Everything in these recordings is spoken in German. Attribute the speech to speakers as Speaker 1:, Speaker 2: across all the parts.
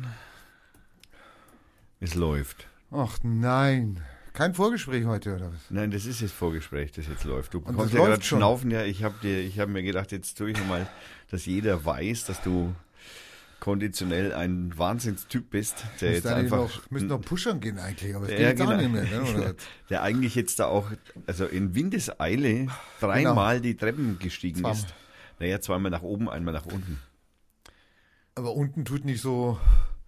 Speaker 1: Korn. Es läuft.
Speaker 2: Ach nein. Kein Vorgespräch heute, oder was?
Speaker 1: Nein, das ist das Vorgespräch, das jetzt läuft. Du
Speaker 2: das
Speaker 1: kommst ja gerade schnaufen. Ja, ich habe hab mir gedacht, jetzt tue ich nochmal, dass jeder weiß, dass du konditionell ein Wahnsinnstyp bist, der jetzt einfach.
Speaker 2: noch, müssen noch pushern gehen eigentlich, aber es
Speaker 1: Ja,
Speaker 2: geht auch
Speaker 1: genau.
Speaker 2: nicht mehr. Ne?
Speaker 1: Der eigentlich jetzt da auch, also in Windeseile dreimal die Treppen gestiegen
Speaker 2: Zweimal.
Speaker 1: ist. Naja, zweimal nach oben, einmal nach unten.
Speaker 2: Aber unten tut nicht so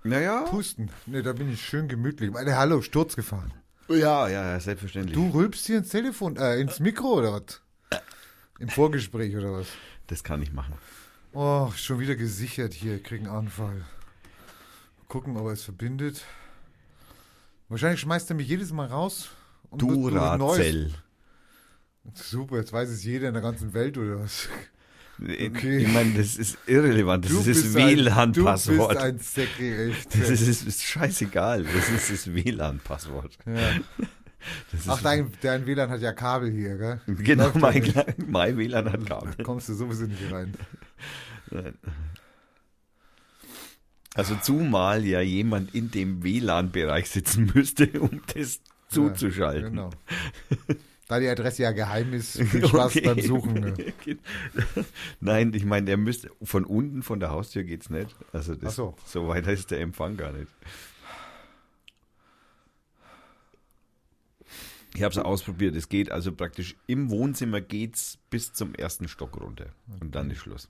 Speaker 1: Naja.
Speaker 2: pusten. Ne, da bin ich schön gemütlich. Meine Hallo, Sturz gefahren.
Speaker 1: Ja, ja, ja, selbstverständlich.
Speaker 2: Du rülpst hier ins Telefon, äh, ins Mikro oder was? Im Vorgespräch oder was?
Speaker 1: Das kann ich machen.
Speaker 2: Oh, schon wieder gesichert hier, krieg einen Anfall. Gucken, ob er es verbindet. Wahrscheinlich schmeißt er mich jedes Mal raus. neues-
Speaker 1: Duracell.
Speaker 2: Super, jetzt weiß es jeder in der ganzen Welt oder was? Okay.
Speaker 1: Ich meine, das ist irrelevant. Das ist das
Speaker 2: ein- Du bist
Speaker 1: WLAN-Passwort.
Speaker 2: ein.
Speaker 1: Das ist, ist, ist scheißegal. Das ist das WLAN-Passwort.
Speaker 2: ja. Ach, dein, dein WLAN hat ja Kabel hier, gell?
Speaker 1: Genau,
Speaker 2: ja
Speaker 1: mein, mein WLAN hat Kabel.
Speaker 2: Da kommst du sowieso nicht rein.
Speaker 1: Also zumal ja jemand in dem WLAN-Bereich sitzen müsste, um das zuzuschalten.
Speaker 2: Genau. Da die Adresse ja geheim ist, viel Spaß
Speaker 1: Okay.
Speaker 2: beim Suchen. Ne?
Speaker 1: Nein, ich meine, der müsste von unten von der Haustür geht's nicht. Also das,
Speaker 2: Ach so.
Speaker 1: so weit ist der Empfang gar nicht. Ich habe es ausprobiert. Es geht also praktisch im Wohnzimmer geht's bis zum ersten Stock runter und dann ist Schluss.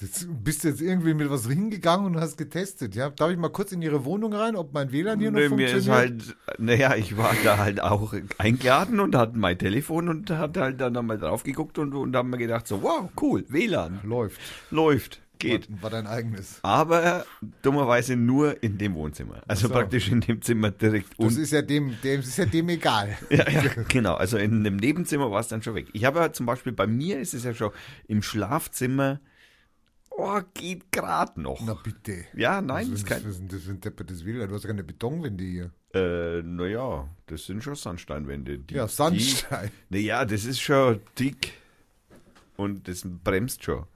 Speaker 2: Das, bist jetzt irgendwie mit was hingegangen und hast getestet, ja? Darf ich mal kurz in Ihre Wohnung rein, ob mein WLAN hier noch
Speaker 1: Nee, mir
Speaker 2: funktioniert?
Speaker 1: ist halt, naja, ich war da halt auch eingeladen und hatte mein Telefon und hatte halt dann nochmal drauf geguckt und, und haben mir gedacht so, wow, cool, WLAN,
Speaker 2: Läuft.
Speaker 1: läuft, geht.
Speaker 2: War, war dein eigenes.
Speaker 1: Aber dummerweise nur in dem Wohnzimmer. Also
Speaker 2: so.
Speaker 1: praktisch in dem Zimmer direkt
Speaker 2: Das ist ja dem, dem ist ja dem egal.
Speaker 1: Ja, ja, genau. Also in dem Nebenzimmer war es dann schon weg. Ich habe ja zum Beispiel, bei mir ist es ja schon im Schlafzimmer, oh, geht gerade noch.
Speaker 2: Na bitte.
Speaker 1: Ja, nein,
Speaker 2: was
Speaker 1: ist kein,
Speaker 2: das, was ist das für ein deppertes WLAN? Du hast keine Betonwände hier.
Speaker 1: äh, naja, das sind schon Sandsteinwände. Die,
Speaker 2: Ja, Sandstein.
Speaker 1: Naja, das ist schon dick und das bremst schon.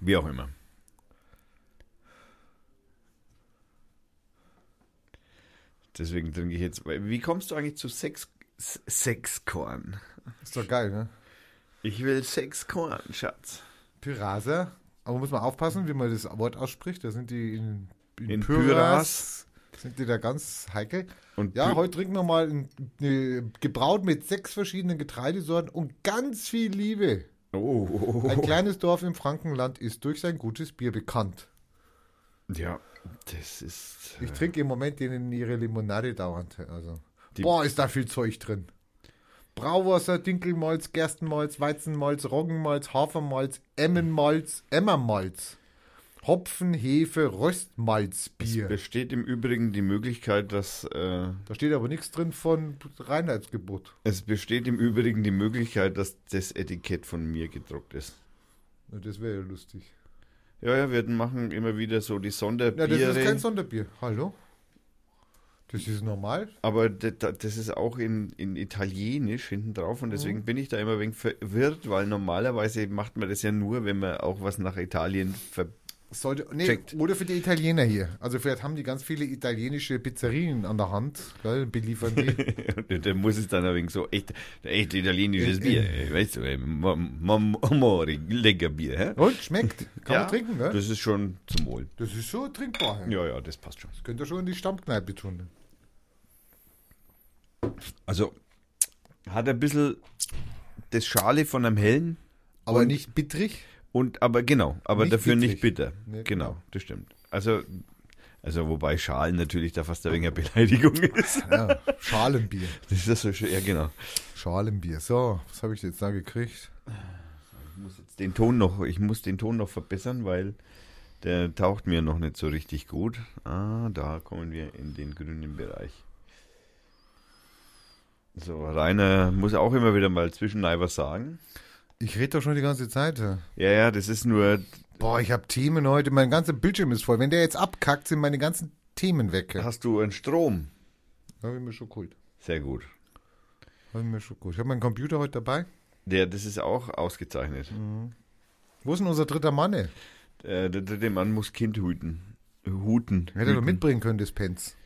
Speaker 1: Wie auch immer. Deswegen trinke ich jetzt. Wie kommst du eigentlich zu Sex, Sexkorn?
Speaker 2: Ist doch geil, ne?
Speaker 1: Ich will Sexkorn, Schatz.
Speaker 2: Pyrasa. Aber muss man aufpassen, wie man das Wort ausspricht. Da sind die in,
Speaker 1: In
Speaker 2: Pyras. Sind die da ganz heikel.
Speaker 1: Und
Speaker 2: Ja,
Speaker 1: Py-
Speaker 2: heute trinken wir mal ein, eine, gebraut mit sechs verschiedenen Getreidesorten und ganz viel Liebe.
Speaker 1: Oh, oh, oh,
Speaker 2: Ein kleines Dorf im Frankenland ist durch sein gutes Bier bekannt.
Speaker 1: Ja, das ist.
Speaker 2: Ich trinke im Moment denen ihre Limonade dauernd. Also. Boah, ist da viel Zeug drin. Brauwasser, Dinkelmalz, Gerstenmalz, Weizenmalz, Roggenmalz, Hafermalz, Emmenmalz, Emmermalz, Hopfen, Hefe,
Speaker 1: Es
Speaker 2: Röstmalzbier.
Speaker 1: besteht im Übrigen die Möglichkeit, dass. Äh,
Speaker 2: Da steht aber nichts drin von Reinheitsgebot.
Speaker 1: es besteht im Übrigen die Möglichkeit, dass das Etikett von mir gedruckt ist.
Speaker 2: Na, Das wäre ja lustig.
Speaker 1: Ja, ja, wir machen immer wieder so die
Speaker 2: Ja,
Speaker 1: Sonderbiere.
Speaker 2: das ist kein Sonderbier. Hallo? Das ist normal.
Speaker 1: aber das ist auch in, in Italienisch hinten drauf und deswegen
Speaker 2: Mhm.
Speaker 1: bin ich da immer ein wenig verwirrt, weil normalerweise macht man das ja nur, wenn man auch was nach Italien ver
Speaker 2: Sollte, nee,
Speaker 1: Checkt.
Speaker 2: oder für die Italiener hier. Also vielleicht haben die ganz viele italienische Pizzerien an der Hand. Gell, beliefern die.
Speaker 1: Da muss es dann ein wenig so echt, echt italienisches Bier,
Speaker 2: äh.
Speaker 1: weißt du, äh, Mam- Mam- Amore, lecker Bier, hä?
Speaker 2: Und schmeckt. Kann
Speaker 1: Ja,
Speaker 2: man trinken, ne?
Speaker 1: Das ist schon zum Wohl.
Speaker 2: Das ist so trinkbar. Ja.
Speaker 1: Ja, ja, das passt schon.
Speaker 2: Das könnt ihr schon in die Stammkneipe tun.
Speaker 1: Also hat ein bisschen das Schale von einem hellen
Speaker 2: Aber
Speaker 1: Und-
Speaker 2: nicht bittrig.
Speaker 1: und aber genau, aber
Speaker 2: Nicht
Speaker 1: dafür
Speaker 2: bittrig.
Speaker 1: nicht bitter.
Speaker 2: Nee,
Speaker 1: genau,
Speaker 2: genau.
Speaker 1: das stimmt. Also also wobei Schalen natürlich da fast ein wenig eine Beleidigung ist.
Speaker 2: Ja, Schalenbier.
Speaker 1: Das ist so schön, ja genau.
Speaker 2: Schalenbier. So, was habe ich jetzt da gekriegt?
Speaker 1: Ich muss jetzt den Ton noch, ich muss den Ton noch verbessern, weil der taucht mir noch nicht so richtig gut. Ah, da kommen wir in den grünen Bereich. So, Rainer muss auch immer wieder mal zwischendurch was sagen.
Speaker 2: Ich rede doch schon die ganze Zeit. ja.
Speaker 1: Ja, das ist nur,
Speaker 2: Boah, ich habe Themen heute. Mein ganzer Bildschirm ist voll. Wenn der jetzt abkackt, sind meine ganzen Themen weg.
Speaker 1: Hast du einen Strom?
Speaker 2: Habe ich mir schon geholt.
Speaker 1: Sehr gut.
Speaker 2: Habe ich mir schon geholt. Ich habe meinen Computer heute dabei.
Speaker 1: Der, das ist auch ausgezeichnet.
Speaker 2: Wo ist denn unser dritter Mann? ey?
Speaker 1: Äh, der dritte Mann muss Kind hüten. Huten.
Speaker 2: Hätte er doch mitbringen können, das Pens.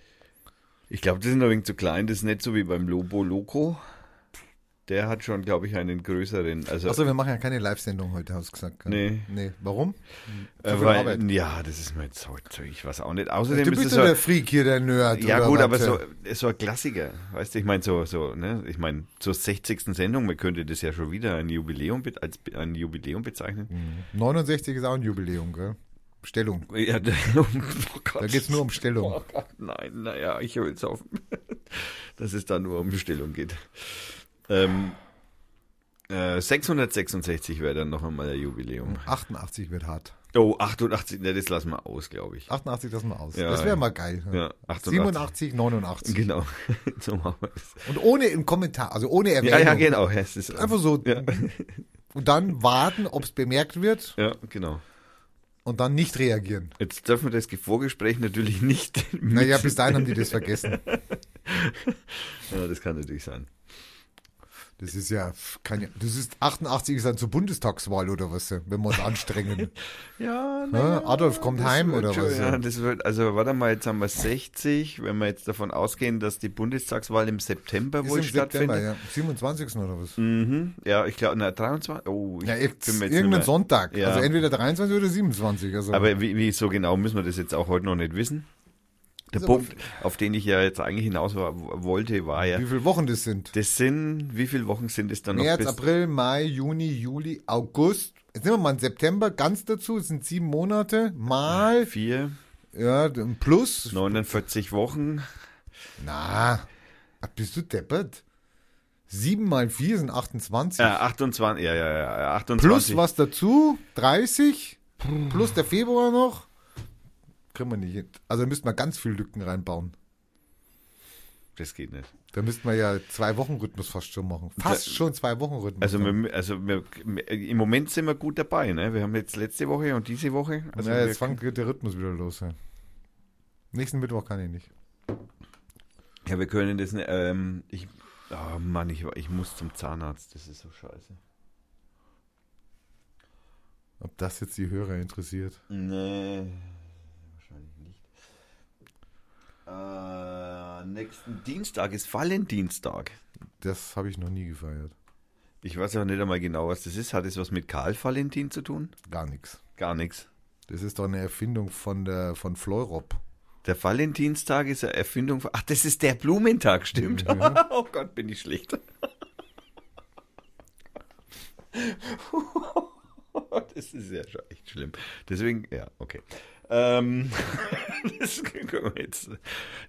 Speaker 1: Ich glaube, das ist ein wenig zu klein. Das ist nicht so wie beim Lobo Loco. Der hat schon, glaube ich, einen größeren. Also,
Speaker 2: Achso, wir machen ja keine Live-Sendung heute, hast du gesagt.
Speaker 1: Nee.
Speaker 2: Nee. Warum?
Speaker 1: äh, weil, ja, das ist mir jetzt so ich weiß auch nicht. Außerdem
Speaker 2: Du
Speaker 1: ist
Speaker 2: bist doch
Speaker 1: so,
Speaker 2: der Freak hier, der Nerd.
Speaker 1: Ja, gut, aber so, so ein Klassiker. Weißt du, ich meine, so, so, ne, ich meine, zur 60. Sendung, man könnte das ja schon wieder ein Jubiläum, als ein Jubiläum bezeichnen.
Speaker 2: 69 ist auch ein Jubiläum, gell? Stellung.
Speaker 1: Ja, da, oh.
Speaker 2: Da geht's nur um Stellung.
Speaker 1: Oh Gott, nein, naja, ich höre jetzt auf, dass es da nur um Bestellung geht. Ähm, äh, 666 wäre dann noch einmal ein Jubiläum.
Speaker 2: 88 wird hart.
Speaker 1: Oh, 88, ne, das lassen wir aus, glaube ich.
Speaker 2: 88 lassen wir aus.
Speaker 1: Ja,
Speaker 2: das wäre
Speaker 1: ja.
Speaker 2: mal geil.
Speaker 1: Ja, 88.
Speaker 2: 87, 89.
Speaker 1: Genau, so machen wir es.
Speaker 2: Und ohne im Kommentar, also ohne Erwähnung.
Speaker 1: Ja, ja, genau. Ist,
Speaker 2: Einfach so.
Speaker 1: Ja,
Speaker 2: Und dann warten, ob es bemerkt wird
Speaker 1: ja, genau.
Speaker 2: Und dann nicht reagieren.
Speaker 1: Jetzt dürfen wir das Vorgespräch natürlich nicht.
Speaker 2: Naja, bis dahin haben die das vergessen.
Speaker 1: Ja, das kann natürlich sein.
Speaker 2: Das ist ja, keine, das ist 88 ist dann zur Bundestagswahl oder was, wenn wir uns anstrengen.
Speaker 1: Ja,
Speaker 2: Ja, Adolf kommt heim oder
Speaker 1: schon,
Speaker 2: was?
Speaker 1: Ja, das wird, also warte mal, jetzt haben wir 60, wenn wir jetzt davon ausgehen, dass die Bundestagswahl im September
Speaker 2: Ist
Speaker 1: wohl
Speaker 2: im September,
Speaker 1: stattfindet.
Speaker 2: ja. 27. oder was?
Speaker 1: Mhm. Ja, ich glaube, na, 23. Oh, ich
Speaker 2: Ja, jetzt
Speaker 1: bin mir jetzt
Speaker 2: irgendein Sonntag.
Speaker 1: Ja.
Speaker 2: Also entweder 23 oder 27. Also
Speaker 1: Aber wie, wie so genau müssen wir das jetzt auch heute noch nicht wissen. Der Punkt, auf den ich ja jetzt eigentlich hinaus war, wollte, war ja,
Speaker 2: wie viele Wochen das sind?
Speaker 1: das sind, wie viele Wochen sind es dann noch
Speaker 2: März, April, Mai, Juni, Juli, August. Jetzt nehmen wir mal einen September ganz dazu. Es sind sieben Monate. Mal,
Speaker 1: vier,
Speaker 2: ja, Plus.
Speaker 1: 49 Wochen.
Speaker 2: Na, ach, bist du deppert? Sieben mal vier sind 28.
Speaker 1: Äh, 28, ja, ja, ja, 28.
Speaker 2: Plus was dazu, 30. Plus der Februar noch. Kriegen wir nicht. Also da müssten wir ganz viel Lücken reinbauen.
Speaker 1: Das geht nicht.
Speaker 2: Da müssten wir ja zwei Wochen Rhythmus fast schon machen. Fast
Speaker 1: Da-
Speaker 2: schon zwei Wochen Rhythmus.
Speaker 1: Also, wir, also wir, im Moment sind wir gut dabei. Ne? Wir haben jetzt letzte Woche und diese Woche. Also
Speaker 2: ja, jetzt fängt der Rhythmus wieder los. Ja. Nächsten Mittwoch kann ich nicht.
Speaker 1: ja, wir können das. nicht, Ähm, ich, oh Mann, ich, ich muss zum Zahnarzt. Das ist so scheiße.
Speaker 2: Ob das jetzt die Hörer interessiert.
Speaker 1: Nee. Äh, nächsten Dienstag ist Valentinstag.
Speaker 2: Das habe ich noch nie gefeiert.
Speaker 1: Ich weiß auch nicht einmal genau, was das ist. Hat es was mit Karl Valentin zu tun?
Speaker 2: Gar nichts.
Speaker 1: Gar nichts.
Speaker 2: Das ist doch eine Erfindung von der von Fleurop.
Speaker 1: Der Valentinstag ist eine Erfindung von. Ach, das ist der Blumentag, stimmt. oh Gott, bin ich schlecht. das ist ja schon echt schlimm. Deswegen, ja, okay. Ähm, das können wir jetzt.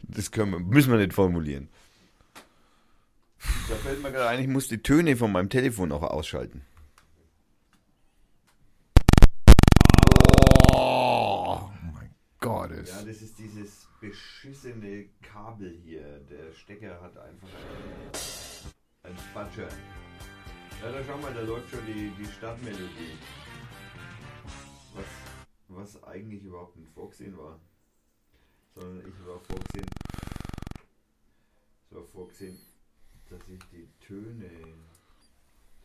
Speaker 1: Das können wir, müssen wir nicht formulieren. Da fällt mir gerade ein, ich muss die Töne von meinem Telefon auch ausschalten.
Speaker 2: Oh mein Gott.
Speaker 1: Ja, das ist dieses beschissene Kabel hier. Der Stecker hat einfach einen, einen Spatscher. Ja, da schau mal, da läuft schon die, die Stadtmelodie. Was, was eigentlich überhaupt nicht vorgesehen war. Sondern ich war vorgesehen. Es war vorgesehen, dass ich die Töne,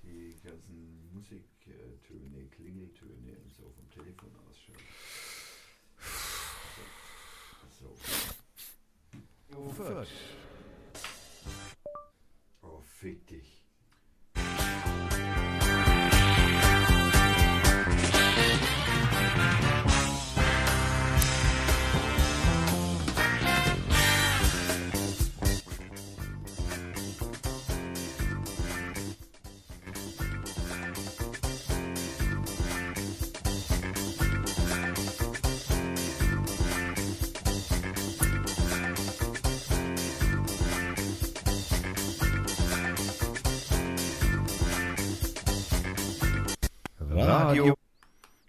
Speaker 1: die ganzen Musiktöne, Klingeltöne und so vom Telefon ausschaue. So. Oh, oh, fick dich. Radio.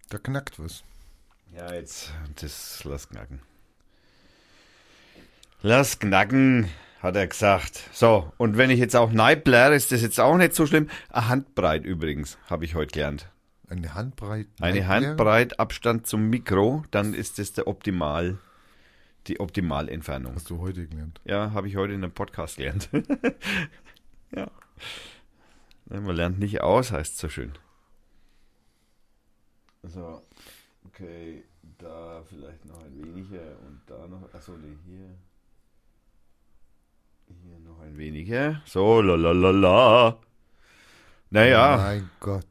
Speaker 2: Da knackt was.
Speaker 1: Ja, jetzt, das lass knacken. Lass knacken, hat er gesagt. So, und wenn ich jetzt auch neibler, ist das jetzt auch nicht so schlimm. Eine Handbreit übrigens, habe ich heute gelernt.
Speaker 2: Eine Handbreit.
Speaker 1: Eine Handbreit Abstand zum Mikro, dann ist das der Optimal, die Optimalentfernung.
Speaker 2: Hast du heute gelernt.
Speaker 1: Ja, habe ich heute in einem Podcast gelernt. ja. Man lernt nicht aus, heißt so schön. So, Okay, da vielleicht noch ein weniger und da noch. Achso, nee, hier. Hier noch ein weniger. So, lalalala. Naja,
Speaker 2: Mein Gott.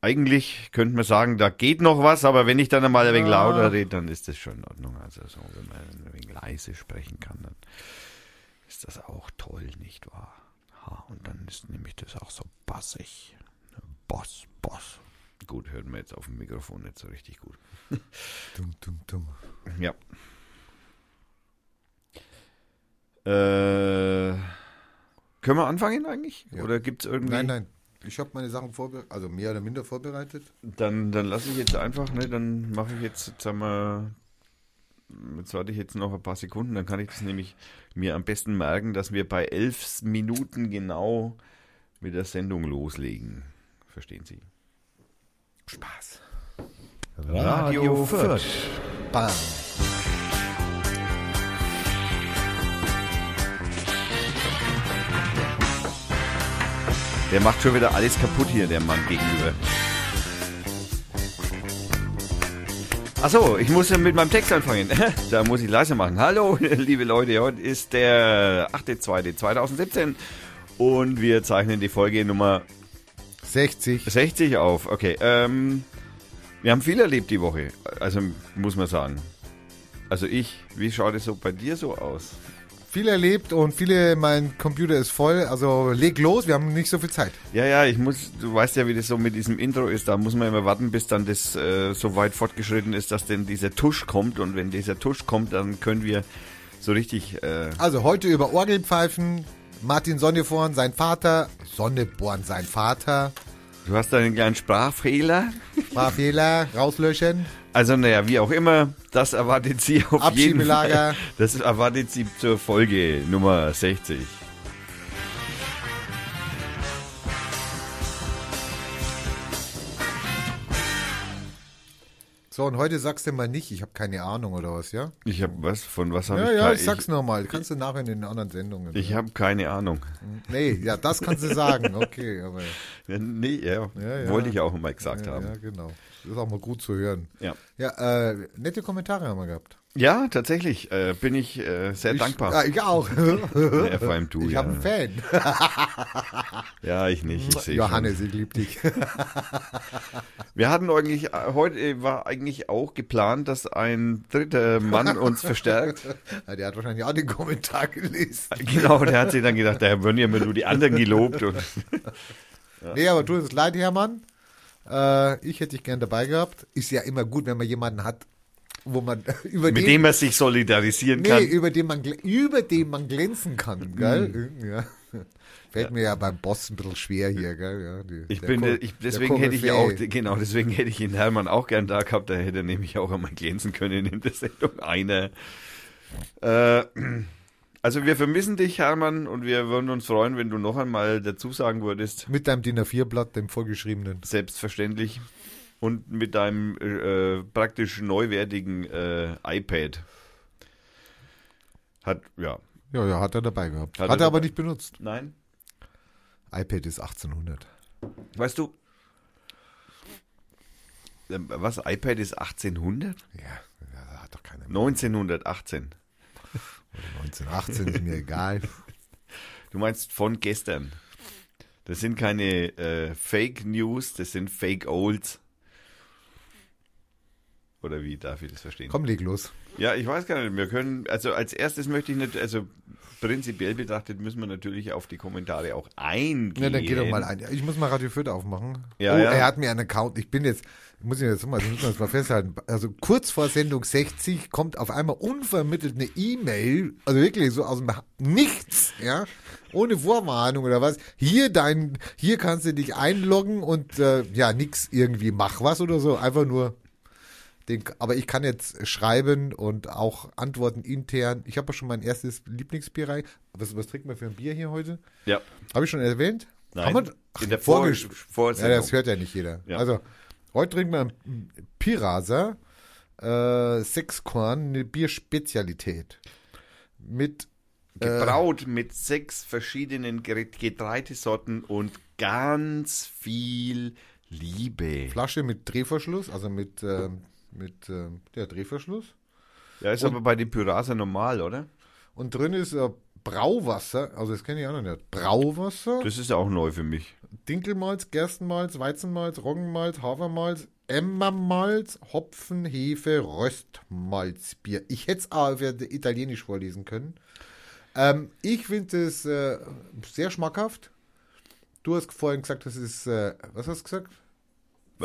Speaker 1: eigentlich könnte man sagen, da geht noch was, aber wenn ich dann einmal ein wenig
Speaker 2: Ja.
Speaker 1: lauter rede, dann ist das schon in Ordnung. Also, so, wenn man ein wenig leise sprechen kann, dann ist das auch toll, nicht wahr? Ha, und dann ist nämlich das auch so bassig. Boss, Boss. Gut, hört man jetzt auf dem Mikrofon nicht so richtig gut.
Speaker 2: Dumm, dumm, dumm.
Speaker 1: Ja. Äh, können wir anfangen eigentlich?
Speaker 2: Ja.
Speaker 1: Oder gibt es irgendwie.
Speaker 2: Nein, nein. Ich habe meine Sachen vorbereitet, also mehr oder minder vorbereitet.
Speaker 1: Dann, dann lasse ich jetzt einfach, ne, dann mache ich jetzt, jetzt haben wir, jetzt warte ich jetzt noch ein paar Sekunden, dann kann ich das nämlich mir am besten merken, dass wir bei elf Minuten genau mit der Sendung loslegen. Verstehen Sie?
Speaker 2: Spaß.
Speaker 1: Radio Fürth.
Speaker 2: Bam.
Speaker 1: Der macht schon wieder alles kaputt hier, der Mann gegenüber. Achso, ich muss ja mit meinem Text anfangen. da muss ich leise machen. Hallo, liebe Leute, heute ist der 8.2.2017 und wir zeichnen die Folge Nummer
Speaker 2: 60.
Speaker 1: 60 auf. Okay, ähm, wir haben viel erlebt die Woche, also muss man sagen. Also ich, wie schaut es so bei dir so aus?
Speaker 2: Viel erlebt und viele, mein Computer ist voll. Also leg los, wir haben nicht so viel Zeit.
Speaker 1: Ja, ja, ich muss, du weißt ja, wie das so mit diesem Intro ist. Da muss man immer warten, bis dann das äh, so weit fortgeschritten ist, dass denn dieser Tusch kommt. Und wenn dieser Tusch kommt, dann können wir so richtig. Äh,
Speaker 2: Also heute über Orgelpfeifen, Martin Sonneborn, sein Vater, Sonneborn, sein Vater,
Speaker 1: du hast da einen kleinen Sprachfehler.
Speaker 2: Sprachfehler, rauslöschen.
Speaker 1: Also, naja, wie auch immer, das erwartet Sie auf jeden
Speaker 2: Abschiebelager.
Speaker 1: Fall. Das erwartet Sie zur Folge Nummer 60.
Speaker 2: So, und heute sagst du mal nicht, ich habe keine Ahnung oder was, ja?
Speaker 1: Ich habe was, von was habe
Speaker 2: Ja,
Speaker 1: ich
Speaker 2: ja,
Speaker 1: keine
Speaker 2: ich sag's nochmal. Kannst du nachher in den anderen Sendungen.
Speaker 1: Ich habe keine Ahnung.
Speaker 2: nee, ja, das kannst du sagen, okay, aber.
Speaker 1: Ja, Nee, ja,
Speaker 2: Ja, ja.
Speaker 1: wollte ich auch mal gesagt
Speaker 2: Ja,
Speaker 1: haben.
Speaker 2: ja, genau. Das ist auch mal gut zu hören.
Speaker 1: Ja.
Speaker 2: Ja, äh, nette Kommentare haben wir gehabt.
Speaker 1: Ja, tatsächlich. Äh, bin ich äh, sehr
Speaker 2: Ich,
Speaker 1: dankbar.
Speaker 2: Ja, ich auch.
Speaker 1: Ja, vor allem du,
Speaker 2: ich
Speaker 1: ja.
Speaker 2: habe einen Fan.
Speaker 1: Ja, ich nicht. Ich
Speaker 2: Johannes, ich liebe dich.
Speaker 1: Schon. Wir hatten eigentlich, äh, heute äh, war eigentlich auch geplant, dass ein dritter Mann uns verstärkt.
Speaker 2: Ja, der hat wahrscheinlich auch den Kommentar gelesen.
Speaker 1: Genau, der hat sich dann gedacht, da würden ja immer nur die anderen gelobt. Und,
Speaker 2: Nee, aber tut uns leid, Hermann. Äh, ich hätte dich gern dabei gehabt. Ist ja immer gut, wenn man jemanden hat, wo man über
Speaker 1: mit
Speaker 2: den,
Speaker 1: dem er sich solidarisieren
Speaker 2: nee,
Speaker 1: kann.
Speaker 2: über den man über den man glänzen kann, gell? Ja. Fällt mir ja beim Boss ein bisschen schwer hier, gell? Ja, die,
Speaker 1: Ich bin, äh, ich, deswegen hätte ich auch, genau, deswegen hätte ich den Hermann auch gern da gehabt, da hätte er nämlich auch einmal glänzen können in der Sendung einer. Äh, also wir vermissen dich, Hermann, und wir würden uns freuen, wenn du noch einmal dazu sagen würdest,
Speaker 2: Mit deinem DIN A4-Blatt, dem vorgeschriebenen.
Speaker 1: selbstverständlich, und mit deinem äh, praktisch neuwertigen äh, iPad. Hat, ja,
Speaker 2: Ja, ja, hat er dabei gehabt.
Speaker 1: Hat
Speaker 2: Hat,
Speaker 1: er
Speaker 2: er aber nicht benutzt.
Speaker 1: nein.
Speaker 2: iPad ist 1800.
Speaker 1: Weißt du, ähm, was, iPad ist 1800?
Speaker 2: Ja, hat doch keiner.
Speaker 1: 1918.
Speaker 2: 1918 ist mir egal.
Speaker 1: Du meinst von gestern. Das sind keine äh, Fake News, das sind Fake Olds. Oder wie darf ich das verstehen?
Speaker 2: Komm, leg los.
Speaker 1: Ja, ich weiß gar nicht. Wir können, also als erstes möchte ich nicht, also prinzipiell betrachtet müssen wir natürlich auf die Kommentare auch eingehen.
Speaker 2: Ja, dann geh doch mal ein. Ich muss mal Radio Fürth aufmachen.
Speaker 1: Ja,
Speaker 2: oh,
Speaker 1: ja.
Speaker 2: er hat mir einen Account. Ich bin jetzt, muss ich jetzt mal, das müssen wir jetzt mal festhalten. Also kurz vor Sendung 60 kommt auf einmal unvermittelt eine E-Mail, also wirklich so aus dem Nichts, ja, ohne Vorwarnung oder was. Hier dein, hier kannst du dich einloggen und äh, ja, nix irgendwie mach was oder so. Einfach nur den, aber ich kann jetzt schreiben und auch antworten intern. Ich habe ja schon mein erstes Lieblingsbier rein. Was, was trinken wir für ein Bier hier heute?
Speaker 1: Ja.
Speaker 2: Habe ich schon erwähnt?
Speaker 1: Nein.
Speaker 2: Haben wir,
Speaker 1: In der Vor-.
Speaker 2: Ja, das hört ja nicht jeder.
Speaker 1: Ja.
Speaker 2: Also, heute trinken wir ein Pirasa, äh, Sechskorn, eine Bierspezialität. Mit,
Speaker 1: Gebraut mit sechs verschiedenen Getreidesorten und ganz viel Liebe.
Speaker 2: Flasche mit Drehverschluss, also mit, ähm, mit ähm, ja, Drehverschluss.
Speaker 1: Ja, ist aber bei den Pyrasa normal, oder?
Speaker 2: Und drin ist äh, Brauwasser, also das kenne ich auch noch nicht. Brauwasser,
Speaker 1: Das ist ja auch neu für mich.
Speaker 2: Dinkelmalz, Gerstenmalz, Weizenmalz, Roggenmalz, Hafermalz, Emmermalz, Hopfen, Hefe, Röstmalzbier. Ich hätte es auch Italienisch vorlesen können. Ähm, ich finde es äh, sehr schmackhaft. Du hast vorhin gesagt, das ist, äh, was hast du gesagt?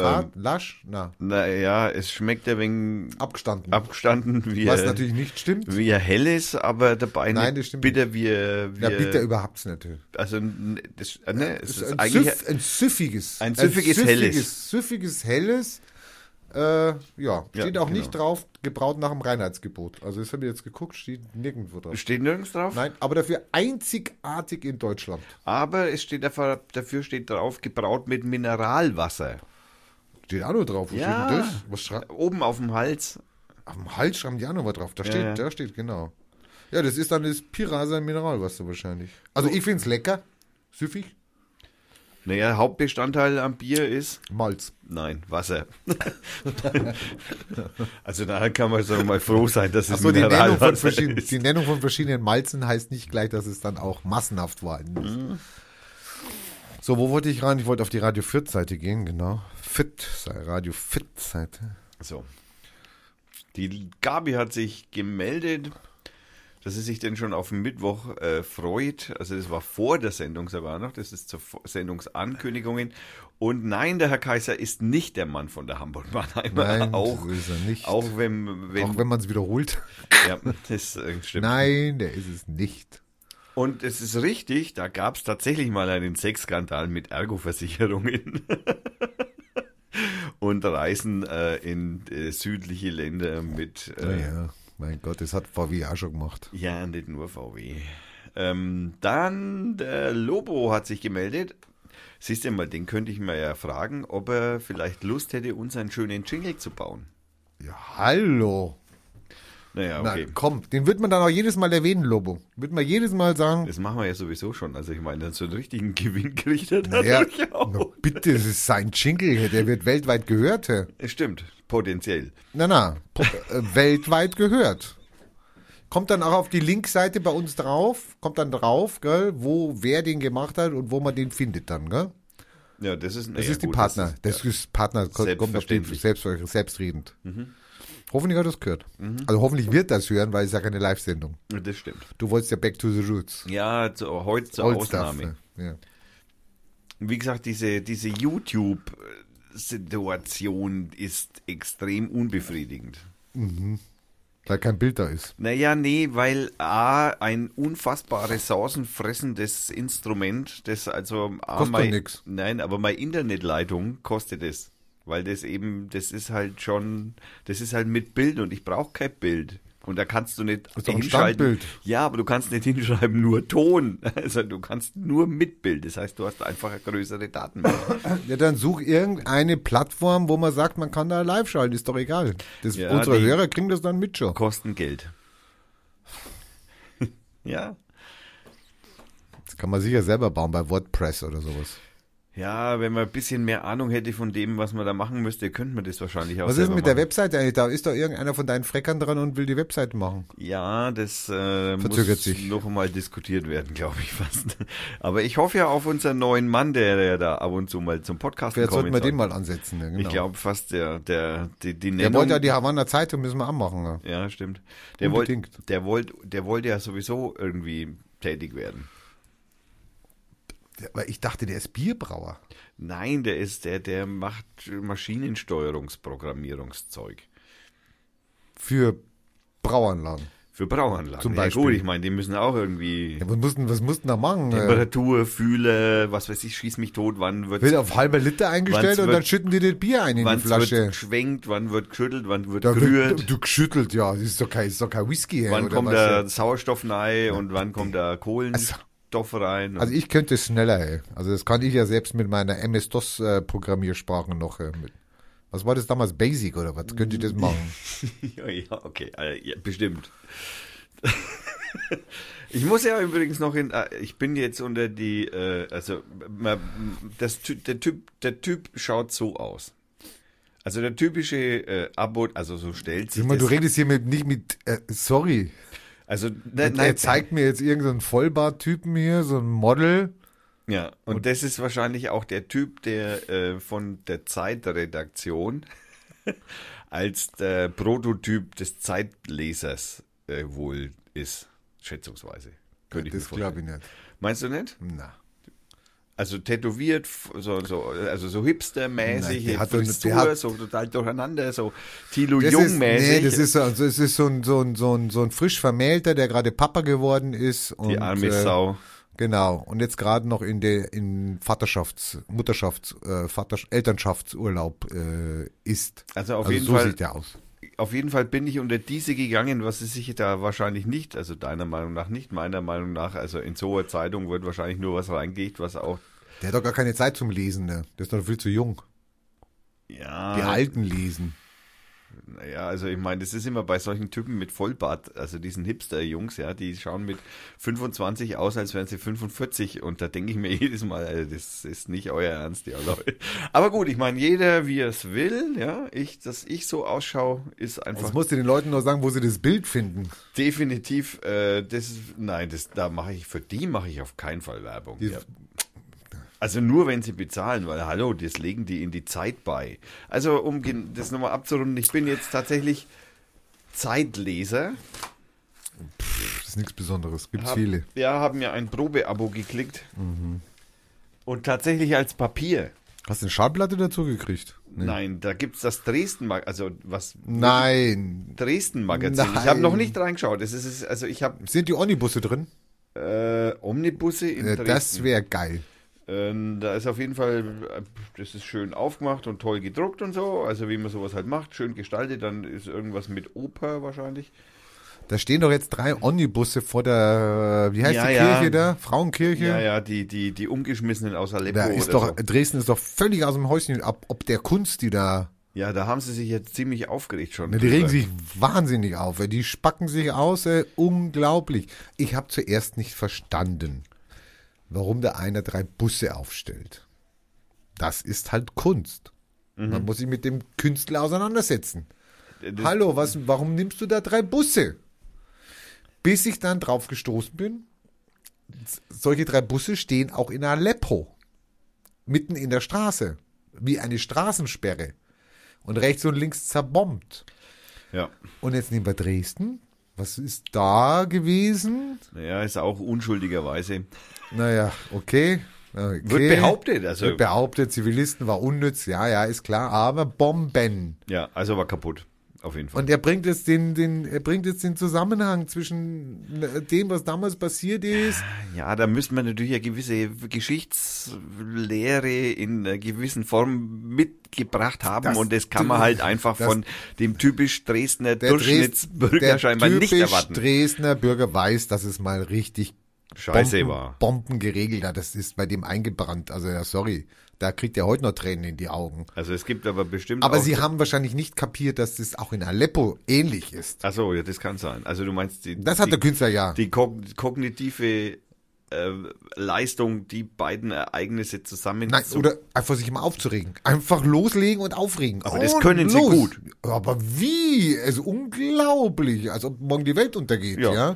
Speaker 2: Fad, lasch? Na,
Speaker 1: Naja, es schmeckt ein wenig
Speaker 2: abgestanden.
Speaker 1: abgestanden, wie,
Speaker 2: was
Speaker 1: er-
Speaker 2: natürlich nicht stimmt.
Speaker 1: wie er hell ist, aber dabei
Speaker 2: Nein, das stimmt
Speaker 1: bitter wie, er- wie
Speaker 2: Ja,
Speaker 1: er-
Speaker 2: bitter überhaupt nicht.
Speaker 1: Also, das, äh, ne, es ist
Speaker 2: ist ein,
Speaker 1: eigentlich,
Speaker 2: Süff, ein süffiges.
Speaker 1: Ein süffiges, helles.
Speaker 2: Süffiges, helles. Äh, ja, steht auch
Speaker 1: genau.
Speaker 2: nicht drauf, gebraut nach dem Reinheitsgebot. Also das habe ich jetzt geguckt, steht nirgendwo drauf.
Speaker 1: steht nirgends drauf,
Speaker 2: Nein, aber dafür einzigartig in Deutschland.
Speaker 1: aber es steht dafür, dafür steht drauf, gebraut mit Mineralwasser.
Speaker 2: Steht auch noch drauf. Wo
Speaker 1: Ja.
Speaker 2: steht denn das? Was schreibt?
Speaker 1: Oben auf dem Hals.
Speaker 2: Auf dem Hals schreiben die auch noch was drauf. Da
Speaker 1: Ja,
Speaker 2: steht,
Speaker 1: ja.
Speaker 2: da steht, genau. Ja, das ist dann das Pirasa Mineralwasser wahrscheinlich. Also ich finde es lecker. Süffig.
Speaker 1: Naja, Hauptbestandteil am Bier ist,
Speaker 2: Malz.
Speaker 1: nein, Wasser. also da kann man so mal froh sein, dass es
Speaker 2: Achso, die, Nennung von
Speaker 1: Mineralwasser
Speaker 2: verschiedenen-
Speaker 1: ist.
Speaker 2: die Nennung von verschiedenen Malzen heißt nicht gleich, dass es dann auch massenhaft war.
Speaker 1: Mhm.
Speaker 2: So, wo wollte ich rein? Ich wollte auf die Radio Fit Seite gehen, genau. Fit, Radio Fit Seite.
Speaker 1: So. Die Gabi hat sich gemeldet, dass sie sich denn schon auf Mittwoch äh, freut. Also das war vor der Sendung sogar noch. Das ist zur Sendungsankündigungen. Und nein, der Herr Kaiser ist nicht der Mann von der Hamburg-Mannheimer.
Speaker 2: Nein,
Speaker 1: auch,
Speaker 2: ist er nicht.
Speaker 1: auch wenn, wenn,
Speaker 2: Auch wenn man es wiederholt.
Speaker 1: ja, das äh, stimmt.
Speaker 2: Nein, der ist es nicht.
Speaker 1: Und es ist richtig, da gab es tatsächlich mal einen Sexskandal mit Ergo-Versicherungen. Und Reisen äh, in äh, südliche Länder mit äh,
Speaker 2: Naja, mein Gott, das hat VW auch schon gemacht.
Speaker 1: Ja, nicht nur VW. Ähm, dann der Lobo hat sich gemeldet. Siehst du mal, den könnte ich mal ja fragen, ob er vielleicht Lust hätte, uns einen schönen Jingle zu bauen.
Speaker 2: Ja, hallo.
Speaker 1: Naja,
Speaker 2: Na,
Speaker 1: okay.
Speaker 2: komm, den wird man dann auch jedes Mal erwähnen, Lobo. Wird man jedes Mal sagen,
Speaker 1: Das machen wir ja sowieso schon. Also ich meine, so einen richtigen Gewinn kriegt er
Speaker 2: ja,
Speaker 1: dadurch auch.
Speaker 2: na, bitte, das ist sein Jingle, der wird weltweit gehört.
Speaker 1: Stimmt, potenziell.
Speaker 2: Na, na, po- äh, weltweit gehört. Kommt dann auch auf die Linkseite bei uns drauf, kommt dann drauf, gell, wo wer den gemacht hat und wo man den findet dann, gell?
Speaker 1: Ja, das ist,
Speaker 2: Das
Speaker 1: naja,
Speaker 2: ist die
Speaker 1: gut,
Speaker 2: Partner.
Speaker 1: Das
Speaker 2: Das ist, Partner, kommt kommt auf den
Speaker 1: Selbstverständlich.
Speaker 2: selbst, selbstredend. Hoffentlich hat er das gehört. Also hoffentlich wird das hören, weil es ja keine Live-Sendung.
Speaker 1: ist, das stimmt.
Speaker 2: Du wolltest ja back to the roots.
Speaker 1: Ja, zu, heute zur
Speaker 2: Old
Speaker 1: Ausnahme.
Speaker 2: stuff, ne? ja.
Speaker 1: Wie gesagt, diese, diese YouTube-Situation ist extrem unbefriedigend.
Speaker 2: Weil kein Bild da ist.
Speaker 1: Naja, nee, weil A, ein unfassbar ressourcenfressendes Instrument, das also A,
Speaker 2: Kostet
Speaker 1: mein,
Speaker 2: nix.
Speaker 1: Nein, aber meine Internetleitung kostet es. Weil das eben, das ist halt schon, das ist halt mit Bild und ich brauche kein Bild. Und da kannst du nicht
Speaker 2: ist
Speaker 1: hinschalten. Ja, aber du kannst nicht hinschreiben, nur Ton. Also du kannst nur mit Bild. Das heißt, du hast einfach eine größere Datenmenge.
Speaker 2: Ja, dann such irgendeine Plattform, wo man sagt, man kann da live schalten, ist doch egal. Das,
Speaker 1: Ja,
Speaker 2: unsere Hörer kriegen das dann mit schon.
Speaker 1: Kosten Geld. ja.
Speaker 2: Das kann man sicher selber bauen bei WordPress oder sowas.
Speaker 1: Ja, wenn man ein bisschen mehr Ahnung hätte von dem, was man da machen müsste, könnte man das wahrscheinlich auch
Speaker 2: Was ist mit der
Speaker 1: machen.
Speaker 2: Webseite eigentlich? Da ist doch irgendeiner von deinen Freckern dran und will die Webseite machen.
Speaker 1: Ja, das äh, muss
Speaker 2: sich.
Speaker 1: noch einmal diskutiert werden, glaube ich fast. Aber ich hoffe ja auf unseren neuen Mann, der, der da ab und zu mal zum Podcast
Speaker 2: Vielleicht
Speaker 1: kommen
Speaker 2: sollten wir den mal ansetzen. Ja, genau.
Speaker 1: Ich glaube fast, der, der, die, die
Speaker 2: Der
Speaker 1: Nennung...
Speaker 2: wollte ja die Havanna Zeitung müssen wir anmachen. Ja.
Speaker 1: ja, stimmt. Der wollte, der wollte, der wollte ja sowieso irgendwie tätig werden.
Speaker 2: Aber ich dachte, der ist Bierbrauer.
Speaker 1: Nein, der ist, der, der macht Maschinensteuerungsprogrammierungszeug.
Speaker 2: Für Brauanlagen.
Speaker 1: Für Brauanlagen.
Speaker 2: Zum
Speaker 1: Ja
Speaker 2: Beispiel.
Speaker 1: gut, ich meine, die müssen auch irgendwie
Speaker 2: Ja, was mussten, was mussten da machen?
Speaker 1: Temperatur, Fühle, was weiß ich, schieß mich tot, wann wird
Speaker 2: wird auf halber Liter eingestellt
Speaker 1: Wann's
Speaker 2: und
Speaker 1: wird-
Speaker 2: dann schütten die das Bier ein in die
Speaker 1: wann
Speaker 2: Flasche.
Speaker 1: wird geschwenkt, wann wird geschüttelt, wann wird
Speaker 2: Da
Speaker 1: gerührt,
Speaker 2: wird, du geschüttelt, ja. Das ist doch kein, ist doch kein Whisky.
Speaker 1: wann kommt
Speaker 2: ja.
Speaker 1: Sauerstoff rein und wann kommt der Kohlenstoff rein.
Speaker 2: Also ich könnte es schneller, ey. Also das kann ich ja selbst mit meiner MS-DOS-Programmiersprache noch. Äh, mit. Was war das damals? Basic oder was? Könnte ich das machen?
Speaker 1: ja, ja, okay, äh, ja, bestimmt. Ich muss ja übrigens noch in, äh, ich bin jetzt unter die, äh, also das, der Typ, der Typ schaut so aus. Also der typische äh, Abo, also so stellt sich
Speaker 2: mal, du
Speaker 1: das.
Speaker 2: redest hier mit, nicht mit, äh, sorry.
Speaker 1: Also
Speaker 2: Er
Speaker 1: nein,
Speaker 2: zeigt mir jetzt irgendeinen Vollbart-Typen hier, so ein Model.
Speaker 1: Ja, und, das ist wahrscheinlich auch der Typ, der äh, von der Zeitredaktion als der Prototyp des Zeitlesers äh, wohl ist, schätzungsweise. Könnte ich mir
Speaker 2: Das glaube ich nicht.
Speaker 1: Meinst du nicht?
Speaker 2: Na.
Speaker 1: Also tätowiert, so, so, also so hipstermäßig,
Speaker 2: Nein, der hat der hat-
Speaker 1: so total durcheinander, so Tilo Jung-mäßig.
Speaker 2: nee, das ist, so, also es ist so ein, so ein, so ein, so ein frisch Vermählter, der gerade Papa geworden ist. Und,
Speaker 1: die arme
Speaker 2: äh,
Speaker 1: Sau.
Speaker 2: Genau. Und jetzt gerade noch in der in Vaterschafts-, Mutterschafts-, äh, Vater, Elternschaftsurlaub äh, ist.
Speaker 1: Also auf
Speaker 2: also
Speaker 1: jeden
Speaker 2: so
Speaker 1: Fall
Speaker 2: sieht der aus.
Speaker 1: Auf jeden Fall bin ich unter diese gegangen, was es sich da wahrscheinlich nicht, also deiner Meinung nach nicht, meiner Meinung nach, also in so einer Zeitung wird wahrscheinlich nur was reingelegt, was auch,
Speaker 2: Der hat doch gar keine Zeit zum Lesen, ne? Der ist doch viel zu jung.
Speaker 1: ja,
Speaker 2: Die Alten lesen.
Speaker 1: Naja, also ich meine, das ist immer bei solchen Typen mit Vollbart, also diesen Hipster-Jungs, ja, die schauen mit 25 aus, als wären sie 45 und da denke ich mir jedes Mal, also das ist nicht euer Ernst, ja, Leute. Aber gut, ich meine, jeder wie er es will, ja, ich, dass ich so ausschaue, ist einfach
Speaker 2: Jetzt musst du den Leuten nur sagen, wo sie das Bild finden.
Speaker 1: Definitiv, äh, das nein, das, da mache ich, für die mache ich auf keinen Fall Werbung.
Speaker 2: Die-
Speaker 1: Ja. Also nur, wenn sie bezahlen, weil, hallo, das legen die in die Zeit bei. Also, um das nochmal abzurunden, ich bin jetzt tatsächlich Zeitleser.
Speaker 2: Das ist nichts Besonderes. Gibt's
Speaker 1: Hab,
Speaker 2: viele.
Speaker 1: Ja, haben mir ein Probeabo geklickt. Und tatsächlich als Papier.
Speaker 2: Hast du eine Schallplatte dazu gekriegt? Nee.
Speaker 1: Nein, da gibt's das Dresden, also was
Speaker 2: Nein.
Speaker 1: Dresden Magazin. Ich habe noch nicht reingeschaut. Das ist, also ich habe
Speaker 2: Sind die Omnibusse drin?
Speaker 1: äh, Omnibusse in
Speaker 2: Ja,
Speaker 1: Dresden.
Speaker 2: das wäre geil.
Speaker 1: Ähm, da ist auf jeden Fall, äh, das ist schön aufgemacht und toll gedruckt und so. Also wie man sowas halt macht, schön gestaltet. Dann ist irgendwas mit Oper wahrscheinlich.
Speaker 2: Da stehen doch jetzt drei Omnibusse vor der, wie heißt
Speaker 1: Ja,
Speaker 2: die
Speaker 1: ja.
Speaker 2: Kirche da? Frauenkirche?
Speaker 1: Ja, ja, die, die, die umgeschmissenen aus Aleppo
Speaker 2: Da ist doch,
Speaker 1: so.
Speaker 2: Dresden ist doch völlig aus dem Häuschen, ob, ob der Kunst, die da,
Speaker 1: Ja, da haben sie sich jetzt ziemlich aufgeregt schon.
Speaker 2: ne, die regen sich wahnsinnig auf, die spacken sich aus, ey. unglaublich. Ich habe zuerst nicht verstanden, warum da einer drei Busse aufstellt. Das ist halt Kunst.
Speaker 1: Mhm.
Speaker 2: Man muss sich mit dem Künstler auseinandersetzen.
Speaker 1: Das-
Speaker 2: Hallo, was, warum nimmst du da drei Busse? Bis ich dann drauf gestoßen bin, solche drei Busse stehen auch in Aleppo. Mitten in der Straße. Wie eine Straßensperre. Und rechts und links zerbombt.
Speaker 1: Ja,
Speaker 2: Und jetzt nehmen wir Dresden. Was ist da gewesen?
Speaker 1: naja, ist auch unschuldigerweise.
Speaker 2: Naja, okay. okay.
Speaker 1: Wird behauptet, also.
Speaker 2: Wird behauptet, Zivilisten war unnütz. Ja, ja, ist klar. Aber Bomben.
Speaker 1: Ja, also war kaputt. Auf jeden Fall.
Speaker 2: Und er bringt jetzt den, den, er bringt jetzt den Zusammenhang zwischen dem, was damals passiert ist.
Speaker 1: Ja, da müsste man natürlich eine gewisse Geschichtslehre in einer gewissen Form mitgebracht haben
Speaker 2: Das-
Speaker 1: und das kann man halt einfach von dem typisch Dresdner
Speaker 2: Der,
Speaker 1: Durchschnittsbürger
Speaker 2: der
Speaker 1: scheinbar nicht
Speaker 2: typisch
Speaker 1: erwarten.
Speaker 2: Dresdner Bürger weiß, dass es mal richtig
Speaker 1: Scheiße
Speaker 2: Bomben,
Speaker 1: war.
Speaker 2: Bomben geregelt hat. Das ist bei dem eingebrannt. Also ja, sorry, da kriegt er heute noch Tränen in die Augen.
Speaker 1: Also es gibt aber bestimmt
Speaker 2: Aber sie haben wahrscheinlich nicht kapiert, dass es auch in Aleppo ähnlich ist.
Speaker 1: Ach so, ja, das kann sein. Also du meinst die
Speaker 2: Das hat
Speaker 1: die,
Speaker 2: der Künstler ja.
Speaker 1: die kog kognitive äh, Leistung, die beiden Ereignisse zusammen
Speaker 2: Nein,
Speaker 1: zu-
Speaker 2: oder einfach sich mal aufzuregen. Einfach loslegen und aufregen.
Speaker 1: Aber das
Speaker 2: Und
Speaker 1: können sie
Speaker 2: los.
Speaker 1: gut.
Speaker 2: Aber wie? Es ist unglaublich. Als ob morgen die Welt untergeht,
Speaker 1: Ja.
Speaker 2: ja.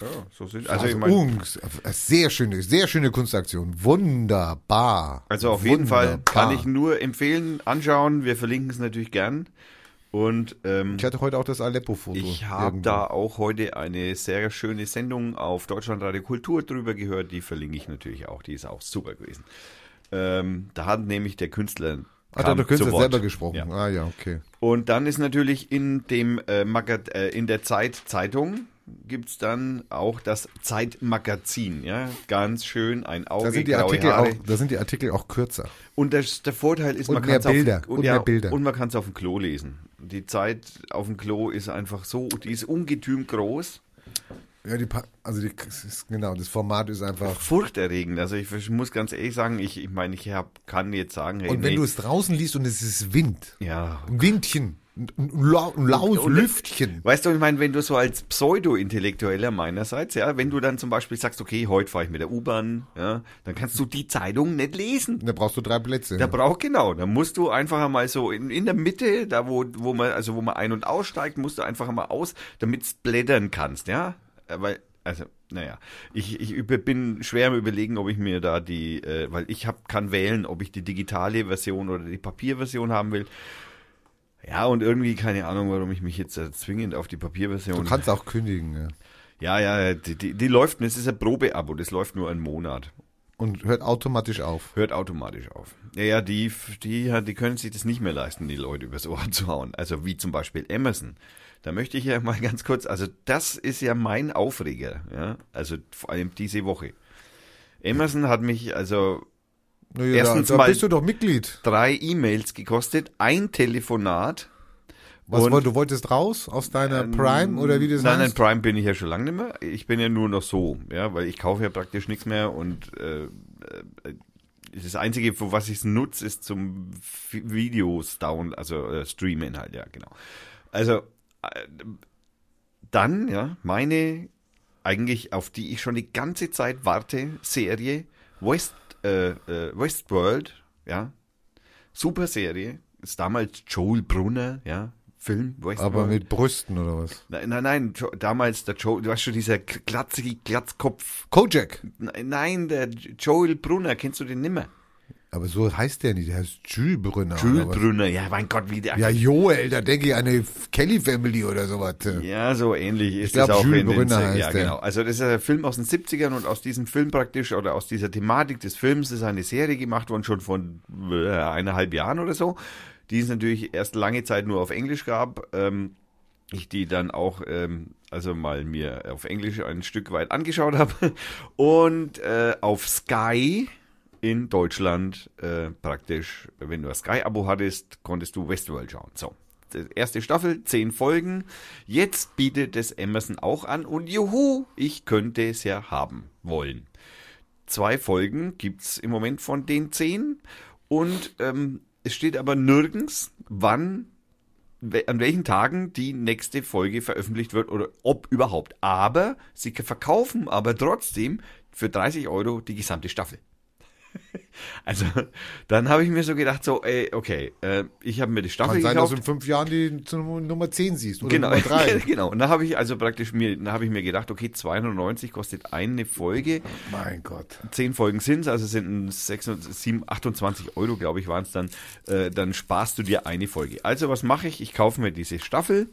Speaker 1: Ja, so sind also,
Speaker 2: Also,
Speaker 1: ich
Speaker 2: ungs- sehr schöne, sehr schöne Kunstaktion. Wunderbar.
Speaker 1: Also auf jeden Fall
Speaker 2: Wunderbar.
Speaker 1: kann ich nur empfehlen, anschauen. Wir verlinken es natürlich gern. Und ähm,
Speaker 2: Ich hatte heute auch das Aleppo-Foto.
Speaker 1: ich habe da auch heute eine sehr schöne Sendung auf Deutschlandradio Kultur drüber gehört. Die verlinke ich natürlich auch. Die ist auch super gewesen. Ähm, da hat nämlich der Künstler.
Speaker 2: Hat der Künstler selber gesprochen?
Speaker 1: Ja.
Speaker 2: Ah ja, okay.
Speaker 1: Und dann ist natürlich in dem äh, äh, in der Zeit Zeitung gibt's dann auch das Zeitmagazin, ja, ganz schön, ein Auge,
Speaker 2: Da sind die Artikel auch, da sind die Artikel auch kürzer.
Speaker 1: Und das, der Vorteil ist,
Speaker 2: Und
Speaker 1: man kann es auf, und,
Speaker 2: und
Speaker 1: ja, und man kann es auf dem Klo lesen. Die Zeit auf dem Klo ist einfach so, die ist ungetüm groß,
Speaker 2: Ja, die, also die, es genau, das Format ist einfach.
Speaker 1: furchterregend. Also ich muss ganz ehrlich sagen, ich, ich meine, ich hab, kann jetzt sagen, hey,
Speaker 2: Und wenn
Speaker 1: nee,
Speaker 2: du es draußen liest und es ist Wind,
Speaker 1: ja,
Speaker 2: ein Windchen, ein, lau- ein laues Lüftchen.
Speaker 1: Weißt du, ich meine, wenn du so als Pseudo-Intellektueller meinerseits, ja, wenn du dann zum Beispiel sagst, okay, heute fahre ich mit der U-Bahn, ja, dann kannst du die Zeitung nicht lesen.
Speaker 2: Da brauchst du drei Plätze.
Speaker 1: Da braucht genau, da musst du einfach einmal so in, in der Mitte, da wo, wo man, also wo man ein- und aussteigt, musst du einfach mal aus, damit du blättern kannst, ja. Weil, also, naja, ich, ich bin schwer am überlegen, ob ich mir da die, äh, weil ich hab, kann wählen, ob ich die digitale Version oder die Papierversion haben will. Ja, und irgendwie keine Ahnung, warum ich mich jetzt äh, zwingend auf die
Speaker 2: du
Speaker 1: Papierversion.
Speaker 2: kannst auch kündigen. Ja.
Speaker 1: Ja, ja, die, die, die läuft, das ist ein Probeabo, das läuft nur einen Monat.
Speaker 2: Und hört automatisch auf.
Speaker 1: Hört automatisch auf. Ja, ja, die, die, die können sich das nicht mehr leisten, die Leute übers Ohr zu hauen. Also wie zum Beispiel Amazon. Da möchte ich ja mal ganz kurz, also das ist ja mein Aufreger, ja. Also vor allem diese Woche. Amazon hat mich also
Speaker 2: Naja,
Speaker 1: Erstens
Speaker 2: da, da
Speaker 1: mal-
Speaker 2: bist du doch Mitglied.
Speaker 1: drei E-Mails gekostet, ein Telefonat.
Speaker 2: Was
Speaker 1: Und-
Speaker 2: du wolltest raus aus deiner
Speaker 1: Ähm,
Speaker 2: Prime oder wie das
Speaker 1: Nein, nein,
Speaker 2: heißt?
Speaker 1: Prime bin ich ja schon lange nicht mehr. Ich bin ja nur noch so, ja, weil ich kaufe ja praktisch nichts mehr und äh, äh, das Einzige, für was ich es nutze, ist zum Videos down, also äh, streamen halt, ja, genau. Also äh, dann, ja, meine eigentlich, auf die ich schon die ganze Zeit warte, Serie West, äh, äh, Westworld, ja, super Serie, ist damals Joel Brunner, ja, Film Westworld.
Speaker 2: Aber mit Brüsten oder was?
Speaker 1: Nein, nein, nein, Jo- damals der Joe, du weißt schon, dieser glatzige Glatzkopf.
Speaker 2: Kojak.
Speaker 1: Nein, Nein, der Joel Brunner, kennst du den nimmer?
Speaker 2: Aber so heißt der nicht. Der heißt Jules Brünner. Was?
Speaker 1: Brunner, ja, mein Gott, wie der.
Speaker 2: Ja, Joel, da denke ich an eine Kelly Family oder sowas.
Speaker 1: Ja, so ähnlich ist
Speaker 2: glaub,
Speaker 1: es auch
Speaker 2: Jules Brünner heißt
Speaker 1: Ja,
Speaker 2: der.
Speaker 1: genau. Also das ist ein Film aus den 70ern und aus diesem Film praktisch oder aus dieser Thematik des Films ist eine Serie gemacht worden, schon von äh, eineinhalb Jahren oder so, die es natürlich erst lange Zeit nur auf Englisch gab. Ähm, ich die dann auch ähm, also mal mir auf Englisch ein Stück weit angeschaut habe und äh, auf Sky in Deutschland äh, praktisch, wenn du ein Sky-Abo hattest, konntest du Westworld schauen. So, erste Staffel, zehn Folgen. Jetzt bietet es Amazon auch an und juhu, ich könnte es ja haben wollen. Zwei Folgen gibt's im Moment von den zehn und ähm, es steht aber nirgends, wann an welchen Tagen die nächste Folge veröffentlicht wird oder ob überhaupt. Aber sie verkaufen aber trotzdem für 30 Euro die gesamte Staffel. Also, dann habe ich mir so gedacht, so, ey, okay, äh, ich habe mir die Staffel
Speaker 2: Kann sein, dass
Speaker 1: gekauft.
Speaker 2: du in fünf Jahren die Nummer 10 siehst oder
Speaker 1: Genau,
Speaker 2: Nummer 3.
Speaker 1: genau. Und da habe ich also praktisch mir, da habe ich mir gedacht, okay, 290 kostet eine Folge.
Speaker 2: mein Gott.
Speaker 1: Zehn Folgen sind es, also sind 26, 7, 28 Euro, glaube ich, waren es dann. Äh, dann sparst du dir eine Folge. Also was mache ich? Ich kaufe mir diese Staffel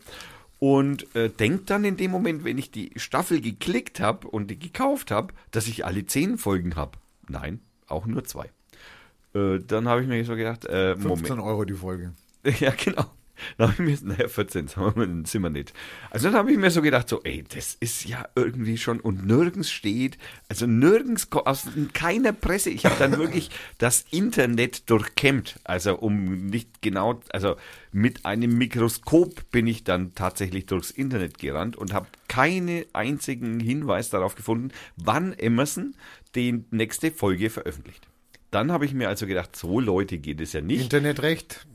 Speaker 1: und äh, denk dann in dem Moment, wenn ich die Staffel geklickt habe und die gekauft habe, dass ich alle zehn Folgen habe. Nein, auch nur zwei. Äh, dann habe ich mir so gedacht, äh,
Speaker 2: 15
Speaker 1: Moment.
Speaker 2: Euro die Folge.
Speaker 1: Ja, genau. Dann habe ich mir, naja, 14, sagen wir mal, sind wir nicht. Also dann habe ich mir so gedacht, so, ey, das ist ja irgendwie schon, und nirgends steht, also nirgends, aus keiner Presse, ich habe dann wirklich das Internet durchkämmt, also um nicht genau, also mit einem Mikroskop bin ich dann tatsächlich durchs Internet gerannt und habe keinen einzigen Hinweis darauf gefunden, wann Emerson die nächste Folge veröffentlicht. Dann habe ich mir also gedacht, so Leute geht es ja nicht.
Speaker 2: Internetrecht.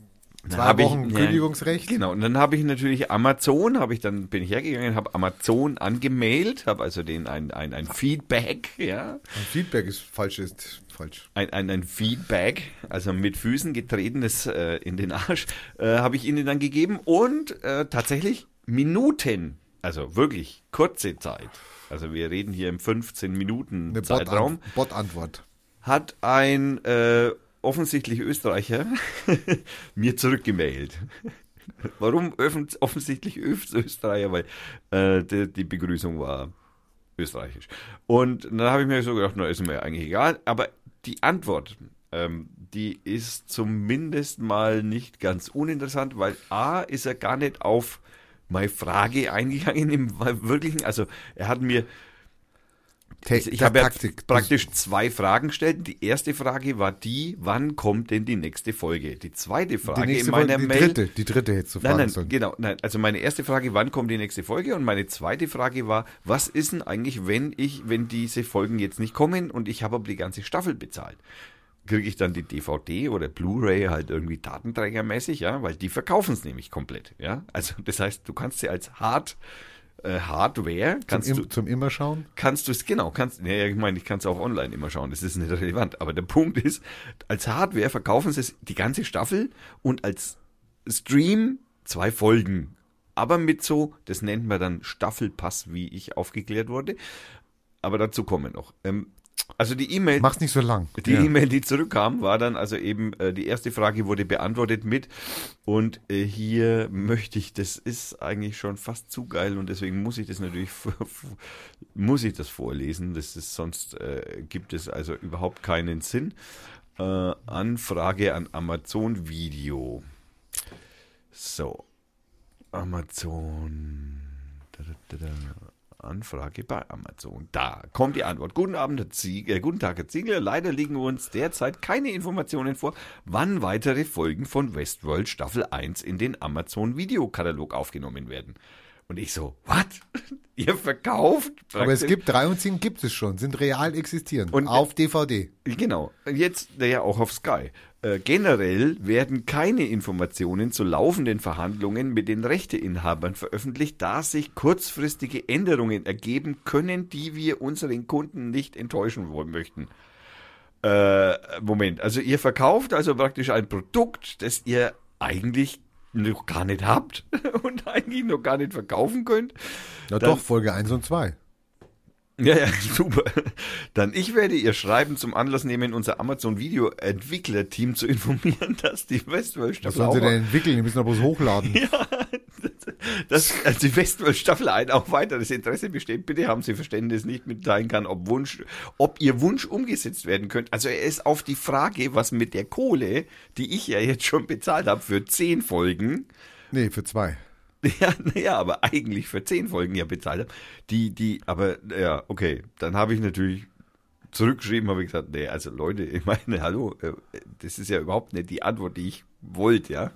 Speaker 2: Zwei
Speaker 1: hab ich-
Speaker 2: Wochen
Speaker 1: ja,
Speaker 2: Kündigungsrecht.
Speaker 1: Genau, und dann habe ich natürlich Amazon, habe ich dann bin ich hergegangen, habe Amazon angemeldet, habe also den ein, ein, ein Feedback, ja,
Speaker 2: Ein Feedback ist falsch, ist falsch.
Speaker 1: ein, ein, ein Feedback, also mit Füßen getretenes äh, in den Arsch, äh, habe ich ihnen dann gegeben und äh, tatsächlich Minuten, also wirklich kurze Zeit, also wir reden hier im 15 Minuten
Speaker 2: Eine
Speaker 1: Zeitraum,
Speaker 2: Bot-An- Bot-Antwort.
Speaker 1: hat ein äh, offensichtlich Österreicher mir zurückgemailt. Warum offensichtlich Österreicher? Weil äh, die, die Begrüßung war österreichisch. Und dann habe ich mir so gedacht, na, ist mir eigentlich egal. Aber die Antwort, ähm, die ist zumindest mal nicht ganz uninteressant, weil A, ist er gar nicht auf meine Frage eingegangen im wirklichen, also er hat mir ich, ich habe ja praktisch zwei Fragen gestellt. Die erste Frage war die, wann kommt denn die nächste Folge? Die zweite
Speaker 2: die
Speaker 1: Frage
Speaker 2: nächste
Speaker 1: in meiner
Speaker 2: Folge, die
Speaker 1: Mail.
Speaker 2: dritte, die dritte hättest du
Speaker 1: Nein,
Speaker 2: fragen
Speaker 1: nein,
Speaker 2: sollen.
Speaker 1: genau. Nein, also meine erste Frage, wann kommt die nächste Folge? Und meine zweite Frage war, was ist denn eigentlich, wenn ich, wenn diese Folgen jetzt nicht kommen und ich habe aber die ganze Staffel bezahlt? kriege ich dann die DVD oder Blu-ray halt irgendwie datenträgermäßig, ja, weil die verkaufen es nämlich komplett, ja. Also das heißt, du kannst sie als Hard äh, Hardware. Kannst
Speaker 2: zum,
Speaker 1: du
Speaker 2: zum immer schauen.
Speaker 1: kannst du es genau kannst ja, ich meine ich kann es auch online immer schauen das ist nicht relevant. Aber der Punkt ist als Hardware verkaufen sie es die ganze Staffel und als Stream zwei Folgen. Aber mit so das nennt man dann Staffelpass wie ich aufgeklärt wurde. Aber dazu kommen wir noch. Ähm, also die E-Mail
Speaker 2: Mach's nicht so lang.
Speaker 1: die
Speaker 2: Ja.
Speaker 1: E-Mail, die zurückkam, war dann also eben, äh, die erste Frage wurde beantwortet mit und äh, hier möchte ich, das ist eigentlich schon fast zu geil und deswegen muss ich das natürlich, muss ich das vorlesen, das ist, sonst äh, gibt es also überhaupt keinen Sinn. Äh, Anfrage an Amazon Video. So, Amazon. Da, da, da. Anfrage bei Amazon. Da kommt die Antwort. Guten Abend, Herr Ziegler. Äh, guten Tag, Herr Ziegler. Leider liegen uns derzeit keine Informationen vor, wann weitere Folgen von Westworld Staffel 1 in den Amazon Videokatalog aufgenommen werden. Und ich so, was? Ihr verkauft?
Speaker 2: Aber es
Speaker 1: praktisch-
Speaker 2: gibt drei und zehn gibt es schon, sind real existierend.
Speaker 1: Und-
Speaker 2: auf DVD.
Speaker 1: Genau. Jetzt ja auch auf Sky. Äh, generell werden keine Informationen zu laufenden Verhandlungen mit den Rechteinhabern veröffentlicht, da sich kurzfristige Änderungen ergeben können, die wir unseren Kunden nicht enttäuschen wollen möchten. Äh, Moment, also ihr verkauft also praktisch ein Produkt, das ihr eigentlich noch gar nicht habt und eigentlich noch gar nicht verkaufen könnt.
Speaker 2: Na
Speaker 1: Dann-
Speaker 2: doch, Folge 1 und 2.
Speaker 1: Ja, ja, super. Dann ich werde Ihr Schreiben zum Anlass nehmen, unser Amazon Video Entwicklerteam zu informieren, dass die Westworld
Speaker 2: Was
Speaker 1: Staffel
Speaker 2: sollen sie denn entwickeln? Die müssen doch bloß hochladen.
Speaker 1: dass also die Westworld Staffel 1 auch weiteres Interesse besteht. Bitte haben Sie Verständnis nicht mitteilen kann, ob Wunsch, ob Ihr Wunsch umgesetzt werden könnte. Also er ist auf die Frage, was mit der Kohle, die ich ja jetzt schon bezahlt habe für zehn Folgen,
Speaker 2: Nee, für zwei.
Speaker 1: Ja, naja, aber eigentlich für zehn Folgen ja bezahlt habe. Die, die, aber ja, okay, dann habe ich natürlich zurückgeschrieben, habe ich gesagt, nee, also Leute, ich meine, hallo, äh, das ist ja überhaupt nicht die Antwort, die ich wollte, ja.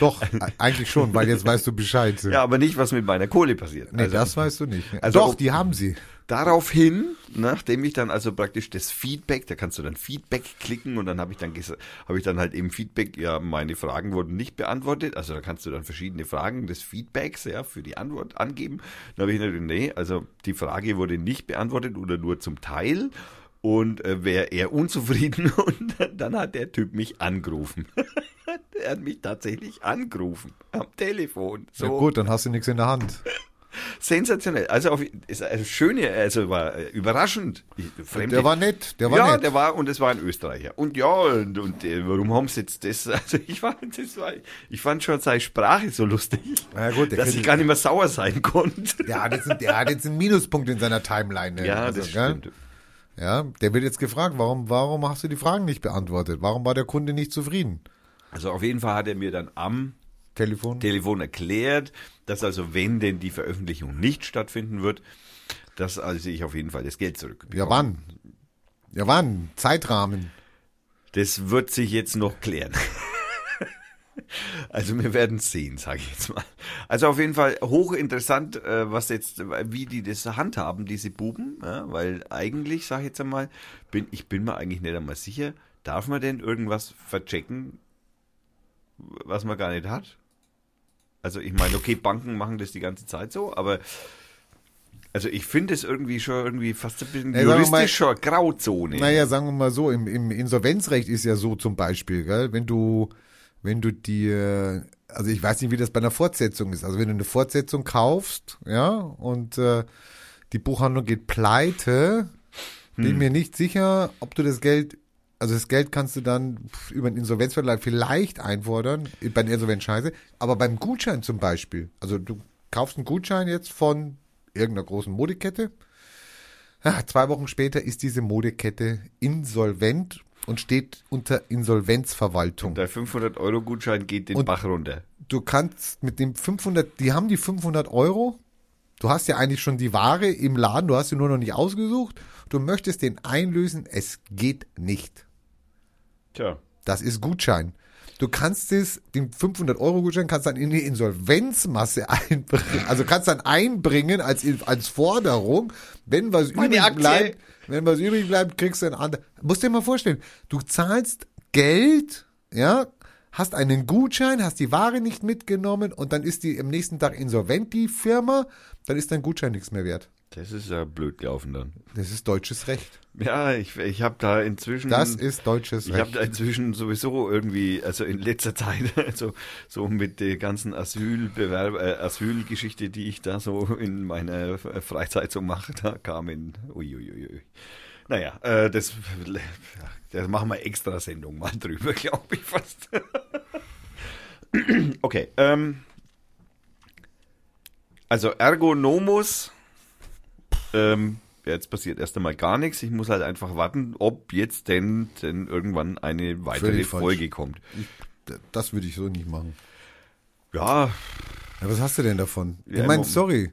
Speaker 2: Doch, eigentlich schon, weil jetzt weißt du Bescheid.
Speaker 1: Ja, aber nicht, was mit meiner Kohle passiert.
Speaker 2: nee,
Speaker 1: also,
Speaker 2: das weißt du nicht.
Speaker 1: also
Speaker 2: doch, die haben sie.
Speaker 1: Daraufhin, nachdem ich dann also praktisch das Feedback, da kannst du dann Feedback klicken und dann habe ich dann habe ich dann halt eben Feedback, ja, meine Fragen wurden nicht beantwortet, also da kannst du dann verschiedene Fragen des Feedbacks, ja, für die Antwort angeben. Dann habe ich natürlich, nee, also die Frage wurde nicht beantwortet oder nur zum Teil und äh, wäre er unzufrieden und dann hat der Typ mich angerufen. er hat mich tatsächlich angerufen am Telefon. So.
Speaker 2: Ja gut, dann hast du nichts in der Hand.
Speaker 1: Sensationell. Also auf, ist also schöne, also war äh, überraschend. Fremde,
Speaker 2: Der war nett, der war
Speaker 1: ja,
Speaker 2: nett.
Speaker 1: der war und es war ein Österreicher. Und ja, und, und äh, warum haben sie jetzt das? Also ich war, das war, ich fand schon seine Sprache so lustig,
Speaker 2: Na gut, der
Speaker 1: dass ich gar nicht mehr sauer sein konnte.
Speaker 2: Der hat, jetzt, einen- der hat jetzt einen Minuspunkt in seiner Timeline. ne?
Speaker 1: Ja,
Speaker 2: Also,
Speaker 1: das
Speaker 2: gell? Ja, der wird jetzt gefragt, warum, warum hast du die Fragen nicht beantwortet? Warum war der Kunde nicht zufrieden?
Speaker 1: Also auf jeden Fall hat er mir dann am
Speaker 2: Telefon?
Speaker 1: Telefon erklärt, dass also wenn denn die Veröffentlichung nicht stattfinden wird, dass also ich auf jeden Fall das Geld zurück.
Speaker 2: ja, wann? Ja, wann? Zeitrahmen.
Speaker 1: Das wird sich jetzt noch klären. Also wir werden sehen, sage ich jetzt mal. Also auf jeden Fall hochinteressant, äh, was jetzt, wie die das handhaben, diese Buben, ja, weil eigentlich, sage ich jetzt einmal, bin, ich bin mir eigentlich nicht einmal sicher, darf man denn irgendwas verchecken, was man gar nicht hat? Also ich meine, okay, Banken machen das die ganze Zeit so, aber also ich finde es irgendwie schon irgendwie fast ein bisschen
Speaker 2: Ja,
Speaker 1: juristisch schon Grauzone.
Speaker 2: Naja, sagen wir mal so, im, im Insolvenzrecht ist ja so zum Beispiel, gell, wenn du, wenn du dir, also ich weiß nicht, wie das bei einer Fortsetzung ist, also wenn du eine Fortsetzung kaufst, ja, und äh, die Buchhandlung geht pleite,
Speaker 1: Hm.
Speaker 2: bin mir nicht sicher, ob du das Geld, also das Geld kannst du dann über den Insolvenzverleih vielleicht einfordern, bei der Insolvenzscheiße, aber beim Gutschein zum Beispiel, also du kaufst einen Gutschein jetzt von irgendeiner großen Modekette, Ah, zwei Wochen später ist diese Modekette insolvent und steht unter Insolvenzverwaltung.
Speaker 1: Der 500-Euro-Gutschein geht den
Speaker 2: Und-
Speaker 1: Bach runter.
Speaker 2: Du kannst mit dem 500, die haben die 500 Euro. Du hast ja eigentlich schon die Ware im Laden, du hast sie nur noch nicht ausgesucht. Du möchtest den einlösen, es geht nicht.
Speaker 1: Tja.
Speaker 2: Das ist Gutschein. Du kannst es, den 500 Euro Gutschein kannst dann in die Insolvenzmasse einbringen, also kannst dann einbringen als, als Forderung, wenn was übrig bleibt, Wenn was übrig bleibt, kriegst du ein anderes. Musst dir mal vorstellen, du zahlst Geld, ja, hast einen Gutschein, hast die Ware nicht mitgenommen und dann ist die am nächsten Tag insolvent, die Firma, dann ist dein Gutschein nichts mehr wert.
Speaker 1: Das ist ja blöd gelaufen dann.
Speaker 2: Das ist deutsches Recht.
Speaker 1: Ja, ich, ich habe da inzwischen.
Speaker 2: Das ist deutsches
Speaker 1: Ich habe
Speaker 2: Recht.
Speaker 1: da inzwischen sowieso irgendwie, also in letzter Zeit, also so mit der ganzen Asylbewerb, äh, Asylgeschichte, die ich da so in meiner Freizeit so mache, da kamen, uiuiui. Naja, äh, das, das machen wir extra Sendung mal drüber, glaube ich fast. okay, ähm, also Ergonomus, ähm, jetzt passiert erst einmal gar nichts. Ich muss halt einfach warten, ob jetzt denn, denn irgendwann eine weitere
Speaker 2: Völlig falsch.
Speaker 1: Folge kommt.
Speaker 2: Das würde ich so nicht machen.
Speaker 1: Ja,
Speaker 2: Ja, was hast du denn davon?
Speaker 1: Ja,
Speaker 2: ich meine, sorry.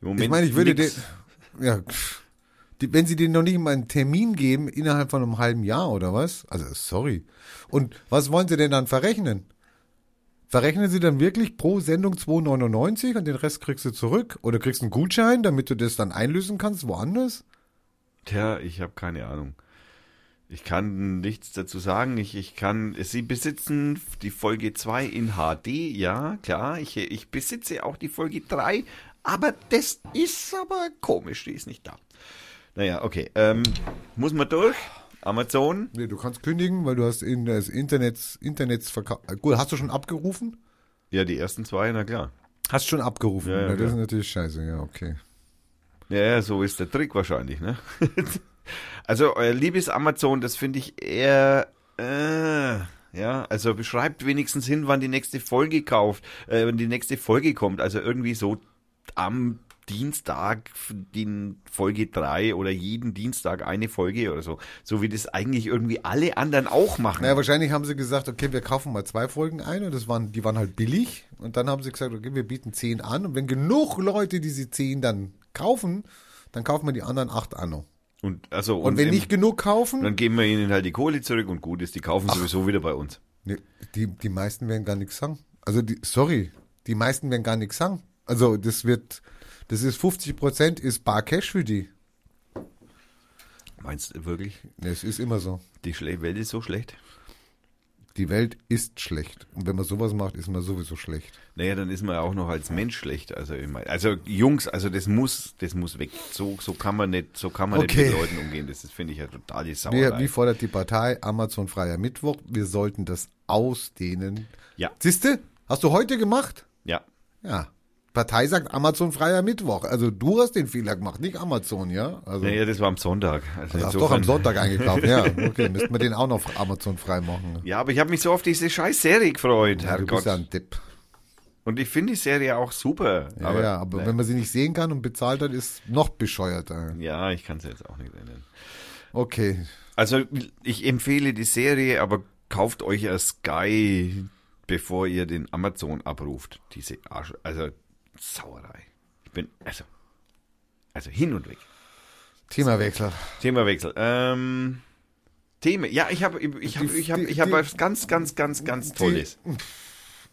Speaker 2: Ich meine, ich würde den,
Speaker 1: nix.
Speaker 2: ja, pff. die, wenn sie denen noch nicht mal einen Termin geben, innerhalb von einem halben Jahr oder was? Also, sorry. Und was wollen sie denn dann verrechnen? Verrechnen sie dann wirklich pro Sendung 2,99 und den Rest kriegst du zurück? Oder kriegst einen Gutschein, damit du das dann einlösen kannst woanders?
Speaker 1: Tja, ich habe keine Ahnung. Ich kann nichts dazu sagen. Ich, ich kann, Sie besitzen die Folge 2 in HD, ja, klar. Ich, ich besitze auch die Folge 3, aber das ist aber komisch, die ist nicht da. Naja, okay. Ähm, muss man durch? Amazon?
Speaker 2: Nee, du kannst kündigen, weil du hast in das Internets, Internets verkauft. Gut, hast du schon abgerufen?
Speaker 1: Ja, die ersten zwei, na klar.
Speaker 2: Hast schon abgerufen.
Speaker 1: Ja, ja,
Speaker 2: Ja, das ist natürlich scheiße, ja, okay.
Speaker 1: Ja, ja, so ist der Trick wahrscheinlich, ne? also, euer liebes Amazon, das finde ich eher, äh, ja, also beschreibt wenigstens hin, wann die nächste Folge kauft, äh, wenn die nächste Folge kommt. Also irgendwie so am Dienstag die Folge 3 oder jeden Dienstag eine Folge oder so. So wie das eigentlich irgendwie alle anderen auch machen.
Speaker 2: Naja, wahrscheinlich haben sie gesagt, okay, wir kaufen mal zwei Folgen ein und das waren, die waren halt billig. Und dann haben sie gesagt, okay, wir bieten zehn an. Und wenn genug Leute diese zehn dann kaufen, dann kaufen wir die anderen acht an. Und,
Speaker 1: Und, also,
Speaker 2: und wenn
Speaker 1: im-
Speaker 2: nicht genug kaufen,
Speaker 1: dann geben wir ihnen halt die Kohle zurück und gut ist, die kaufen sowieso wieder bei uns.
Speaker 2: nee, die, die meisten werden gar nichts sagen. Also, die, sorry, die meisten werden gar nichts sagen. Also, das wird, das ist 50 Prozent ist bar Cash für die.
Speaker 1: Meinst du wirklich,
Speaker 2: Es ist immer so.
Speaker 1: die Welt ist so schlecht?
Speaker 2: Die Welt ist schlecht. Und wenn man sowas macht, ist man sowieso schlecht.
Speaker 1: Naja, dann ist man ja auch noch als Mensch schlecht. Also, ich mein, also Jungs, also das muss, das muss weg. So, so kann man nicht, so kann man
Speaker 2: Okay.
Speaker 1: nicht mit Leuten umgehen. Das finde ich ja total die
Speaker 2: Wie,
Speaker 1: Sauerei.
Speaker 2: wie fordert die Partei Amazon freier Mittwoch? Wir sollten das ausdehnen.
Speaker 1: Ja.
Speaker 2: Siehste? Hast du heute gemacht?
Speaker 1: ja.
Speaker 2: Ja. Partei sagt Amazon freier Mittwoch. Also du hast den Fehler gemacht, nicht Amazon, ja? Also
Speaker 1: Naja, das war am Sonntag. Also
Speaker 2: du hast doch am Sonntag eingekauft. Ja, okay, müssten wir den auch noch Amazon frei machen.
Speaker 1: Ja, aber ich habe mich so auf diese scheiß Serie gefreut,
Speaker 2: Ja, du bist
Speaker 1: Herrgott.
Speaker 2: ja ein Tipp.
Speaker 1: Und ich finde die Serie auch super.
Speaker 2: Ja,
Speaker 1: aber,
Speaker 2: ja, aber wenn man sie nicht sehen kann und bezahlt hat, ist noch bescheuerter.
Speaker 1: ja, ich kann es jetzt auch nicht nennen.
Speaker 2: Okay.
Speaker 1: Also ich empfehle die Serie, aber kauft euch ja Sky, bevor ihr den Amazon abruft. Diese Arsch, also Sauerei. Ich bin, also, also hin und weg.
Speaker 2: Themawechsel.
Speaker 1: Themawechsel. Ähm, Thema. Ja, ich habe, ich habe,
Speaker 2: Die-
Speaker 1: ich habe,
Speaker 2: die-
Speaker 1: ich habe
Speaker 2: die-
Speaker 1: was ganz, ganz, ganz, ganz Tolles.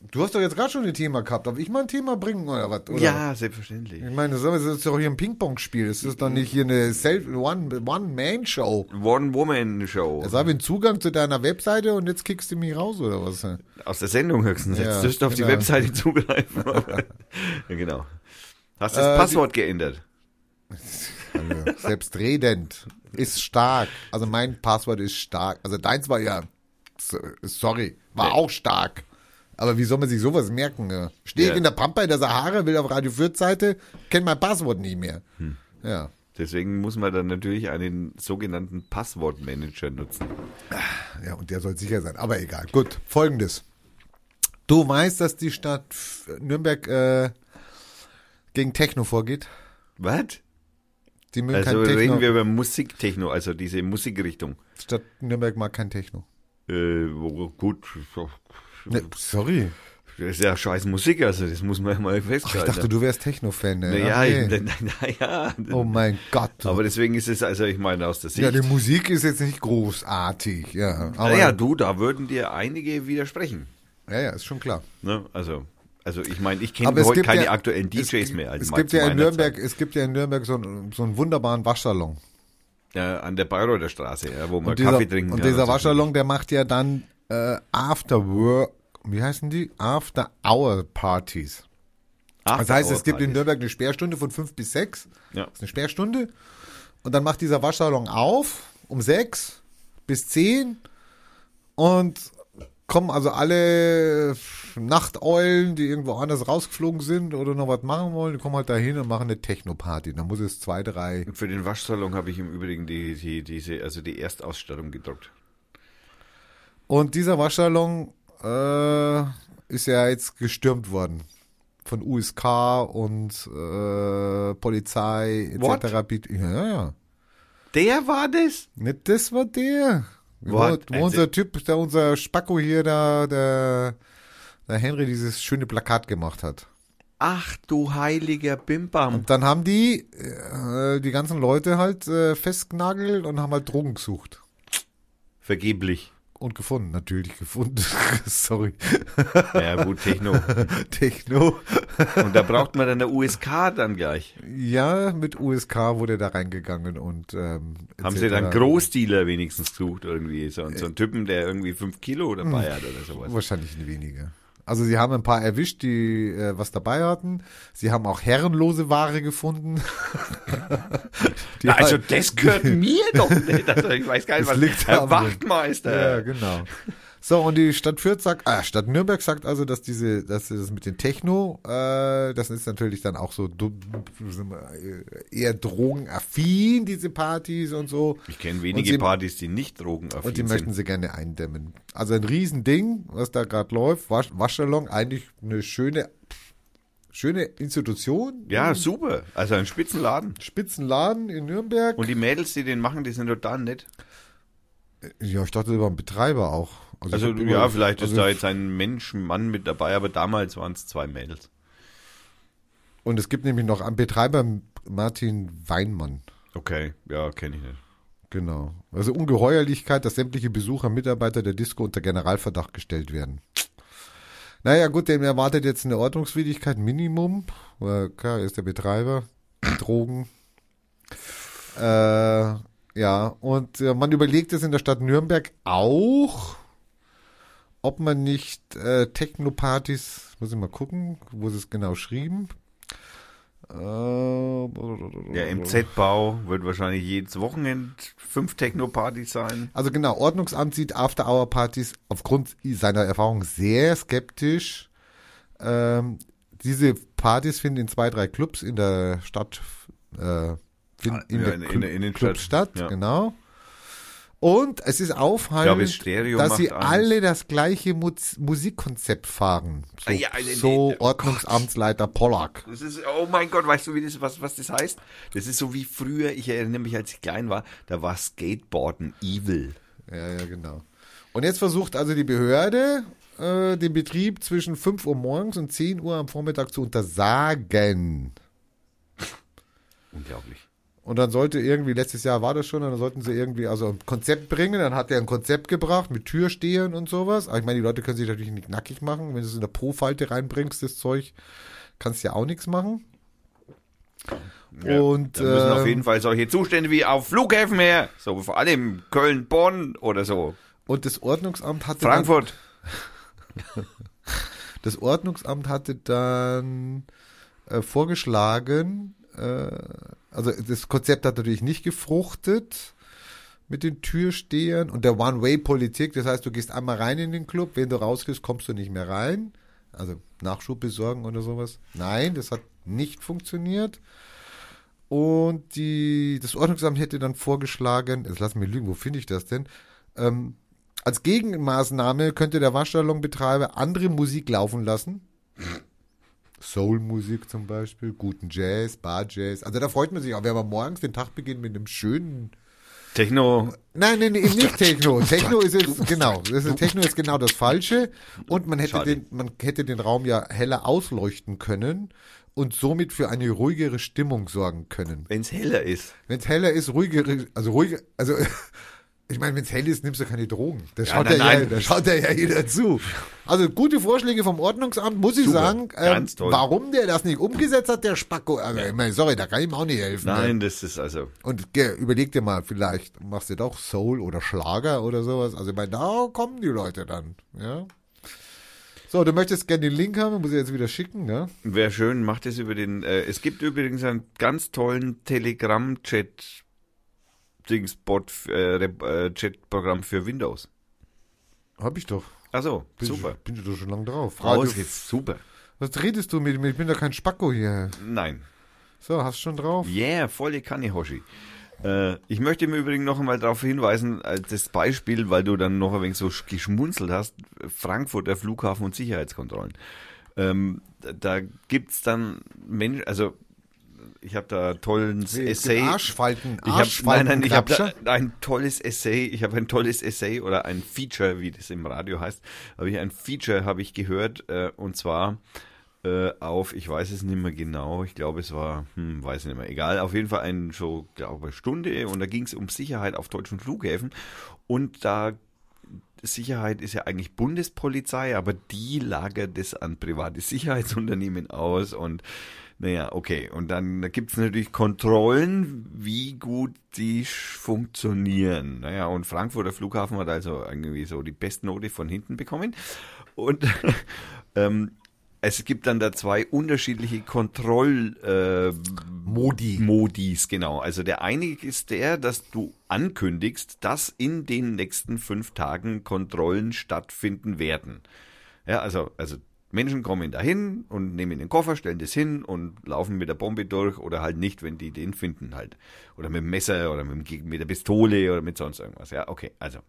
Speaker 2: Du hast doch jetzt gerade schon ein Thema gehabt. Darf ich mal ein Thema bringen oder was? Oder?
Speaker 1: Ja, selbstverständlich.
Speaker 2: Ich meine, das ist doch hier ein Ping-Pong-Spiel. Das ist doch nicht hier eine One-Man-Show.
Speaker 1: One-Woman-Show.
Speaker 2: Jetzt habe ich einen Zugang zu deiner Webseite und jetzt kickst du mich raus, oder was?
Speaker 1: Aus der Sendung höchstens. Jetzt
Speaker 2: Ja,
Speaker 1: dürft ihr auf die
Speaker 2: genau.
Speaker 1: Webseite zugreifen. ja, genau. Hast das
Speaker 2: Äh,
Speaker 1: Passwort geändert?
Speaker 2: Also, selbstredend. Ist stark. Also mein Passwort ist stark. Also deins war ja, so- sorry, war
Speaker 1: Nee.
Speaker 2: auch stark. Aber wie soll man sich sowas merken? Ja? Stehe ich
Speaker 1: Ja.
Speaker 2: in der Pampa in der Sahara, will auf Radio Fürth Seite, kennt mein Passwort nicht mehr.
Speaker 1: Hm.
Speaker 2: Ja.
Speaker 1: Deswegen muss man dann natürlich einen sogenannten Passwortmanager nutzen.
Speaker 2: Ja, und der soll sicher sein. Aber egal. Gut, folgendes. Du weißt, dass die Stadt Nürnberg äh, gegen Techno vorgeht?
Speaker 1: Was?
Speaker 2: Die mögen
Speaker 1: Also
Speaker 2: kein Techno.
Speaker 1: reden wir über Musiktechno, also diese Musikrichtung.
Speaker 2: Stadt Nürnberg mag kein Techno.
Speaker 1: Äh, gut,
Speaker 2: Ne, sorry.
Speaker 1: das ist ja scheiß Musik, also das muss man ja mal
Speaker 2: Ach, ich
Speaker 1: festhalten.
Speaker 2: dachte, du wärst Techno-Fan. Ne?
Speaker 1: naja, ich, naja.
Speaker 2: Oh mein Gott.
Speaker 1: Aber deswegen ist es, also ich meine, aus der Sicht.
Speaker 2: ja, die Musik ist jetzt nicht großartig. Ja, aber,
Speaker 1: naja, du, da würden dir einige widersprechen.
Speaker 2: ja, ja, ist schon klar.
Speaker 1: Ne? Also, also ich meine, ich kenne
Speaker 2: es
Speaker 1: heute keine
Speaker 2: ja,
Speaker 1: aktuellen
Speaker 2: es,
Speaker 1: DJs mehr. als
Speaker 2: Es gibt ja in Nürnberg,
Speaker 1: Zeit.
Speaker 2: es gibt ja in Nürnberg so, einen- so einen wunderbaren Waschsalon.
Speaker 1: Ja, an der Bayreuther Straße, ja, wo man
Speaker 2: Und dieser,
Speaker 1: Kaffee trinken
Speaker 2: und
Speaker 1: kann.
Speaker 2: dieser
Speaker 1: so.
Speaker 2: Waschsalon, der macht ja dann äh, After Work, wie heißen die? After Hour Partys.
Speaker 1: After
Speaker 2: Das heißt, es gibt in. Nürnberg eine Sperrstunde von fünf bis sechs.
Speaker 1: Ja.
Speaker 2: Das ist eine Sperrstunde. Und dann macht dieser Waschsalon auf um sechs bis zehn und kommen also alle Nachteulen, die irgendwo anders rausgeflogen sind oder noch was machen wollen, die kommen halt dahin und machen eine Techno-Party. Dann muss es zwei, drei.
Speaker 1: Und für den Waschsalon habe ich im Übrigen die, die, diese, also die Erstausstattung gedruckt.
Speaker 2: Und dieser Waschsalon äh, ist ja jetzt gestürmt worden. Von USK und äh, Polizei etc. Ja, ja.
Speaker 1: Der war das?
Speaker 2: Nicht das war der. Wo,
Speaker 1: What?
Speaker 2: wo unser Typ, der unser Spacko hier, da, der, der Henry dieses schöne Plakat gemacht hat.
Speaker 1: Ach du heiliger Bimbam.
Speaker 2: Und dann haben die, äh, die ganzen Leute halt äh, festgenagelt und haben halt Drogen gesucht.
Speaker 1: Vergeblich.
Speaker 2: Und gefunden, natürlich gefunden. Sorry.
Speaker 1: Ja gut, Techno.
Speaker 2: Techno.
Speaker 1: Und da braucht man dann der USK dann gleich.
Speaker 2: Ja, mit USK wurde da reingegangen und ähm,
Speaker 1: Haben sie dann Großdealer wenigstens gesucht irgendwie? So, so einen Typen, der irgendwie fünf Kilo dabei hat oder sowas.
Speaker 2: Wahrscheinlich weniger. Also sie haben ein paar erwischt, die äh, was dabei hatten. Sie haben auch herrenlose Ware gefunden. Die
Speaker 1: also
Speaker 2: halt-
Speaker 1: das gehört mir doch nicht. Also ich weiß gar nicht, was
Speaker 2: liegt
Speaker 1: Herr Wachtmeister.
Speaker 2: Ja, genau. So, und die Stadt Fürth sagt, ah, Stadt Nürnberg sagt also, dass diese, dass das mit den Techno, äh, das ist natürlich dann auch so du- sind wir, äh, eher drogenaffin, diese Partys und so.
Speaker 1: Ich kenne wenige
Speaker 2: sie-
Speaker 1: Partys, die nicht drogenaffin
Speaker 2: Und die
Speaker 1: sind.
Speaker 2: möchten sie gerne eindämmen. Also ein Riesending, was da gerade läuft. Wasch, Waschsalon, eigentlich eine schöne, schöne Institution.
Speaker 1: Ja, super. Also ein Spitzenladen.
Speaker 2: Spitzenladen in Nürnberg.
Speaker 1: Und die Mädels, die den machen, die sind total nett.
Speaker 2: ja, ich dachte über einen Betreiber auch.
Speaker 1: Also
Speaker 2: über-
Speaker 1: ja, vielleicht ist
Speaker 2: also-
Speaker 1: da jetzt ein Mensch, ein Mann mit dabei, aber damals waren es zwei Mädels.
Speaker 2: Und es gibt nämlich noch einen Betreiber, Martin Weinmann.
Speaker 1: Okay, ja, kenne ich nicht.
Speaker 2: Genau. Also Ungeheuerlichkeit, dass sämtliche Besucher, Mitarbeiter der Disco unter Generalverdacht gestellt werden. Naja, gut, dem erwartet jetzt eine Ordnungswidrigkeit Minimum. Klar, er ist der Betreiber. Drogen. Äh, ja, und äh, man überlegt es in der Stadt Nürnberg auch, ob man nicht äh, Techno-Partys, muss ich mal gucken, wo sie es genau schrieben. Äh,
Speaker 1: Der MZ-Bau wird wahrscheinlich jedes Wochenende fünf Techno-Partys sein.
Speaker 2: Also genau, Ordnungsamt sieht After-Hour-Partys aufgrund seiner Erfahrung sehr skeptisch. Ähm, diese Partys finden in zwei, drei Clubs in der Stadt, äh, finden in,
Speaker 1: Ja,
Speaker 2: der
Speaker 1: in- in der Innenstadt,
Speaker 2: Club statt,
Speaker 1: ja.
Speaker 2: genau. Und es ist
Speaker 1: glaube,
Speaker 2: auffallend,
Speaker 1: Stereo
Speaker 2: dass sie
Speaker 1: eins.
Speaker 2: alle das gleiche Mus Musikkonzept fahren. So,
Speaker 1: Ah, ja, nee,
Speaker 2: so
Speaker 1: oh
Speaker 2: Ordnungsamtsleiter Pollack.
Speaker 1: Das ist, oh mein Gott, weißt du, wie das, was, was das heißt? Das ist so wie früher, ich erinnere mich, als ich klein war, da war Skateboarden evil.
Speaker 2: Ja, ja, genau. Und jetzt versucht also die Behörde, äh, den Betrieb zwischen 5 Uhr morgens und 10 Uhr am Vormittag zu untersagen.
Speaker 1: Unglaublich.
Speaker 2: Und dann sollte irgendwie, letztes Jahr war das schon, dann sollten sie irgendwie also ein Konzept bringen. Dann hat er ein Konzept gebracht mit Türstehern und sowas. Aber ich meine, die Leute können sich natürlich nicht nackig machen. Wenn du es in der Pro-Falte reinbringst, das Zeug, kannst du ja auch nichts machen.
Speaker 1: Ja,
Speaker 2: Und,
Speaker 1: da müssen auf
Speaker 2: ähm,
Speaker 1: jeden Fall solche Zustände wie auf Flughäfen her, so vor allem Köln, Bonn oder so.
Speaker 2: Und das Ordnungsamt hatte dann,
Speaker 1: Frankfurt.
Speaker 2: das Ordnungsamt hatte dann äh, vorgeschlagen, äh, also das Konzept hat natürlich nicht gefruchtet mit den Türstehern und der One-Way-Politik. Das heißt, du gehst einmal rein in den Club, wenn du rausgehst, kommst du nicht mehr rein. Also Nachschub besorgen oder sowas. Nein, das hat nicht funktioniert. Und die, das Ordnungsamt hätte dann vorgeschlagen, jetzt lass mich lügen, wo finde ich das denn? Ähm, als Gegenmaßnahme könnte der Waschsalonbetreiber andere Musik laufen lassen. Soul-Musik zum Beispiel, guten Jazz, Bar-Jazz. Also da freut man sich auch, wenn man morgens den Tag beginnt mit einem schönen.
Speaker 1: Techno.
Speaker 2: Nein, nein, nein, nicht Techno. Techno ist jetzt, genau, das ist, Techno ist genau das Falsche. Und man hätte,
Speaker 1: Schade.
Speaker 2: den, man hätte den Raum ja heller ausleuchten können und somit für eine ruhigere Stimmung sorgen können.
Speaker 1: Wenn es heller ist.
Speaker 2: Wenn es heller ist, ruhigere, also ruhige, also Ich meine, wenn es hell ist, nimmst du keine Drogen. Da
Speaker 1: Ja,
Speaker 2: schaut,
Speaker 1: nein,
Speaker 2: ja,
Speaker 1: nein.
Speaker 2: Ja, da schaut ja ja jeder zu. Also gute Vorschläge vom Ordnungsamt, muss ich
Speaker 1: Super,
Speaker 2: sagen. Ähm,
Speaker 1: ganz toll.
Speaker 2: warum der das nicht umgesetzt hat, der Spacko. Also, ich meine, sorry, da kann ich ihm auch nicht helfen. ne?
Speaker 1: Nein, das ist also.
Speaker 2: Und ge, überleg dir mal, vielleicht machst du doch Soul oder Schlager oder sowas. Also ich meine, da kommen die Leute dann. Ja. So, du möchtest gerne den Link haben, muss ich jetzt wieder schicken, ne?
Speaker 1: Wäre schön, macht es über den. Äh, es gibt übrigens einen ganz tollen Telegram-Chat. Dingsbot, äh, äh, Chat-Programm für Windows.
Speaker 2: Hab ich doch.
Speaker 1: Achso,
Speaker 2: Bin
Speaker 1: super.
Speaker 2: Ich, bin ich doch schon lange drauf.
Speaker 1: Raus
Speaker 2: Radio-
Speaker 1: jetzt, super.
Speaker 2: Was redest du mit mir? Ich bin doch kein Spacko hier.
Speaker 1: Nein.
Speaker 2: So, hast schon drauf?
Speaker 1: Yeah, volle Kanne, Hoshi. Äh, ich möchte im Übrigen noch einmal darauf hinweisen, als das Beispiel, weil du dann noch ein wenig so sch- geschmunzelt hast, Frankfurter Flughafen und Sicherheitskontrollen. Ähm, da- da gibt's dann Menschen, also ich habe da tollen
Speaker 2: Es
Speaker 1: Essay.
Speaker 2: Arschfalten,
Speaker 1: Ich hab, nein, nein, ich habe ein tolles Essay, ich habe ein tolles Essay oder ein Feature, wie das im Radio heißt, habe ich ein Feature habe ich gehört äh, und zwar äh, auf, ich weiß es nicht mehr genau, ich glaube es war, hm, weiß nicht mehr, egal, auf jeden Fall ein so, glaube Stunde und da ging es um Sicherheit auf deutschen Flughäfen und da Sicherheit ist ja eigentlich Bundespolizei, aber die lagert das an private Sicherheitsunternehmen aus und naja, okay. Und dann gibt es natürlich Kontrollen, wie gut die funktionieren. Naja, und Frankfurter Flughafen hat also irgendwie so die Bestnote von hinten bekommen. Und ähm, es gibt dann da zwei unterschiedliche Kontroll äh,
Speaker 2: Modi.
Speaker 1: Modis, genau. Also der eine ist der, dass du ankündigst, dass in den nächsten fünf Tagen Kontrollen stattfinden werden. Ja, also, also Menschen kommen dahin und nehmen den Koffer, stellen das hin und laufen mit der Bombe durch oder halt nicht, wenn die den finden halt. Oder mit dem Messer oder mit, mit der Pistole oder mit sonst irgendwas. Ja, okay, also.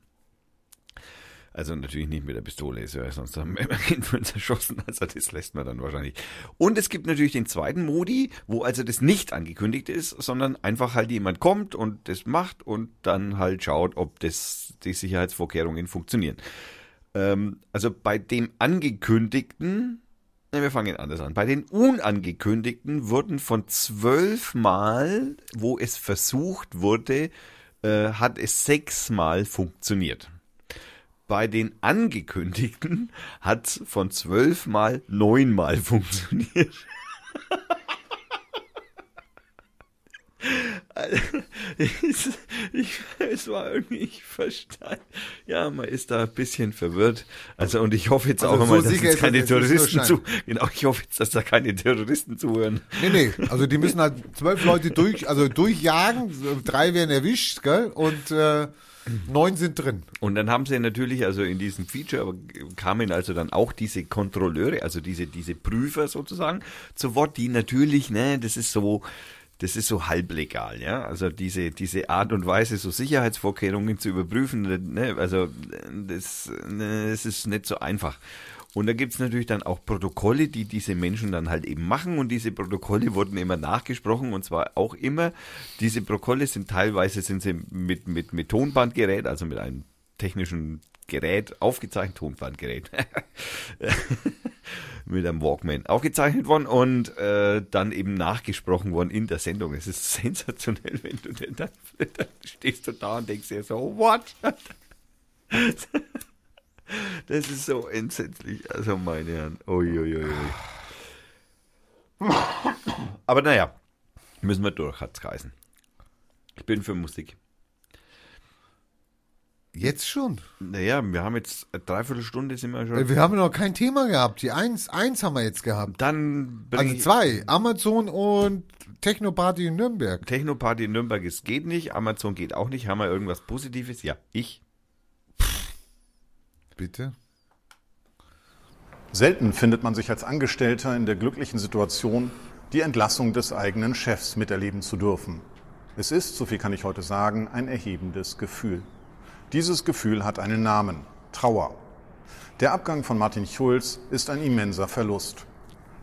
Speaker 1: Also natürlich nicht mit der Pistole, sonst haben wir immer Kind für uns erschossen, also das lässt man dann wahrscheinlich. Und es gibt natürlich den zweiten Modi, wo also das nicht angekündigt ist, sondern einfach halt jemand kommt und das macht und dann halt schaut, ob das die Sicherheitsvorkehrungen funktionieren. Ähm, also bei dem angekündigten, na, wir fangen anders an. Bei den unangekündigten wurden von zwölf Mal, wo es versucht wurde, äh, hat es sechsmal funktioniert. Bei den angekündigten hat es von zwölf Mal neunmal funktioniert. ich, ich, es war irgendwie, ich verstand. Ja, man ist da ein bisschen verwirrt. Also, und ich hoffe jetzt
Speaker 2: Also
Speaker 1: auch
Speaker 2: so
Speaker 1: mal, dass jetzt keine Terroristen zu, genau, ich hoffe jetzt, dass da keine Terroristen zuhören.
Speaker 2: Nee, nee, also die müssen halt zwölf Leute durch, also durchjagen, drei werden erwischt, gell? Und äh, neun sind drin.
Speaker 1: Und dann haben sie natürlich, also in diesem Feature, aber kamen also dann auch diese Kontrolleure, also diese, diese Prüfer sozusagen zu Wort, die natürlich, ne, das ist so, das ist so halblegal, ja. Also diese, diese Art und Weise, so Sicherheitsvorkehrungen zu überprüfen, ne, also das, ne, das ist nicht so einfach. Und da gibt's natürlich dann auch Protokolle, die diese Menschen dann halt eben machen und diese Protokolle wurden immer nachgesprochen und zwar auch immer, diese Protokolle sind teilweise sind sie mit, mit, mit Tonbandgerät, also mit einem technischen Gerät aufgezeichnet, Tonbandgerät, mit einem Walkman aufgezeichnet worden und äh, dann eben nachgesprochen worden in der Sendung. Es ist sensationell, wenn du denn dann, dann stehst du da und denkst dir so, what? Das ist so entsetzlich. Also meine Herren. Uiuiui. Aber naja, müssen wir durch, hat's geheißen. Ich bin für Musik.
Speaker 2: Jetzt schon.
Speaker 1: Naja, wir haben jetzt eine Dreiviertelstunde sind wir
Speaker 2: Äh,
Speaker 1: schon.
Speaker 2: Wir haben noch kein Thema gehabt. Die eins, eins haben wir jetzt gehabt.
Speaker 1: Dann
Speaker 2: Also zwei. Amazon und Technoparty in Nürnberg.
Speaker 1: Technoparty in Nürnberg, es geht nicht. Amazon geht auch nicht. Haben wir irgendwas Positives? Ja, ich.
Speaker 2: Bitte.
Speaker 3: Selten findet man sich als Angestellter in der glücklichen Situation, die Entlassung des eigenen Chefs miterleben zu dürfen. Es ist, so viel kann ich heute sagen, ein erhebendes Gefühl. Dieses Gefühl hat einen Namen, Trauer. Der Abgang von Martin Schulz ist ein immenser Verlust.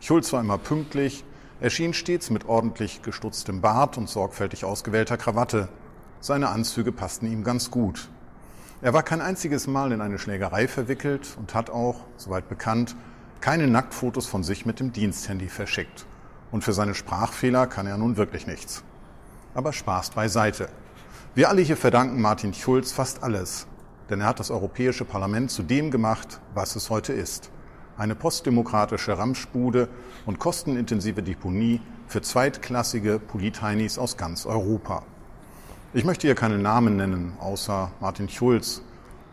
Speaker 3: Schulz war immer pünktlich, erschien stets mit ordentlich gestutztem Bart und sorgfältig ausgewählter Krawatte. Seine Anzüge passten ihm ganz gut. Er war kein einziges Mal in eine Schlägerei verwickelt und hat auch, soweit bekannt, keine Nacktfotos von sich mit dem Diensthandy verschickt. Und für seine Sprachfehler kann er nun wirklich nichts. Aber Spaß beiseite. Wir alle hier verdanken Martin Schulz fast alles, denn er hat das Europäische Parlament zu dem gemacht, was es heute ist. Eine postdemokratische Ramschbude und kostenintensive Deponie für zweitklassige Politheinis aus ganz Europa. Ich möchte hier keine Namen nennen, außer Martin Schulz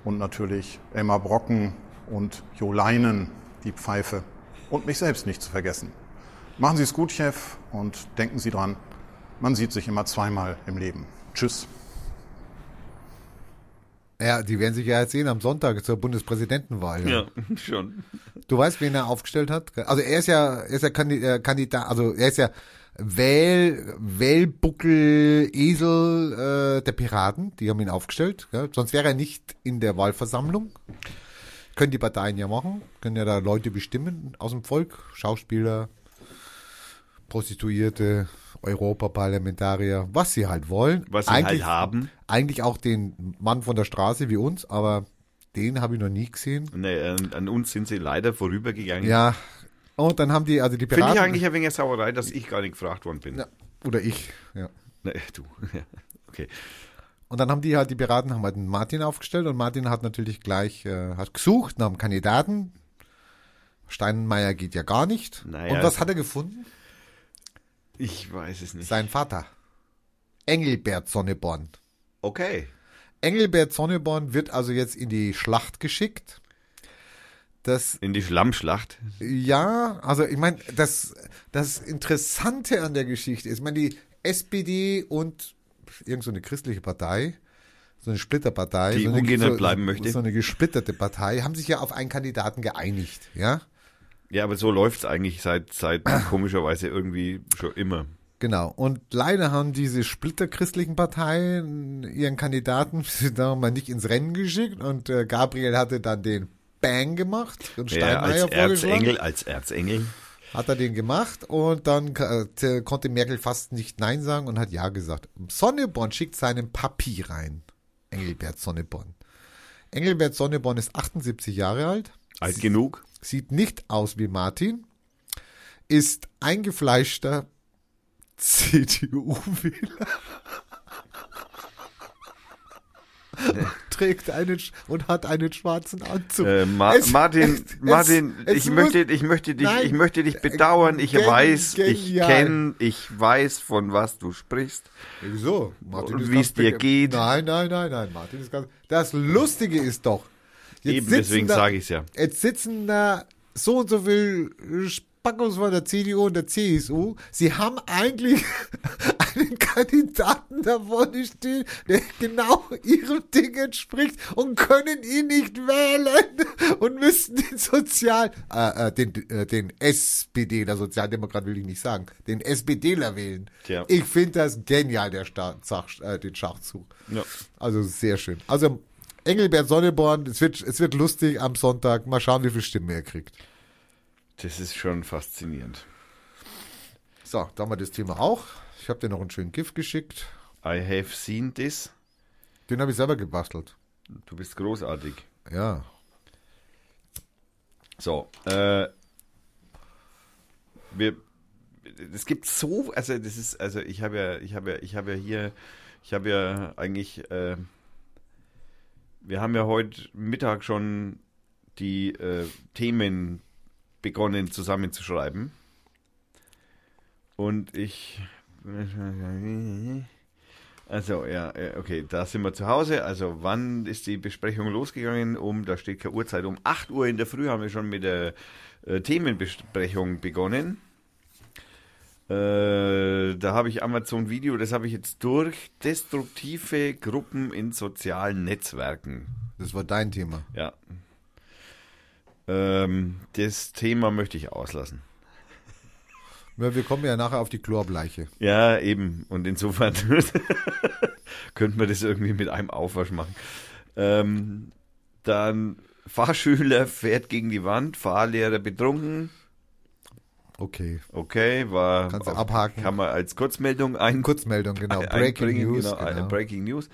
Speaker 3: und natürlich Elmar Brocken und Jo Leinen, die Pfeife, und mich selbst nicht zu vergessen. Machen Sie es gut, Chef, und denken Sie dran, man sieht sich immer zweimal im Leben. Tschüss.
Speaker 2: Ja, die werden sich ja jetzt sehen am Sonntag zur Bundespräsidentenwahl.
Speaker 1: Ja, schon.
Speaker 2: Du weißt, wen er aufgestellt hat? Also er ist ja, er ist ja äh, Kandidat, also er ist ja Wähl, Wählbuckel, Esel äh, der Piraten, die haben ihn aufgestellt. Gell? Sonst wäre er nicht in der Wahlversammlung. Können die Parteien ja machen, können ja da Leute bestimmen aus dem Volk, Schauspieler, Prostituierte, Europaparlamentarier, was sie halt wollen.
Speaker 1: Was sie halt haben.
Speaker 2: Eigentlich auch den Mann von der Straße wie uns, aber den habe ich noch nie gesehen.
Speaker 1: Nee, an, uns sind sie leider vorübergegangen.
Speaker 2: Ja. Und dann haben die, also die
Speaker 1: Finde
Speaker 2: Piraten.
Speaker 1: ich eigentlich ein wenig Sauerei, dass ich gar nicht gefragt worden bin.
Speaker 2: Ja, oder ich, ja.
Speaker 1: Nee, du. Ja. Okay.
Speaker 2: Und dann haben die halt, die Piraten haben halt einen Martin aufgestellt und Martin hat natürlich gleich, äh, hat gesucht nach einem Kandidaten. Steinmeier geht ja gar nicht.
Speaker 1: Naja.
Speaker 2: Und was hat er gefunden?
Speaker 1: Ich weiß es nicht.
Speaker 2: Sein Vater. Engelbert Sonneborn.
Speaker 1: Okay.
Speaker 2: Engelbert Sonneborn wird also jetzt in die Schlacht geschickt. Das
Speaker 1: In die Schlammschlacht.
Speaker 2: Ja, also ich meine, das, das Interessante an der Geschichte ist, ich meine, die SPD und irgend so eine christliche Partei, so eine Splitterpartei,
Speaker 1: Die
Speaker 2: so eine, so,
Speaker 1: bleiben möchte.
Speaker 2: so eine gesplitterte Partei, haben sich ja auf einen Kandidaten geeinigt, ja?
Speaker 1: Ja, aber so läuft's eigentlich seit, seit komischerweise irgendwie schon immer.
Speaker 2: Genau. Und leider haben diese splitterchristlichen Parteien ihren Kandidaten da mal nicht ins Rennen geschickt und äh, Gabriel hatte dann den Bang gemacht und
Speaker 1: Ja, als. Erzengel, als Erzengel.
Speaker 2: Hat er den gemacht und dann äh, konnte Merkel fast nicht Nein sagen und hat Ja gesagt. Sonneborn schickt seinen Papi rein. Engelbert Sonneborn. Engelbert Sonneborn ist 78 Jahre alt,
Speaker 1: Alt genug.
Speaker 2: Sieht nicht aus wie Martin, ist eingefleischter CDU-Wähler. trägt einen und hat einen schwarzen Anzug.
Speaker 1: Äh, Ma
Speaker 2: Es-
Speaker 1: Martin,
Speaker 2: es-
Speaker 1: Martin,
Speaker 2: es
Speaker 1: ich möchte, ich möchte dich,
Speaker 2: Nein.
Speaker 1: ich möchte dich bedauern. Ich
Speaker 2: Gen-
Speaker 1: weiß, ich
Speaker 2: genial.
Speaker 1: kenne, ich weiß, von was du sprichst.
Speaker 2: Wieso? Martin
Speaker 1: Und wie es dir geht.
Speaker 2: Nein, nein, nein, nein. Martin ist ganz. Das Lustige ist doch. Jetzt
Speaker 1: Eben, deswegen sage ich's ja.
Speaker 2: Jetzt sitzen da so und so viel Spackos von der CDU und der CSU. Sie haben eigentlich einen Kandidaten da vorne stehen, der genau ihrem Ding entspricht und können ihn nicht wählen und müssten den Sozial, äh, äh, den, äh, den SPD, der Sozialdemokrat will ich nicht sagen, den SPDler wählen.
Speaker 1: Tja.
Speaker 2: Ich finde das genial, der Sta Zach, äh, den Schachzug.
Speaker 1: Ja.
Speaker 2: Also sehr schön. Also Engelbert Sonneborn, es wird, es wird lustig am Sonntag. Mal schauen, wie viel Stimmen er kriegt.
Speaker 1: Das ist schon faszinierend.
Speaker 2: So, da haben wir das Thema auch. Ich habe dir noch einen schönen Gift geschickt.
Speaker 1: I have seen this.
Speaker 2: Den habe ich selber gebastelt.
Speaker 1: Du bist großartig.
Speaker 2: Ja.
Speaker 1: So, äh, wir, es gibt so, also das ist, also ich habe ja, ich habe ja, ich habe ja hier, ich habe ja eigentlich, äh, wir haben ja heute Mittag schon die äh, Themen begonnen zusammenzuschreiben. Und ich, also ja, äh, okay, da sind wir zu Hause. Also wann ist die Besprechung losgegangen? Um, da steht keine Uhrzeit. Um 8 Uhr in der Früh haben wir schon mit der äh, Themenbesprechung begonnen. Äh, da habe ich Amazon Video, das habe ich jetzt durch. Destruktive Gruppen in sozialen Netzwerken.
Speaker 2: Das war dein Thema.
Speaker 1: Ja. Ähm, das Thema möchte ich auslassen.
Speaker 2: Ja, wir kommen ja nachher auf die Chlorbleiche.
Speaker 1: Ja, eben. Und insofern könnte man das irgendwie mit einem Aufwasch machen. Ähm, dann Fahrschüler fährt gegen die Wand, Fahrlehrer betrunken.
Speaker 2: Okay.
Speaker 1: Okay, war
Speaker 2: Kannst du abhaken.
Speaker 1: kann man als Kurzmeldung ein
Speaker 2: Kurzmeldung, genau.
Speaker 1: ein-
Speaker 2: Breaking
Speaker 1: einbringen,
Speaker 2: News.
Speaker 1: genau,
Speaker 2: Genau.
Speaker 1: Breaking News.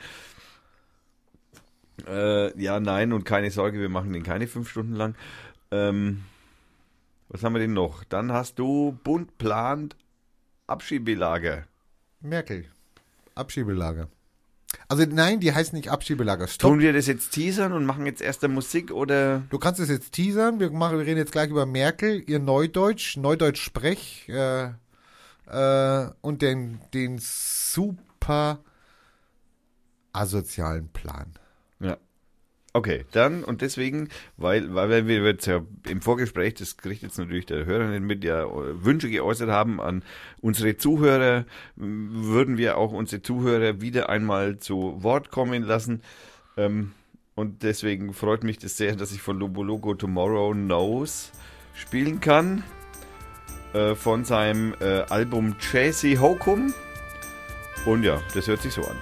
Speaker 1: Äh, ja, nein und keine Sorge, wir machen den keine fünf Stunden lang. Ähm, was haben wir denn noch? Dann hast du Bund plant Abschiebelager.
Speaker 2: Merkel. Abschiebelager. Also nein, die heißen nicht Abschiebelager. Stopp.
Speaker 1: Tun wir das jetzt teasern und machen jetzt erst der Musik oder?
Speaker 2: Du kannst es jetzt teasern. Wir, machen, wir reden jetzt gleich über Merkel, ihr Neudeutsch, Neudeutsch-Sprech äh, äh, und den, den super asozialen Plan.
Speaker 1: Ja. Okay, dann und deswegen, weil, weil wir jetzt ja im Vorgespräch, das kriegt jetzt natürlich der Hörer nicht mit, ja Wünsche geäußert haben an unsere Zuhörer, würden wir auch unsere Zuhörer wieder einmal zu Wort kommen lassen. Ähm, und deswegen freut mich das sehr, dass ich von Lobo Logo Tomorrow Knows spielen kann. Äh, von seinem äh, Album Chasey Hokum. Und ja, das hört sich so an.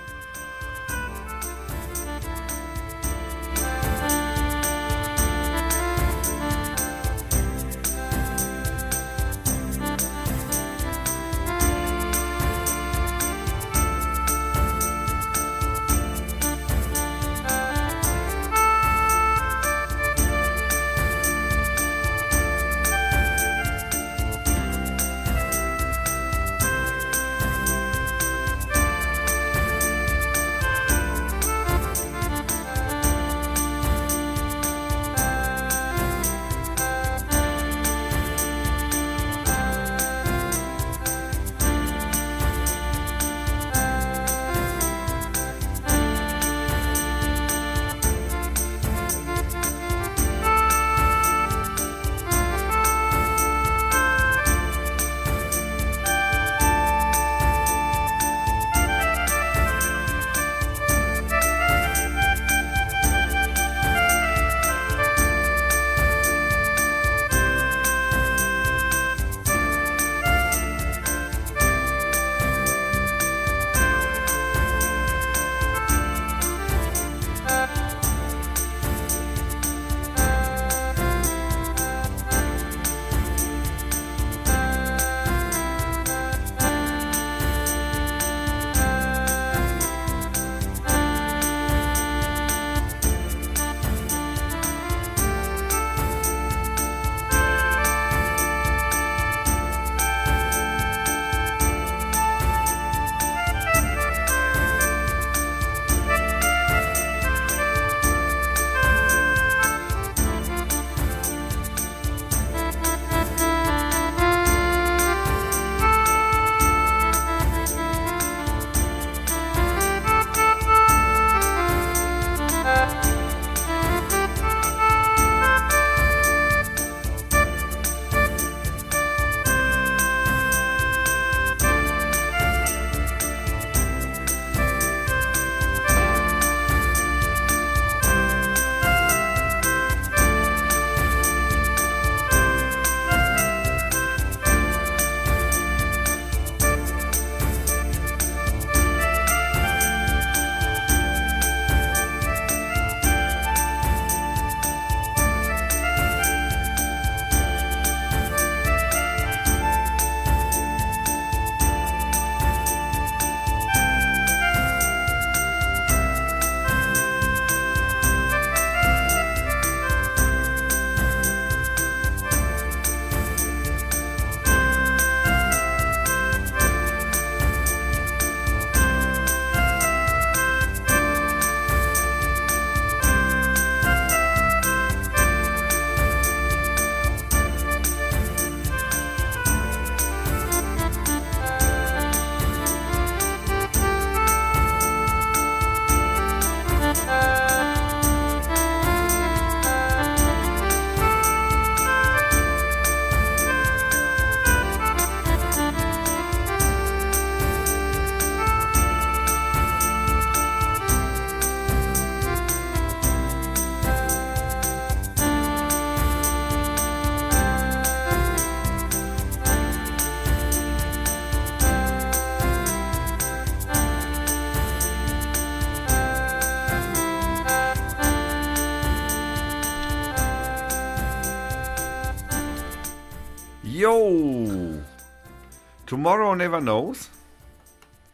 Speaker 1: Tomorrow Never Knows.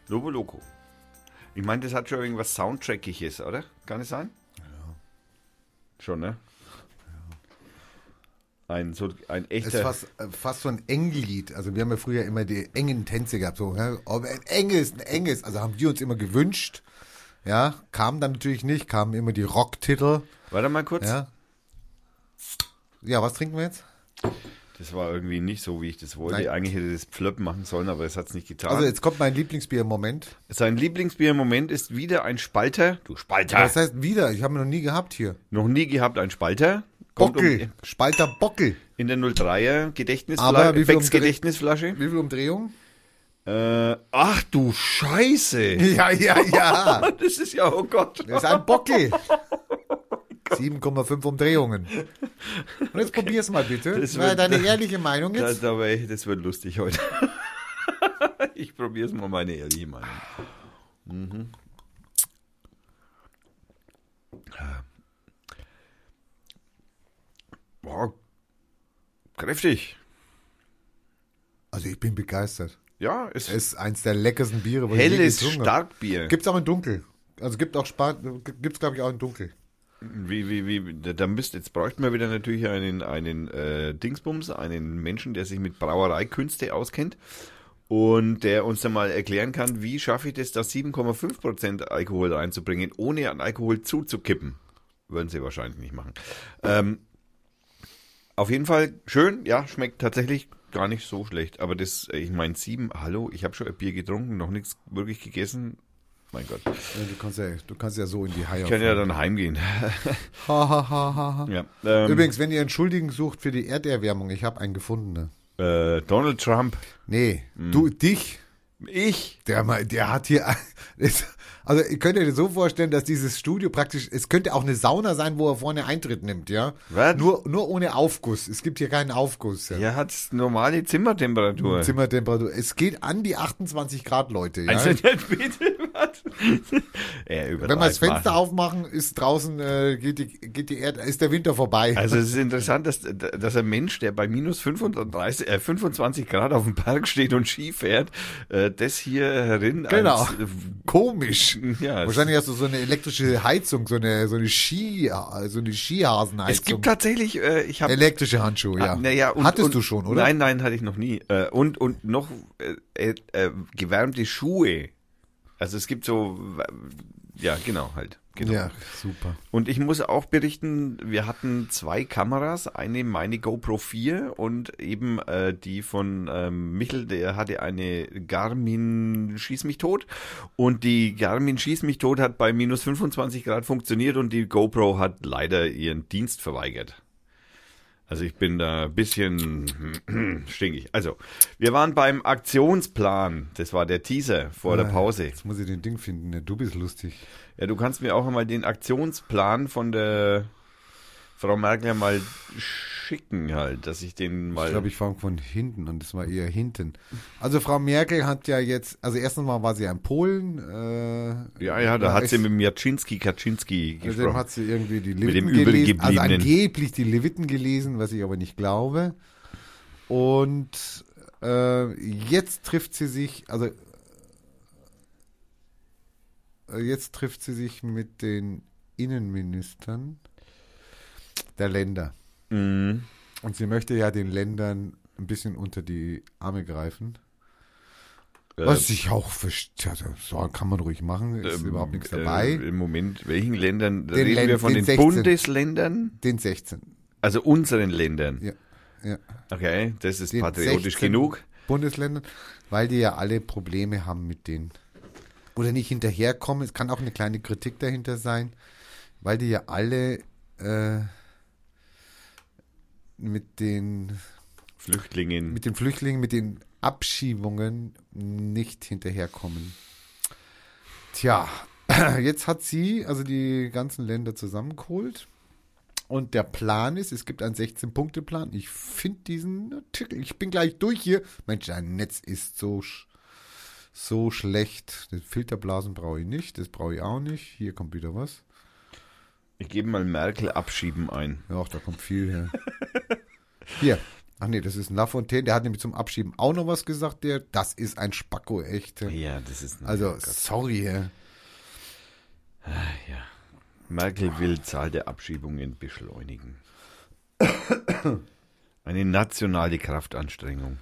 Speaker 1: Lobo Loco. Ich meine, das hat schon irgendwas Soundtrackiges, oder? Kann es sein? Ja. Schon, ne? Ein, so, ein
Speaker 2: Es
Speaker 1: echter.
Speaker 2: ist fast, äh, fast so ein Englied. Also wir haben ja früher immer die engen Tänze gehabt. So, ja, aber ein enges, ein enges. Also haben wir uns immer gewünscht. Ja, kam dann natürlich nicht, kamen immer die Rocktitel.
Speaker 1: Warte mal kurz.
Speaker 2: Ja. Ja, was trinken wir jetzt?
Speaker 1: Das war irgendwie nicht so, wie ich das wollte.
Speaker 2: Nein.
Speaker 1: Eigentlich hätte das Pflöpp machen sollen, aber es hat es nicht getan.
Speaker 2: Also jetzt kommt mein Lieblingsbier im Moment.
Speaker 1: Sein Lieblingsbier im Moment ist wieder ein Spalter. Du Spalter.
Speaker 2: Das heißt wieder, ich habe ihn noch nie gehabt hier.
Speaker 1: Noch nie gehabt ein Spalter. Kommt
Speaker 2: Bockel,
Speaker 1: um,
Speaker 2: Spalter Bockel.
Speaker 1: in der 03er
Speaker 2: Aber
Speaker 1: Gedächtnisflasche. Gedächtnisflasche.
Speaker 2: Wie viel Umdrehungen?
Speaker 1: Äh, ach du Scheiße.
Speaker 2: Ja, ja, ja.
Speaker 1: Das ist ja, oh Gott.
Speaker 2: Das ist ein Bockel. 7,5 Umdrehungen. Und jetzt probier's mal bitte.
Speaker 1: Das wird-
Speaker 2: deine ehrliche Meinung jetzt?
Speaker 1: da, wär ich- das wird lustig heute. ich probiere es mal meine ehrliche Meinung. Mhm. Boah, kräftig.
Speaker 2: Also ich bin begeistert.
Speaker 1: Ja, es
Speaker 2: Es ist eins der leckersten Biere,
Speaker 1: helles. Starkbier.
Speaker 2: Gibt's auch in Dunkel. Also gibt auch Spar gibt's glaube ich auch in Dunkel.
Speaker 1: Wie, wie, wie, da, da müsst, jetzt bräuchten wir wieder natürlich einen, einen äh, Dingsbums, einen Menschen, der sich mit Brauereikünste auskennt und der uns dann mal erklären kann, wie schaffe ich das, da 7,5% Alkohol reinzubringen, ohne an Alkohol zuzukippen. Würden sie wahrscheinlich nicht machen. Ähm, auf jeden Fall schön, ja, schmeckt tatsächlich gar nicht so schlecht. Aber das, äh, ich meine, sieben, hallo, ich habe schon ein Bier getrunken, noch nichts wirklich gegessen. Mein Gott.
Speaker 2: Du, kannst ja, du kannst ja so in die Haie.
Speaker 1: Ich kann ja dann heimgehen.
Speaker 2: Ha, ha, ha, ha,
Speaker 1: ja, ähm,
Speaker 2: Übrigens, wenn ihr Entschuldigen sucht für die Erderwärmung, ich habe einen gefunden.
Speaker 1: Äh, Donald Trump.
Speaker 2: Nee,
Speaker 1: Hm.
Speaker 2: du, dich,
Speaker 1: Ich?
Speaker 2: der, der hat hier, ist- also ihr könnt euch so vorstellen, dass dieses Studio praktisch, es könnte auch eine Sauna sein, wo er vorne Eintritt nimmt, ja.
Speaker 1: Was?
Speaker 2: Nur, nur ohne Aufguss. Es gibt hier keinen Aufguss. Ja.
Speaker 1: Er hat normale Zimmertemperatur.
Speaker 2: Zimmertemperatur. Es geht an die 28 Grad, Leute. Ja?
Speaker 1: Also nicht bitte, was?
Speaker 2: Wenn wir das Fenster
Speaker 1: mal.
Speaker 2: aufmachen, ist draußen, äh, geht die, geht die Erde, ist der Winter vorbei.
Speaker 1: Also es ist interessant, dass, dass ein Mensch, der bei minus 35, äh, 25 Grad auf dem Berg steht und Ski fährt, äh, das hier herin
Speaker 2: Genau.
Speaker 1: als, äh,
Speaker 2: Komisch.
Speaker 1: Ja, es-
Speaker 2: Wahrscheinlich hast du so eine elektrische Heizung, so eine, so eine Ski, so eine Skihasenheizung.
Speaker 1: es gibt tatsächlich, äh, ich habe
Speaker 2: elektrische Handschuhe, ja.
Speaker 1: Ah, naja, und,
Speaker 2: Hattest
Speaker 1: und,
Speaker 2: du schon, oder?
Speaker 1: Nein, nein, hatte ich noch nie. Äh, und, und noch äh, äh, gewärmte Schuhe. Also es gibt so, ja, genau, halt. Genau.
Speaker 2: Ja, super.
Speaker 1: Und ich muss auch berichten, wir hatten zwei Kameras, eine meine GoPro 4 und eben äh, die von ähm, Michel, der hatte eine Garmin Schieß mich tot und die Garmin Schieß mich tot hat bei minus 25 Grad funktioniert und die GoPro hat leider ihren Dienst verweigert. Also ich bin da ein bisschen stinkig. Also, wir waren beim Aktionsplan. Das war der Teaser vor der Pause.
Speaker 2: Jetzt muss ich den Ding finden. Du bist lustig.
Speaker 1: Ja, du kannst mir auch einmal den Aktionsplan von der Frau Merkel mal schicken halt, dass ich den mal.
Speaker 2: Ich glaube, ich fange von hinten und das war eher hinten. Also Frau Merkel hat ja jetzt, also erstens mal war sie ja in Polen. Äh,
Speaker 1: ja, ja, da
Speaker 2: war
Speaker 1: hat sie mit Kaczynski, Kaczynski
Speaker 2: Also dem
Speaker 1: gesprochen.
Speaker 2: hat sie irgendwie die Leviten gelesen. Also angeblich die Leviten gelesen, was ich aber nicht glaube. Und äh, jetzt trifft sie sich, also äh, jetzt trifft sie sich mit den Innenministern der Länder.
Speaker 1: Mhm.
Speaker 2: Und sie möchte ja den Ländern ein bisschen unter die Arme greifen.
Speaker 1: Äh,
Speaker 2: Was ich auch verstehe, so kann man ruhig machen, ist
Speaker 1: ähm,
Speaker 2: überhaupt nichts
Speaker 1: äh,
Speaker 2: dabei.
Speaker 1: Im Moment, welchen Ländern?
Speaker 2: Den
Speaker 1: reden wir
Speaker 2: Län-
Speaker 1: von
Speaker 2: den
Speaker 1: den,
Speaker 2: 16.
Speaker 1: Bundesländern?
Speaker 2: Den 16.
Speaker 1: Also unseren Ländern.
Speaker 2: Ja, ja.
Speaker 1: Okay, das ist
Speaker 2: Den
Speaker 1: patriotisch
Speaker 2: 16
Speaker 1: genug.
Speaker 2: Bundesländern, weil die ja alle Probleme haben mit denen. Oder nicht hinterherkommen. Es kann auch eine kleine Kritik dahinter sein, weil die ja alle äh, mit den
Speaker 1: Flüchtlingen.
Speaker 2: mit den Flüchtlingen, mit den Abschiebungen nicht hinterherkommen. Tja, jetzt hat sie also die ganzen Länder zusammengeholt. Und der Plan ist, es gibt einen 16-Punkte-Plan. Ich finde diesen Artikel, ich bin gleich durch hier. Mensch, dein Netz ist so, sch- so schlecht. Das Filterblasen brauche ich nicht, das brauche ich auch nicht. Hier kommt wieder was.
Speaker 1: Ich gebe mal Merkel abschieben ein.
Speaker 2: Ja, da kommt viel her. Hier. Ach nee, das ist ein Lafontaine. Der hat nämlich zum Abschieben auch noch was gesagt. Der, das ist ein Spacko, echt.
Speaker 1: Ja, das ist.
Speaker 2: Also, sorry. hä.
Speaker 1: ja. Merkel will Zahl der Abschiebungen beschleunigen. Eine nationale Kraftanstrengung.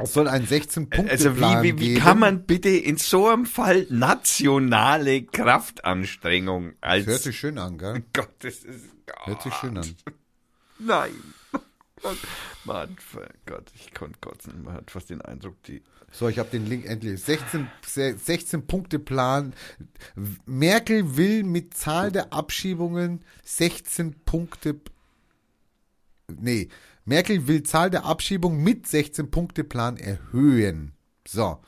Speaker 2: Es soll einen 16-Punkte-Plan
Speaker 1: Also wie, wie, wie
Speaker 2: geben.
Speaker 1: kann man bitte in so einem Fall nationale Kraftanstrengung als
Speaker 2: Das hört sich schön an, gell?
Speaker 1: Gott, das ist
Speaker 2: Hört sich schön an.
Speaker 1: Nein. Mann, Gott, ich konnte kotzen. Man hat fast den Eindruck, die
Speaker 2: So, ich habe den Link endlich. 16, 16 Punkte Plan. Merkel will mit Zahl der Abschiebungen 16 Punkte. Nee, Merkel will Zahl der Abschiebungen mit 16 Punkte Plan erhöhen. So.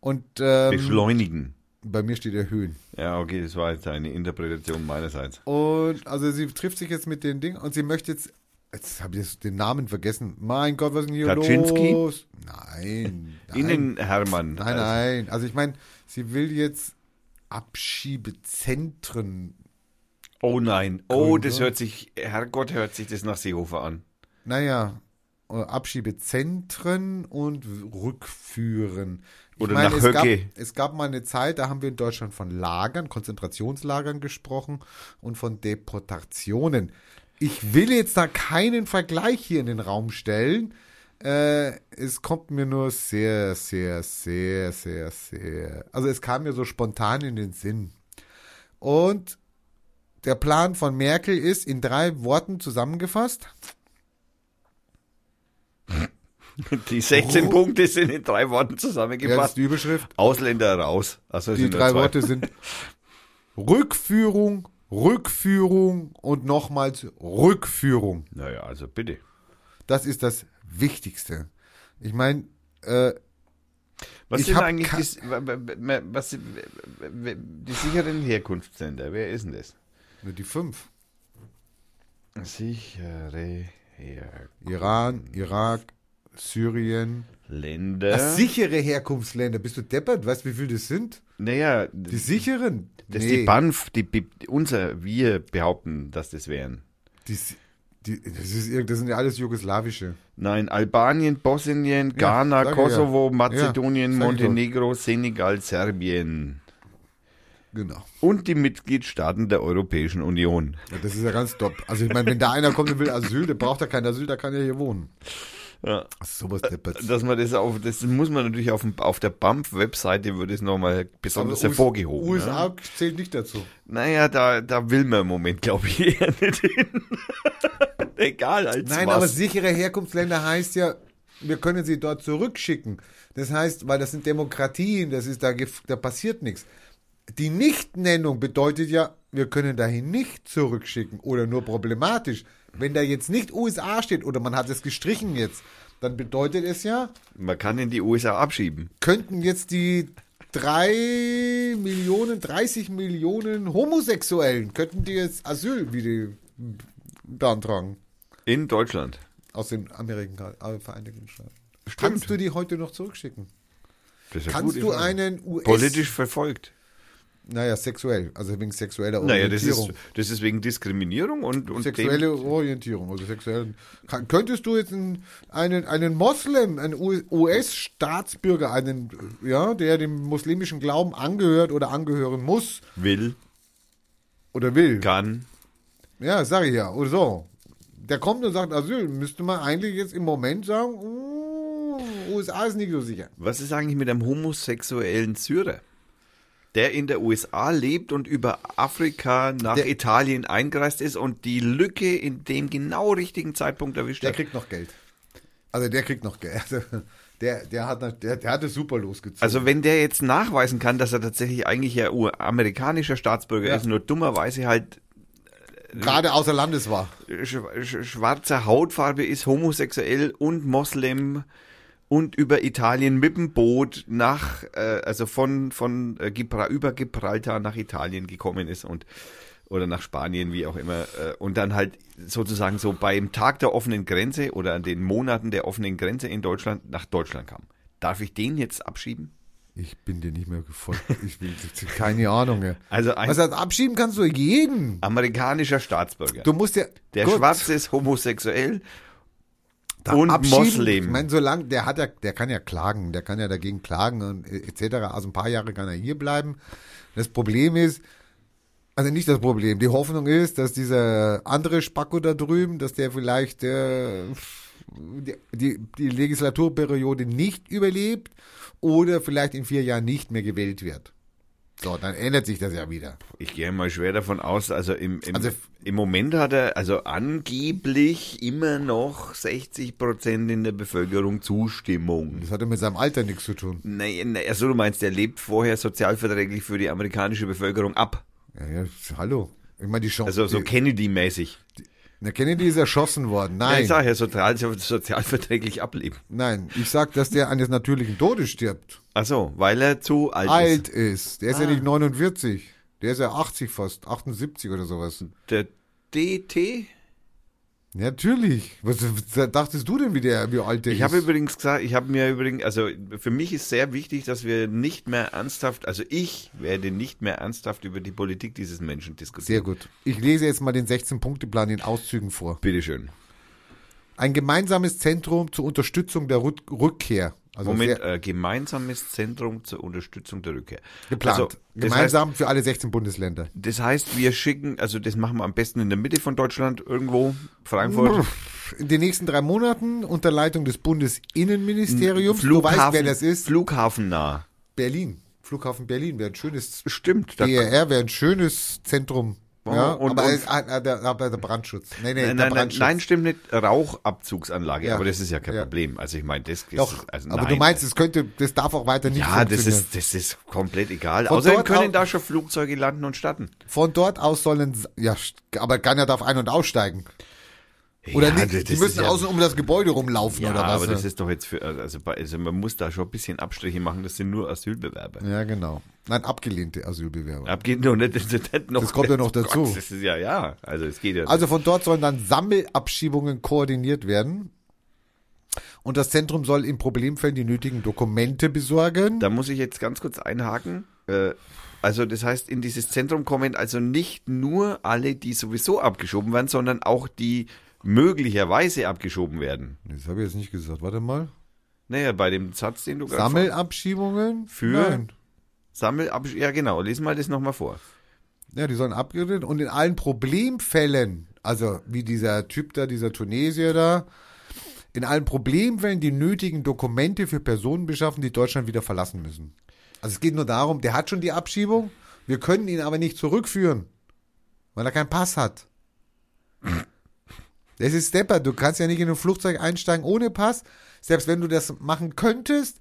Speaker 2: Und ähm,
Speaker 1: beschleunigen.
Speaker 2: bei mir steht erhöhen.
Speaker 1: Ja, okay, das war jetzt eine Interpretation meinerseits.
Speaker 2: Und also sie trifft sich jetzt mit den Dingen und sie möchte jetzt. Jetzt habe ich den Namen vergessen. Mein Gott, was ist denn hier
Speaker 1: Kaczynski?
Speaker 2: los? Nein. nein.
Speaker 1: Innen Hermann.
Speaker 2: Nein, nein. Also ich meine, sie will jetzt Abschiebezentren.
Speaker 1: Oh nein. Oh, das hört sich, Herrgott, hört sich das nach Seehofer an.
Speaker 2: Naja, äh, Abschiebezentren und rückführen. Ich
Speaker 1: Oder
Speaker 2: meine,
Speaker 1: nach
Speaker 2: es gab, es gab mal eine Zeit, da haben wir in Deutschland von Lagern, Konzentrationslagern gesprochen und von Deportationen. Ich will jetzt da keinen Vergleich hier in den Raum stellen. Äh, es kommt mir nur sehr, sehr, sehr, sehr, sehr. Also es kam mir so spontan in den Sinn. Und der Plan von Merkel ist in drei Worten zusammengefasst.
Speaker 1: Die 16
Speaker 2: Oh.
Speaker 1: Punkte sind in drei Worten
Speaker 2: Ja, das
Speaker 1: zusammengefasst.
Speaker 2: ist die Überschrift.
Speaker 1: Ausländer raus. Also
Speaker 2: Die drei. Worte sind Rückführung, Rückführung und nochmals Rückführung.
Speaker 1: Naja, also bitte.
Speaker 2: Das ist das Wichtigste. Ich meine, äh,
Speaker 1: Was
Speaker 2: Ich
Speaker 1: sind eigentlich die, wa- wa- wa- was, die sicheren Herkunftsländer? Wer ist denn das?
Speaker 2: nur die fünf.
Speaker 1: Sichere
Speaker 2: Iran, Irak, Syrien.
Speaker 1: Herländer.
Speaker 2: Ach, sichere Herkunftsländer. Bist du deppert? Weißt du, wie viel das sind?
Speaker 1: naja,
Speaker 2: Die sicheren?
Speaker 1: das
Speaker 2: Nee,
Speaker 1: die BANF, die, die, unser, wir behaupten, dass das wären.
Speaker 2: die, die, das, ist, das sind ja alles jugoslawische.
Speaker 1: Nein, Albanien, Bosnien, Ghana,
Speaker 2: ich
Speaker 1: Kosovo,
Speaker 2: ja.
Speaker 1: Mazedonien,
Speaker 2: Ja.
Speaker 1: Montenegro, Senegal, Serbien.
Speaker 2: Genau.
Speaker 1: Und die Mitgliedstaaten der Europäischen Union.
Speaker 2: Ja, das ist ja ganz top. Also ich meine, wenn da einer kommt und will Asyl, der braucht ja kein Asyl, der kann ja hier wohnen.
Speaker 1: Ja.
Speaker 2: Sowas deppert.
Speaker 1: Dass man das auf, das muss man natürlich auf, dem, auf der BAMF-Webseite wird es nochmal besonders
Speaker 2: Aber
Speaker 1: hervorgehoben.
Speaker 2: USA
Speaker 1: ne?
Speaker 2: zählt nicht dazu.
Speaker 1: Naja, da, da will man im Moment, glaube ich, eher nicht hin. Egal, als
Speaker 2: Nein,
Speaker 1: was.
Speaker 2: aber sichere Herkunftsländer heißt ja, wir können sie dort zurückschicken. Das heißt, weil das sind Demokratien, das ist da, da passiert nichts. Die Nichtnennung bedeutet ja, wir können dahin nicht zurückschicken oder nur problematisch. Wenn da jetzt nicht USA steht oder man hat es gestrichen jetzt, dann bedeutet es ja,
Speaker 1: man kann in die USA abschieben.
Speaker 2: könnten jetzt die drei Millionen, 30 Millionen Homosexuellen, könnten die jetzt Asyl wieder beantragen?
Speaker 1: In Deutschland.
Speaker 2: Aus den Amerika äh, Vereinigten Staaten.
Speaker 1: Stimmt.
Speaker 2: Kannst du die heute noch zurückschicken?
Speaker 1: Das ist ja
Speaker 2: Kannst
Speaker 1: gut,
Speaker 2: du einen US...
Speaker 1: Politisch verfolgt.
Speaker 2: Naja, sexuell, also wegen sexueller
Speaker 1: Naja, das ist,
Speaker 2: Orientierung.
Speaker 1: das ist wegen Diskriminierung und, und
Speaker 2: Sexuelle
Speaker 1: dem,
Speaker 2: Orientierung, also sexuell. Könntest du jetzt einen, einen, einen Moslem, einen US-Staatsbürger, einen, ja, der dem muslimischen Glauben angehört oder angehören muss
Speaker 1: will,
Speaker 2: oder will,
Speaker 1: kann.
Speaker 2: ja, sag ich ja, oder so, der kommt und sagt Asyl, müsste man eigentlich jetzt im Moment sagen, uh, USA ist nicht so sicher.
Speaker 1: Was ist eigentlich mit einem homosexuellen Syrer? Der in der USA lebt und über Afrika nach
Speaker 2: Der-
Speaker 1: Italien eingereist ist und die Lücke in dem genau richtigen Zeitpunkt erwischt
Speaker 2: Der
Speaker 1: hat.
Speaker 2: kriegt noch Geld. Also der kriegt noch Geld. Also der, der hat der, der hat es super losgezogen.
Speaker 1: Also wenn der jetzt nachweisen kann, dass er tatsächlich eigentlich ja amerikanischer Staatsbürger
Speaker 2: Ja.
Speaker 1: ist, nur dummerweise halt
Speaker 2: gerade außer Landes war.
Speaker 1: sch sch schwarzer Hautfarbe ist, homosexuell und Moslem und über Italien mit dem Boot nach, äh, also von, von äh, Gibra über Gibraltar nach Italien gekommen ist und oder nach Spanien, wie auch immer, äh, und dann halt sozusagen so beim Tag der offenen Grenze oder an den Monaten der offenen Grenze in Deutschland nach Deutschland kam. Darf ich den jetzt abschieben?
Speaker 2: Ich bin dir nicht mehr gefolgt. Ich will keine Ahnung. Ja.
Speaker 1: Also ein
Speaker 2: Was heißt, abschieben kannst du jeden.
Speaker 1: amerikanischer Staatsbürger.
Speaker 2: Du musst ja.
Speaker 1: der
Speaker 2: Gut,
Speaker 1: Schwarze ist homosexuell
Speaker 2: da
Speaker 1: und
Speaker 2: abschieben.
Speaker 1: Moslem.
Speaker 2: Ich meine, solange, der hat ja, der kann ja klagen, der kann ja dagegen klagen und etc. Also ein paar Jahre kann er hier bleiben. Das Problem ist, also nicht das Problem, die Hoffnung ist, dass dieser andere Spacko da drüben, dass der vielleicht, äh, die, die, die Legislaturperiode nicht überlebt oder vielleicht in vier Jahren nicht mehr gewählt wird. So, dann ändert sich das ja wieder.
Speaker 1: Ich gehe mal schwer davon aus, also im, im,
Speaker 2: Also-
Speaker 1: im Moment hat er also angeblich immer noch 60 Prozent in der Bevölkerung Zustimmung.
Speaker 2: Das hat ja mit seinem Alter nichts zu tun.
Speaker 1: Nein, nein, also du meinst, der lebt vorher sozialverträglich für die amerikanische Bevölkerung ab.
Speaker 2: Ja, ja, hallo. Ich meine, die Chance.
Speaker 1: Also so Kennedy-mäßig.
Speaker 2: der Kennedy ist erschossen worden.
Speaker 1: Ja,
Speaker 2: Nein,
Speaker 1: ich sage ja, sozial, sozialverträglich ableben.
Speaker 2: nein. Ich sag, dass der eines natürlichen Todes stirbt.
Speaker 1: Ach so, weil er zu alt,
Speaker 2: Alt ist. Der ist
Speaker 1: Ah.
Speaker 2: ja nicht 49. Der ist ja 80 fast. 78 oder sowas.
Speaker 1: ist. Der DT?
Speaker 2: Natürlich. Was was dachtest du denn, wie der, wie alt der
Speaker 1: Ich
Speaker 2: ist?
Speaker 1: habe übrigens gesagt, ich habe mir übrigens, also für mich ist sehr wichtig, dass wir nicht mehr ernsthaft, also ich werde nicht mehr ernsthaft über die Politik dieses Menschen diskutieren.
Speaker 2: Sehr gut. Ich lese jetzt mal den 16-Punkte-Plan in Auszügen vor.
Speaker 1: Bitteschön.
Speaker 2: Ein gemeinsames Zentrum zur Unterstützung der Rück Rückkehr. Also
Speaker 1: Moment,
Speaker 2: sehr
Speaker 1: äh, gemeinsames Zentrum zur Unterstützung der Rückkehr.
Speaker 2: geplant.
Speaker 1: Also,
Speaker 2: Gemeinsam für alle 16 Bundesländer.
Speaker 1: Heißt, das heißt, wir schicken, also das machen wir am besten in der Mitte von Deutschland, irgendwo, Frankfurt.
Speaker 2: In den nächsten drei Monaten unter Leitung des Bundesinnenministeriums. Du weißt, wer das ist.
Speaker 1: Flughafennah.
Speaker 2: Berlin. Flughafen Berlin wäre ein schönes.
Speaker 1: Stimmt.
Speaker 2: DRR wäre ein schönes Zentrum. Ja,
Speaker 1: und-
Speaker 2: aber
Speaker 1: und-
Speaker 2: ah, ah, der, aber der Brandschutz. Nee, nee,
Speaker 1: nein,
Speaker 2: der
Speaker 1: nein,
Speaker 2: Brandschutz.
Speaker 1: nein, stimmt nicht. Rauchabzugsanlage,
Speaker 2: Ja.
Speaker 1: aber das ist ja kein
Speaker 2: Ja.
Speaker 1: Problem. Also ich meine, das ist,
Speaker 2: Doch,
Speaker 1: also
Speaker 2: aber
Speaker 1: nein.
Speaker 2: du meinst, es könnte, das darf auch weiter nicht
Speaker 1: ja, das ist, das ist komplett egal.
Speaker 2: Von
Speaker 1: Außerdem
Speaker 2: dort
Speaker 1: können
Speaker 2: au-
Speaker 1: da schon Flugzeuge landen und starten.
Speaker 2: Von dort aus sollen, ja, aber keiner darf ein- und aussteigen. Oder
Speaker 1: ja,
Speaker 2: nicht,
Speaker 1: das-
Speaker 2: die
Speaker 1: das
Speaker 2: müssen
Speaker 1: ja,
Speaker 2: außen um das Gebäude rumlaufen
Speaker 1: Ja,
Speaker 2: oder was?
Speaker 1: aber das ist doch jetzt für, also, also man muss da schon ein bisschen Abstriche machen, das sind nur Asylbewerber.
Speaker 2: ja, genau. Nein, abgelehnte Asylbewerber.
Speaker 1: Noch nicht, das, ist nicht noch,
Speaker 2: Das kommt ja noch dazu.
Speaker 1: Gott, das ist ja, ja, also es geht ja.
Speaker 2: Also von dort sollen dann Sammelabschiebungen koordiniert werden. Und das Zentrum soll in Problemfällen die nötigen Dokumente besorgen.
Speaker 1: Da muss ich jetzt ganz kurz einhaken. Äh, Also das heißt, in dieses Zentrum kommen also nicht nur alle, die sowieso abgeschoben werden, sondern auch die möglicherweise abgeschoben werden.
Speaker 2: Das habe ich jetzt nicht gesagt. Warte mal.
Speaker 1: Naja, bei dem Satz, den du gerade
Speaker 2: Sammelabschiebungen?
Speaker 1: Für?
Speaker 2: Nein.
Speaker 1: Sammel, ja genau, lesen mal das nochmal vor.
Speaker 2: Ja, die sollen abgeredet und in allen Problemfällen, also wie dieser Typ da, dieser Tunesier da, in allen Problemfällen die nötigen Dokumente für Personen beschaffen, die Deutschland wieder verlassen müssen. Also es geht nur darum, der hat schon die Abschiebung, wir können ihn aber nicht zurückführen, weil er keinen Pass hat. Das ist Stepper, du kannst ja nicht in ein Flugzeug einsteigen ohne Pass. Selbst wenn du das machen könntest,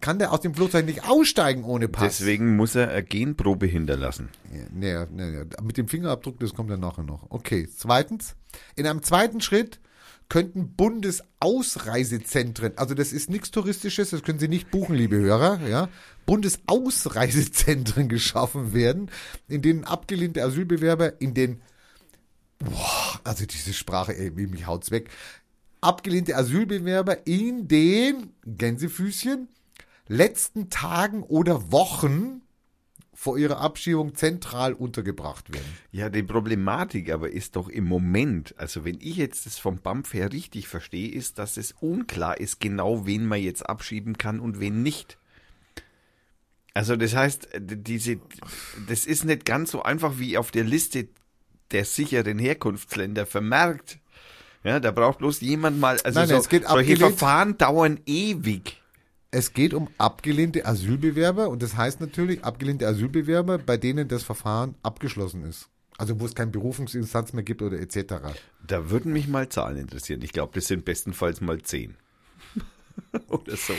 Speaker 2: kann der aus dem Flugzeug nicht aussteigen ohne Pass.
Speaker 1: Deswegen muss er eine Genprobe hinterlassen.
Speaker 2: Ja, nee, nee, nee, mit dem Fingerabdruck, das kommt dann nachher noch. Okay, zweitens. In einem zweiten Schritt könnten Bundesausreisezentren, also das ist nichts Touristisches, das können Sie nicht buchen, liebe Hörer, ja, Bundesausreisezentren geschaffen werden, in denen abgelehnte Asylbewerber in den, boah, also diese Sprache, ey, mich haut's weg, abgelehnte Asylbewerber in den, Gänsefüßchen, letzten Tagen oder Wochen vor ihrer Abschiebung zentral untergebracht werden.
Speaker 1: Ja, die Problematik aber ist doch im Moment, also wenn ich jetzt das vom BAMF her richtig verstehe, ist, dass es unklar ist, genau wen man jetzt abschieben kann und wen nicht. Also das heißt, diese, das ist nicht ganz so einfach wie auf der Liste der sicheren Herkunftsländer vermerkt. Ja, da braucht bloß jemand mal, also
Speaker 2: Nein,
Speaker 1: so,
Speaker 2: es geht
Speaker 1: solche
Speaker 2: abgelehnt.
Speaker 1: Verfahren dauern ewig.
Speaker 2: Es geht um abgelehnte Asylbewerber und das heißt natürlich abgelehnte Asylbewerber, bei denen das Verfahren abgeschlossen ist. Also wo es keine Berufungsinstanz mehr gibt oder etc.
Speaker 1: Da würden mich mal Zahlen interessieren. Ich glaube, das sind bestenfalls mal zehn. Oder so.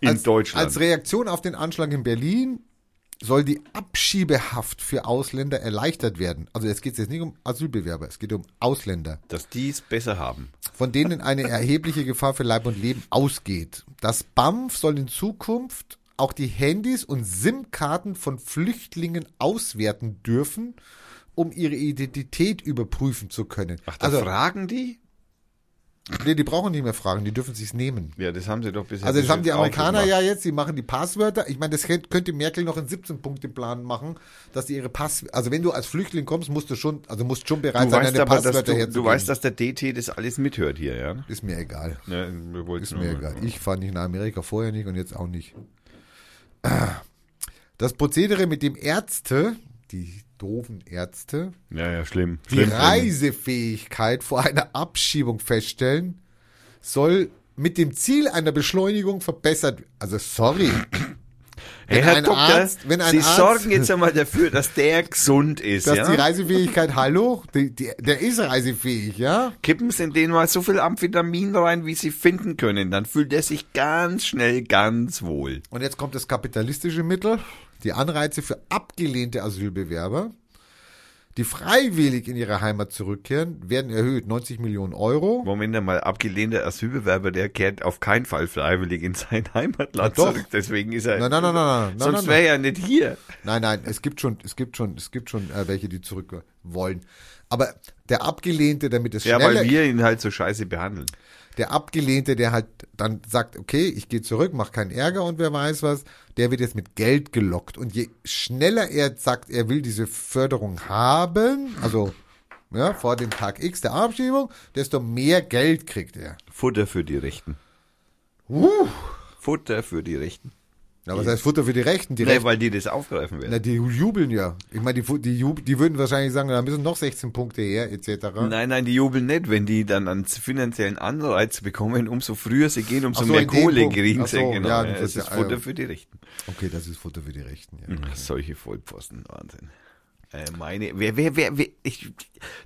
Speaker 1: In
Speaker 2: als,
Speaker 1: Deutschland.
Speaker 2: Als Reaktion auf den Anschlag in Berlin soll die Abschiebehaft für Ausländer erleichtert werden. Also jetzt geht es jetzt nicht um Asylbewerber, es geht um Ausländer.
Speaker 1: dass die es besser haben.
Speaker 2: von denen eine erhebliche Gefahr für Leib und Leben ausgeht. Das BAMF soll in Zukunft auch die Handys und SIM-Karten von Flüchtlingen auswerten dürfen, um ihre Identität überprüfen zu können.
Speaker 1: Ach, da
Speaker 2: also,
Speaker 1: fragen die?
Speaker 2: Nee, die brauchen nicht mehr fragen, die dürfen sich's nehmen.
Speaker 1: Ja, das haben sie doch bisher.
Speaker 2: Also das haben die Amerikaner ja jetzt, die machen die Passwörter. Ich meine, das könnt- könnte Merkel noch einen 17-Punkte-Plan machen, dass die ihre Pass... Also wenn du als Flüchtling kommst, musst du schon, also musst schon bereit sein, deine
Speaker 1: aber,
Speaker 2: Passwörter herzugeben.
Speaker 1: du weißt, dass der DT das alles mithört hier, ja?
Speaker 2: Ist mir egal.
Speaker 1: ja wir wollten
Speaker 2: Ist mir egal. Ich fahre nicht nach Amerika, vorher nicht und jetzt auch nicht. Das Prozedere, mit dem Ärzte die doofen Ärzte,
Speaker 1: Ja, ja, schlimm.
Speaker 2: die
Speaker 1: schlimm,
Speaker 2: Reisefähigkeit vor einer Abschiebung feststellen, soll mit dem Ziel einer Beschleunigung verbessert. Also sorry.
Speaker 1: Hey,
Speaker 2: Wenn
Speaker 1: Herr
Speaker 2: ein
Speaker 1: Doktor,
Speaker 2: Arzt- wenn ein
Speaker 1: Sie
Speaker 2: Arzt-
Speaker 1: sorgen jetzt einmal dafür, dass der gesund ist,
Speaker 2: Dass
Speaker 1: ja?
Speaker 2: die Reisefähigkeit, hallo, die, die, der ist reisefähig, ja?
Speaker 1: Kippen Sie in den mal so viel Amphetamin rein, wie Sie finden können. Dann fühlt er sich ganz schnell ganz wohl.
Speaker 2: Und jetzt kommt das kapitalistische Mittel, die Anreize für abgelehnte Asylbewerber, die freiwillig in ihre Heimat zurückkehren, werden erhöht. 90 Millionen Euro.
Speaker 1: Moment einmal, abgelehnter Asylbewerber, der kehrt auf keinen Fall freiwillig in sein Heimatland zurück. Deswegen ist er.
Speaker 2: Nein, nein, nein, nein, nein,
Speaker 1: Sonst wäre er ja nicht hier.
Speaker 2: Nein, nein, es gibt schon, es gibt schon, es gibt schon äh, welche, die zurück wollen. Aber der Abgelehnte, damit es
Speaker 1: Ja,
Speaker 2: schneller,
Speaker 1: weil wir ihn halt so scheiße behandeln.
Speaker 2: Der Abgelehnte, der halt dann sagt, okay, ich gehe zurück, mach keinen Ärger und wer weiß was, der wird jetzt mit Geld gelockt. Und je schneller er sagt, er will diese Förderung haben, also ja, vor dem Tag X der Abschiebung, desto mehr Geld kriegt er.
Speaker 1: Futter für die Rechten.
Speaker 2: Uh.
Speaker 1: Futter für die Rechten.
Speaker 2: Ja, was heißt Futter für die Rechten? Die
Speaker 1: Nee,
Speaker 2: Rechten,
Speaker 1: weil die das aufgreifen werden.
Speaker 2: na, die jubeln ja. Ich meine, die, die, die würden wahrscheinlich sagen, da müssen noch 16 Punkte her, etc.
Speaker 1: Nein, nein, die jubeln nicht, wenn die dann einen finanziellen Anreiz bekommen, umso früher sie gehen, umso
Speaker 2: so,
Speaker 1: mehr Kohle kriegen sie.
Speaker 2: so,
Speaker 1: genau.
Speaker 2: ja, das ist
Speaker 1: ist
Speaker 2: ja-
Speaker 1: Futter
Speaker 2: ja.
Speaker 1: für die Rechten.
Speaker 2: Okay, das ist Futter für die Rechten, ja.
Speaker 1: Solche Vollpfosten, Wahnsinn. Äh, meine, wer, wer, wer, wer ich,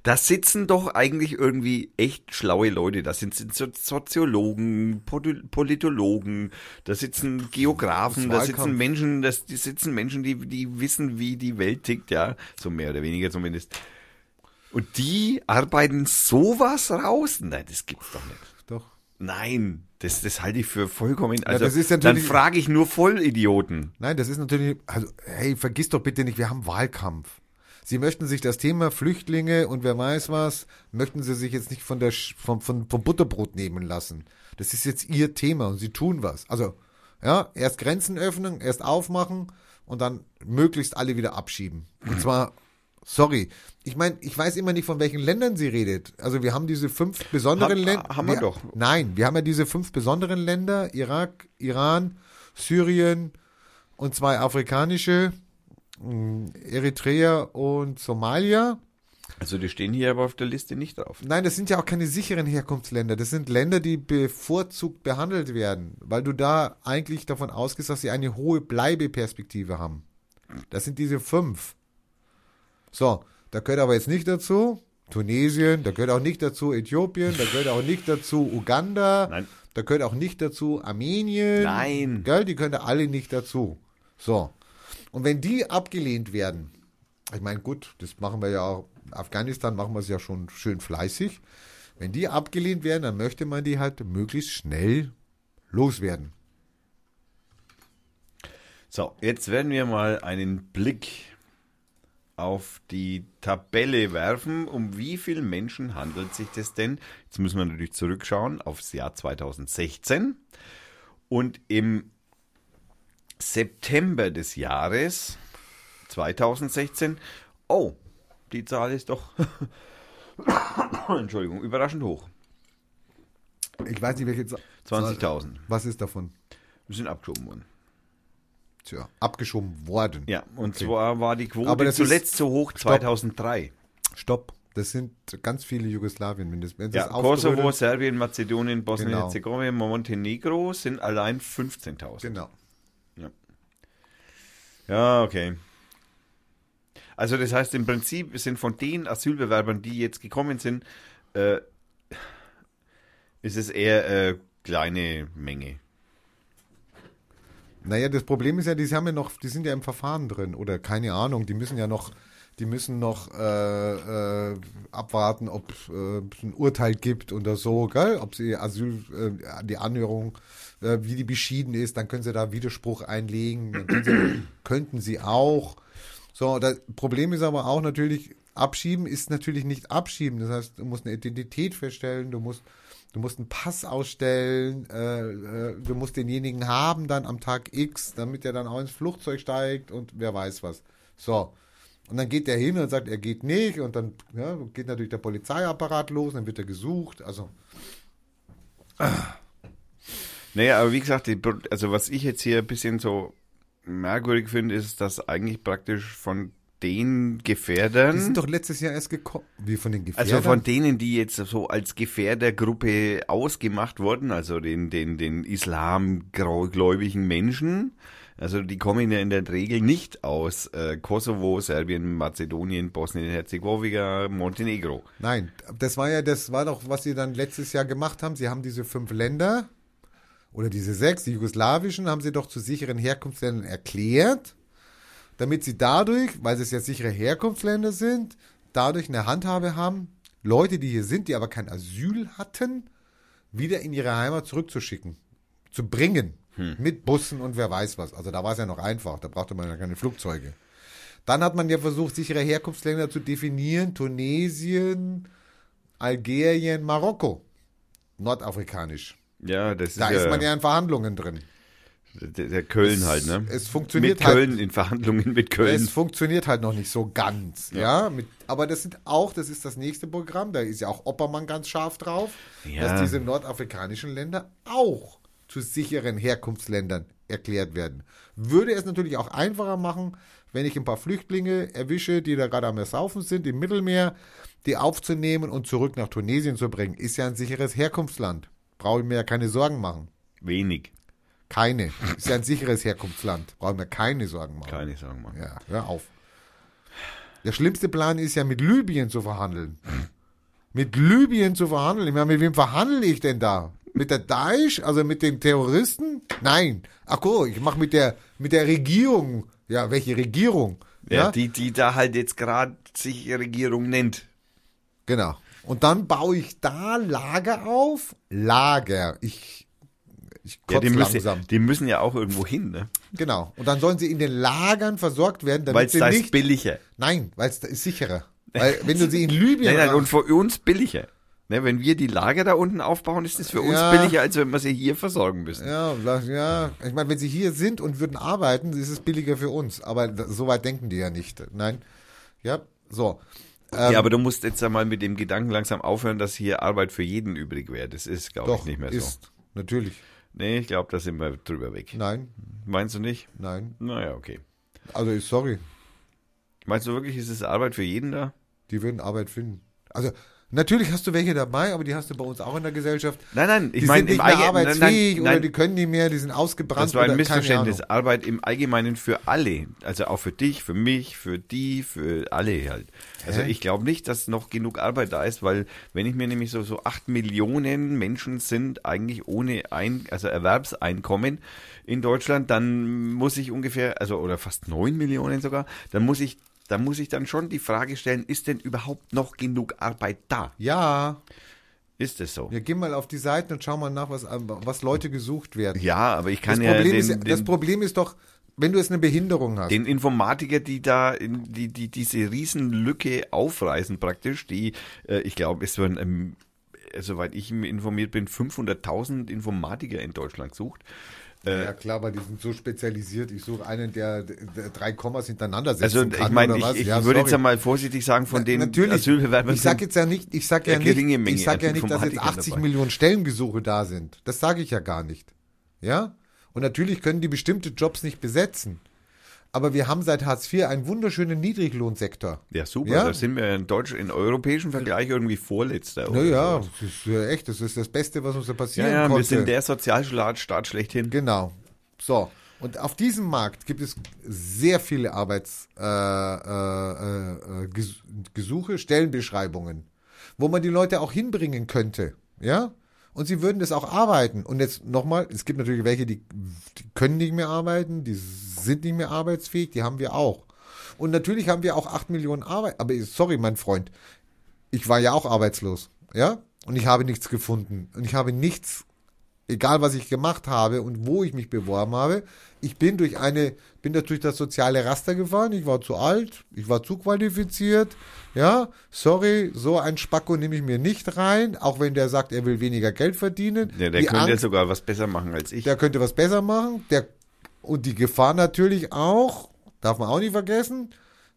Speaker 1: da sitzen doch eigentlich irgendwie echt schlaue Leute. Da sind, sind so Soziologen, Poli- Politologen, da sitzen Geografen, da sitzen. Menschen, das, die sitzen Menschen, die, die wissen, wie die Welt tickt, ja, so mehr oder weniger zumindest. Und die arbeiten sowas raus? Nein, das gibt's doch nicht.
Speaker 2: Doch.
Speaker 1: Nein, das, das halte ich für vollkommen. Also,
Speaker 2: das ist
Speaker 1: dann frage ich nur Vollidioten.
Speaker 2: Nein, das ist natürlich, also, hey, vergiss doch bitte nicht, wir haben Wahlkampf. Sie möchten sich das Thema Flüchtlinge und wer weiß was, möchten Sie sich jetzt nicht von der, vom, vom, vom Butterbrot nehmen lassen. Das ist jetzt Ihr Thema und Sie tun was. Also, ja, erst Grenzen öffnen, erst aufmachen und dann möglichst alle wieder abschieben. Und zwar, sorry, ich meine, ich weiß immer nicht, von welchen Ländern sie redet. Also wir haben diese fünf besonderen Länder.
Speaker 1: haben wir doch.
Speaker 2: Nein, wir haben ja diese fünf besonderen Länder, Irak, Iran, Syrien und zwei afrikanische, Eritrea und Somalia.
Speaker 1: Also die stehen hier aber auf der Liste nicht drauf.
Speaker 2: Nein, das sind ja auch keine sicheren Herkunftsländer. Das sind Länder, die bevorzugt behandelt werden, weil du da eigentlich davon ausgehst, dass sie eine hohe Bleibeperspektive haben. Das sind diese fünf. So, da gehört aber jetzt nicht dazu Tunesien, da gehört auch nicht dazu Äthiopien, da gehört auch nicht dazu Uganda,
Speaker 1: Nein.
Speaker 2: da gehört auch nicht dazu Armenien.
Speaker 1: Nein.
Speaker 2: Gell, die gehören da alle nicht dazu. So. Und wenn die abgelehnt werden, ich meine, gut, das machen wir ja auch, Afghanistan machen wir es ja schon schön fleißig. Wenn die abgelehnt werden, dann möchte man die halt möglichst schnell loswerden.
Speaker 1: So, jetzt werden wir mal einen Blick auf die Tabelle werfen. Um wie viele Menschen handelt sich das denn? Jetzt müssen wir natürlich zurückschauen aufs Jahr 2016. Und im September des Jahres 2016, oh, die Zahl ist doch, Entschuldigung, überraschend hoch.
Speaker 2: Ich weiß nicht, welche Zahl.
Speaker 1: 20.000.
Speaker 2: Was ist davon?
Speaker 1: Wir sind abgeschoben worden.
Speaker 2: Tja, abgeschoben worden.
Speaker 1: Ja, und
Speaker 2: Okay.
Speaker 1: zwar war die Quote
Speaker 2: Aber
Speaker 1: zuletzt so hoch 2003.
Speaker 2: Stopp. Das sind ganz viele Jugoslawien mindestens.
Speaker 1: Ja, Kosovo, Serbien, Mazedonien,
Speaker 2: Genau.
Speaker 1: Bosnien-Herzegowina, Montenegro sind allein 15.000.
Speaker 2: Genau.
Speaker 1: Ja, okay. Also das heißt im Prinzip sind von den Asylbewerbern, die jetzt gekommen sind, äh, ist es eher äh, kleine Menge.
Speaker 2: Naja, das Problem ist ja, die haben ja noch, die sind ja im Verfahren drin oder keine Ahnung, die müssen ja noch, die müssen noch äh, äh, abwarten, ob äh, es ein Urteil gibt oder so, gell? ob sie Asyl, äh, die Anhörung, äh, wie die beschieden ist, dann können sie da Widerspruch einlegen, dann sie, könnten sie auch. So, das Problem ist aber auch natürlich, abschieben ist natürlich nicht abschieben. Das heißt, du musst eine Identität feststellen, du musst, du musst einen Pass ausstellen, äh, äh, du musst denjenigen haben dann am Tag X, damit er dann auch ins Flugzeug steigt und wer weiß was. So. Und dann geht der hin und sagt, er geht nicht und dann ja, geht natürlich der Polizeiapparat los, dann wird er gesucht. Also,
Speaker 1: Naja, aber wie gesagt, die, also was ich jetzt hier ein bisschen so merkwürdig finde, ist, dass eigentlich praktisch von den
Speaker 2: Die
Speaker 1: Gefährdern.
Speaker 2: sind doch letztes Jahr erst gekommen. Wie von den Gefährdern?
Speaker 1: Also von denen, die jetzt so als Gefährdergruppe ausgemacht wurden, also den, den, den islamgläubigen Menschen, also die kommen ja in der Regel nicht aus äh, Kosovo, Serbien, Mazedonien, Bosnien-Herzegowina, Montenegro.
Speaker 2: Nein, das war ja, das war doch, was sie dann letztes Jahr gemacht haben. Sie haben diese fünf Länder oder diese sechs, die jugoslawischen, haben sie doch zu sicheren Herkunftsländern erklärt, damit sie dadurch, weil es ja sichere Herkunftsländer sind, dadurch eine Handhabe haben, Leute, die hier sind, die aber kein Asyl hatten, wieder in ihre Heimat zurückzuschicken, zu bringen. Mit Bussen und wer weiß was. Also da war es ja noch einfach, da brauchte man ja keine Flugzeuge. Dann hat man ja versucht, sichere Herkunftsländer zu definieren. Tunesien, Algerien, Marokko. Nordafrikanisch.
Speaker 1: Ja, das
Speaker 2: Da
Speaker 1: ist,
Speaker 2: ist
Speaker 1: ja,
Speaker 2: man ja in Verhandlungen drin.
Speaker 1: der, der Köln halt, ne?
Speaker 2: Es funktioniert
Speaker 1: mit
Speaker 2: halt-
Speaker 1: Köln, in Verhandlungen mit Köln.
Speaker 2: Es funktioniert halt noch nicht so ganz, ja. mit, aber das sind auch, das ist das nächste Programm, da ist ja auch Oppermann ganz scharf drauf,
Speaker 1: Ja.
Speaker 2: dass diese nordafrikanischen Länder auch zu sicheren Herkunftsländern erklärt werden. Würde es natürlich auch einfacher machen, wenn ich ein paar Flüchtlinge erwische, die da gerade am Ersaufen sind im Mittelmeer, die aufzunehmen und zurück nach Tunesien zu bringen. Ist ja ein sicheres Herkunftsland. Brauche ich mir ja keine Sorgen machen.
Speaker 1: Wenig,
Speaker 2: Keine. Ist ja ein sicheres Herkunftsland. Brauche ich mir keine Sorgen machen.
Speaker 1: keine sagen wir.
Speaker 2: Ja, hör auf. Der schlimmste Plan ist ja mit Libyen zu verhandeln. Mit Libyen zu verhandeln. Ich meine, mit wem verhandle ich denn da? Mit der Daesh, also mit den Terroristen? Nein. Ach so, ich mache mit der mit der Regierung. Ja, welche Regierung?
Speaker 1: Ja,
Speaker 2: Ja,
Speaker 1: die, die da halt jetzt gerade sich Regierung nennt.
Speaker 2: genau. Und dann baue ich da Lager auf. Lager. Ich ich
Speaker 1: Ja, die, müssen,
Speaker 2: langsam.
Speaker 1: die müssen ja auch irgendwo hin, ne?
Speaker 2: Genau. Und dann sollen sie in den Lagern versorgt werden,
Speaker 1: Weil
Speaker 2: damit
Speaker 1: es
Speaker 2: sie
Speaker 1: da ist
Speaker 2: nicht.
Speaker 1: billiger.
Speaker 2: Nein, weil es da ist sicherer. Weil wenn du sie in Libyen
Speaker 1: Nein, nein, und für uns billiger. Ne, wenn wir die Lager da unten aufbauen, ist es für uns
Speaker 2: Ja.
Speaker 1: billiger, als wenn wir sie hier versorgen müssen.
Speaker 2: Ja, ja. Ich meine, wenn sie hier sind und würden arbeiten, ist es billiger für uns. Aber so weit denken die ja nicht. Nein. Ja, so. Ähm,
Speaker 1: ja, aber du musst jetzt einmal mit dem Gedanken langsam aufhören, dass hier Arbeit für jeden übrig wäre. Das ist, glaube ich, nicht mehr
Speaker 2: ist. Natürlich.
Speaker 1: so. Nee, ich glaube, da sind wir drüber weg.
Speaker 2: Nein,
Speaker 1: Meinst du nicht?
Speaker 2: nein.
Speaker 1: Naja, okay.
Speaker 2: Also, ich- sorry.
Speaker 1: Meinst du wirklich, ist es Arbeit für jeden da?
Speaker 2: Die würden Arbeit finden. Also, natürlich hast du welche dabei, aber die hast du bei uns auch in der Gesellschaft.
Speaker 1: Nein, nein, ich
Speaker 2: die
Speaker 1: meine
Speaker 2: sind nicht mehr arbeitsfähig
Speaker 1: nein, nein,
Speaker 2: oder die können nicht mehr, die sind ausgebrannt.
Speaker 1: Das war ein Missverständnis. Arbeit im Allgemeinen für alle. Also auch für dich, für mich, für die, für alle halt. Also
Speaker 2: Hä?
Speaker 1: ich glaube nicht, dass noch genug Arbeit da ist, weil wenn ich mir nämlich so, so acht Millionen Menschen sind eigentlich ohne ein, also Erwerbseinkommen in Deutschland, dann muss ich ungefähr, also oder fast neun Millionen sogar, dann muss ich, dann muss ich dann schon die Frage stellen, ist denn überhaupt noch genug Arbeit da?
Speaker 2: Ja,
Speaker 1: Ist es so?
Speaker 2: wir gehen mal auf die Seiten und schauen mal nach, was, was Leute gesucht werden.
Speaker 1: Ja, aber ich kann
Speaker 2: Das
Speaker 1: ja
Speaker 2: Problem,
Speaker 1: den,
Speaker 2: ist,
Speaker 1: den,
Speaker 2: das Problem ist doch, wenn du jetzt eine Behinderung hast.
Speaker 1: Den Informatiker, die da in, die, die diese Riesenlücke aufreißen praktisch, die, äh, ich glaube, es werden, ähm, soweit ich informiert bin, 500.000 Informatiker in Deutschland sucht. Äh,
Speaker 2: Ja klar, aber die sind so spezialisiert. Ich suche einen, der, der drei Kommas hintereinander setzen
Speaker 1: Also
Speaker 2: kann.
Speaker 1: ich meine, ich, ich
Speaker 2: ja,
Speaker 1: würde jetzt einmal vorsichtig sagen, von den
Speaker 2: Natürlich.
Speaker 1: Asylbewerbern
Speaker 2: Ich sage jetzt ja nicht, ich sage ja nicht, ich sage ja nicht, dass jetzt
Speaker 1: Informatikern
Speaker 2: 80
Speaker 1: dabei.
Speaker 2: Millionen Stellengesuche da sind. Das sage ich ja gar nicht. Ja? Und natürlich können die bestimmte Jobs nicht besetzen. Aber wir haben seit Hartz IV einen wunderschönen Niedriglohnsektor.
Speaker 1: ja, super,
Speaker 2: Ja.
Speaker 1: da sind wir in Deutsch, in europäischen Vergleich irgendwie Vorletzter.
Speaker 2: Naja,
Speaker 1: sowas.
Speaker 2: das ist ja echt, das ist das Beste, was uns da
Speaker 1: Ja,
Speaker 2: passieren
Speaker 1: ja, wir
Speaker 2: konnte.
Speaker 1: sind der Sozialstaat Staat schlechthin.
Speaker 2: Genau. So. Und auf diesem Markt gibt es sehr viele Arbeits, äh, äh, äh, Stellenbeschreibungen, wo man die Leute auch hinbringen könnte. Ja? Und sie würden das auch arbeiten. Und jetzt nochmal, es gibt natürlich welche, die, die können nicht mehr arbeiten, die sind nicht mehr arbeitsfähig, die haben wir auch. Und natürlich haben wir auch 8 Millionen Arbeit. Aber sorry, mein Freund, ich war ja auch arbeitslos. Ja? Und ich habe nichts gefunden. Und ich habe nichts egal was ich gemacht habe und wo ich mich beworben habe, ich bin durch eine, bin durch das soziale Raster gefahren, ich war zu alt, ich war zu qualifiziert, ja, sorry, so ein Spacko nehme ich mir nicht rein, auch wenn der sagt, er will weniger Geld verdienen.
Speaker 1: Ja, der
Speaker 2: Die
Speaker 1: könnte
Speaker 2: Angst,
Speaker 1: sogar was besser machen als ich.
Speaker 2: der könnte was besser machen, der, und die Gefahr natürlich auch, darf man auch nicht vergessen,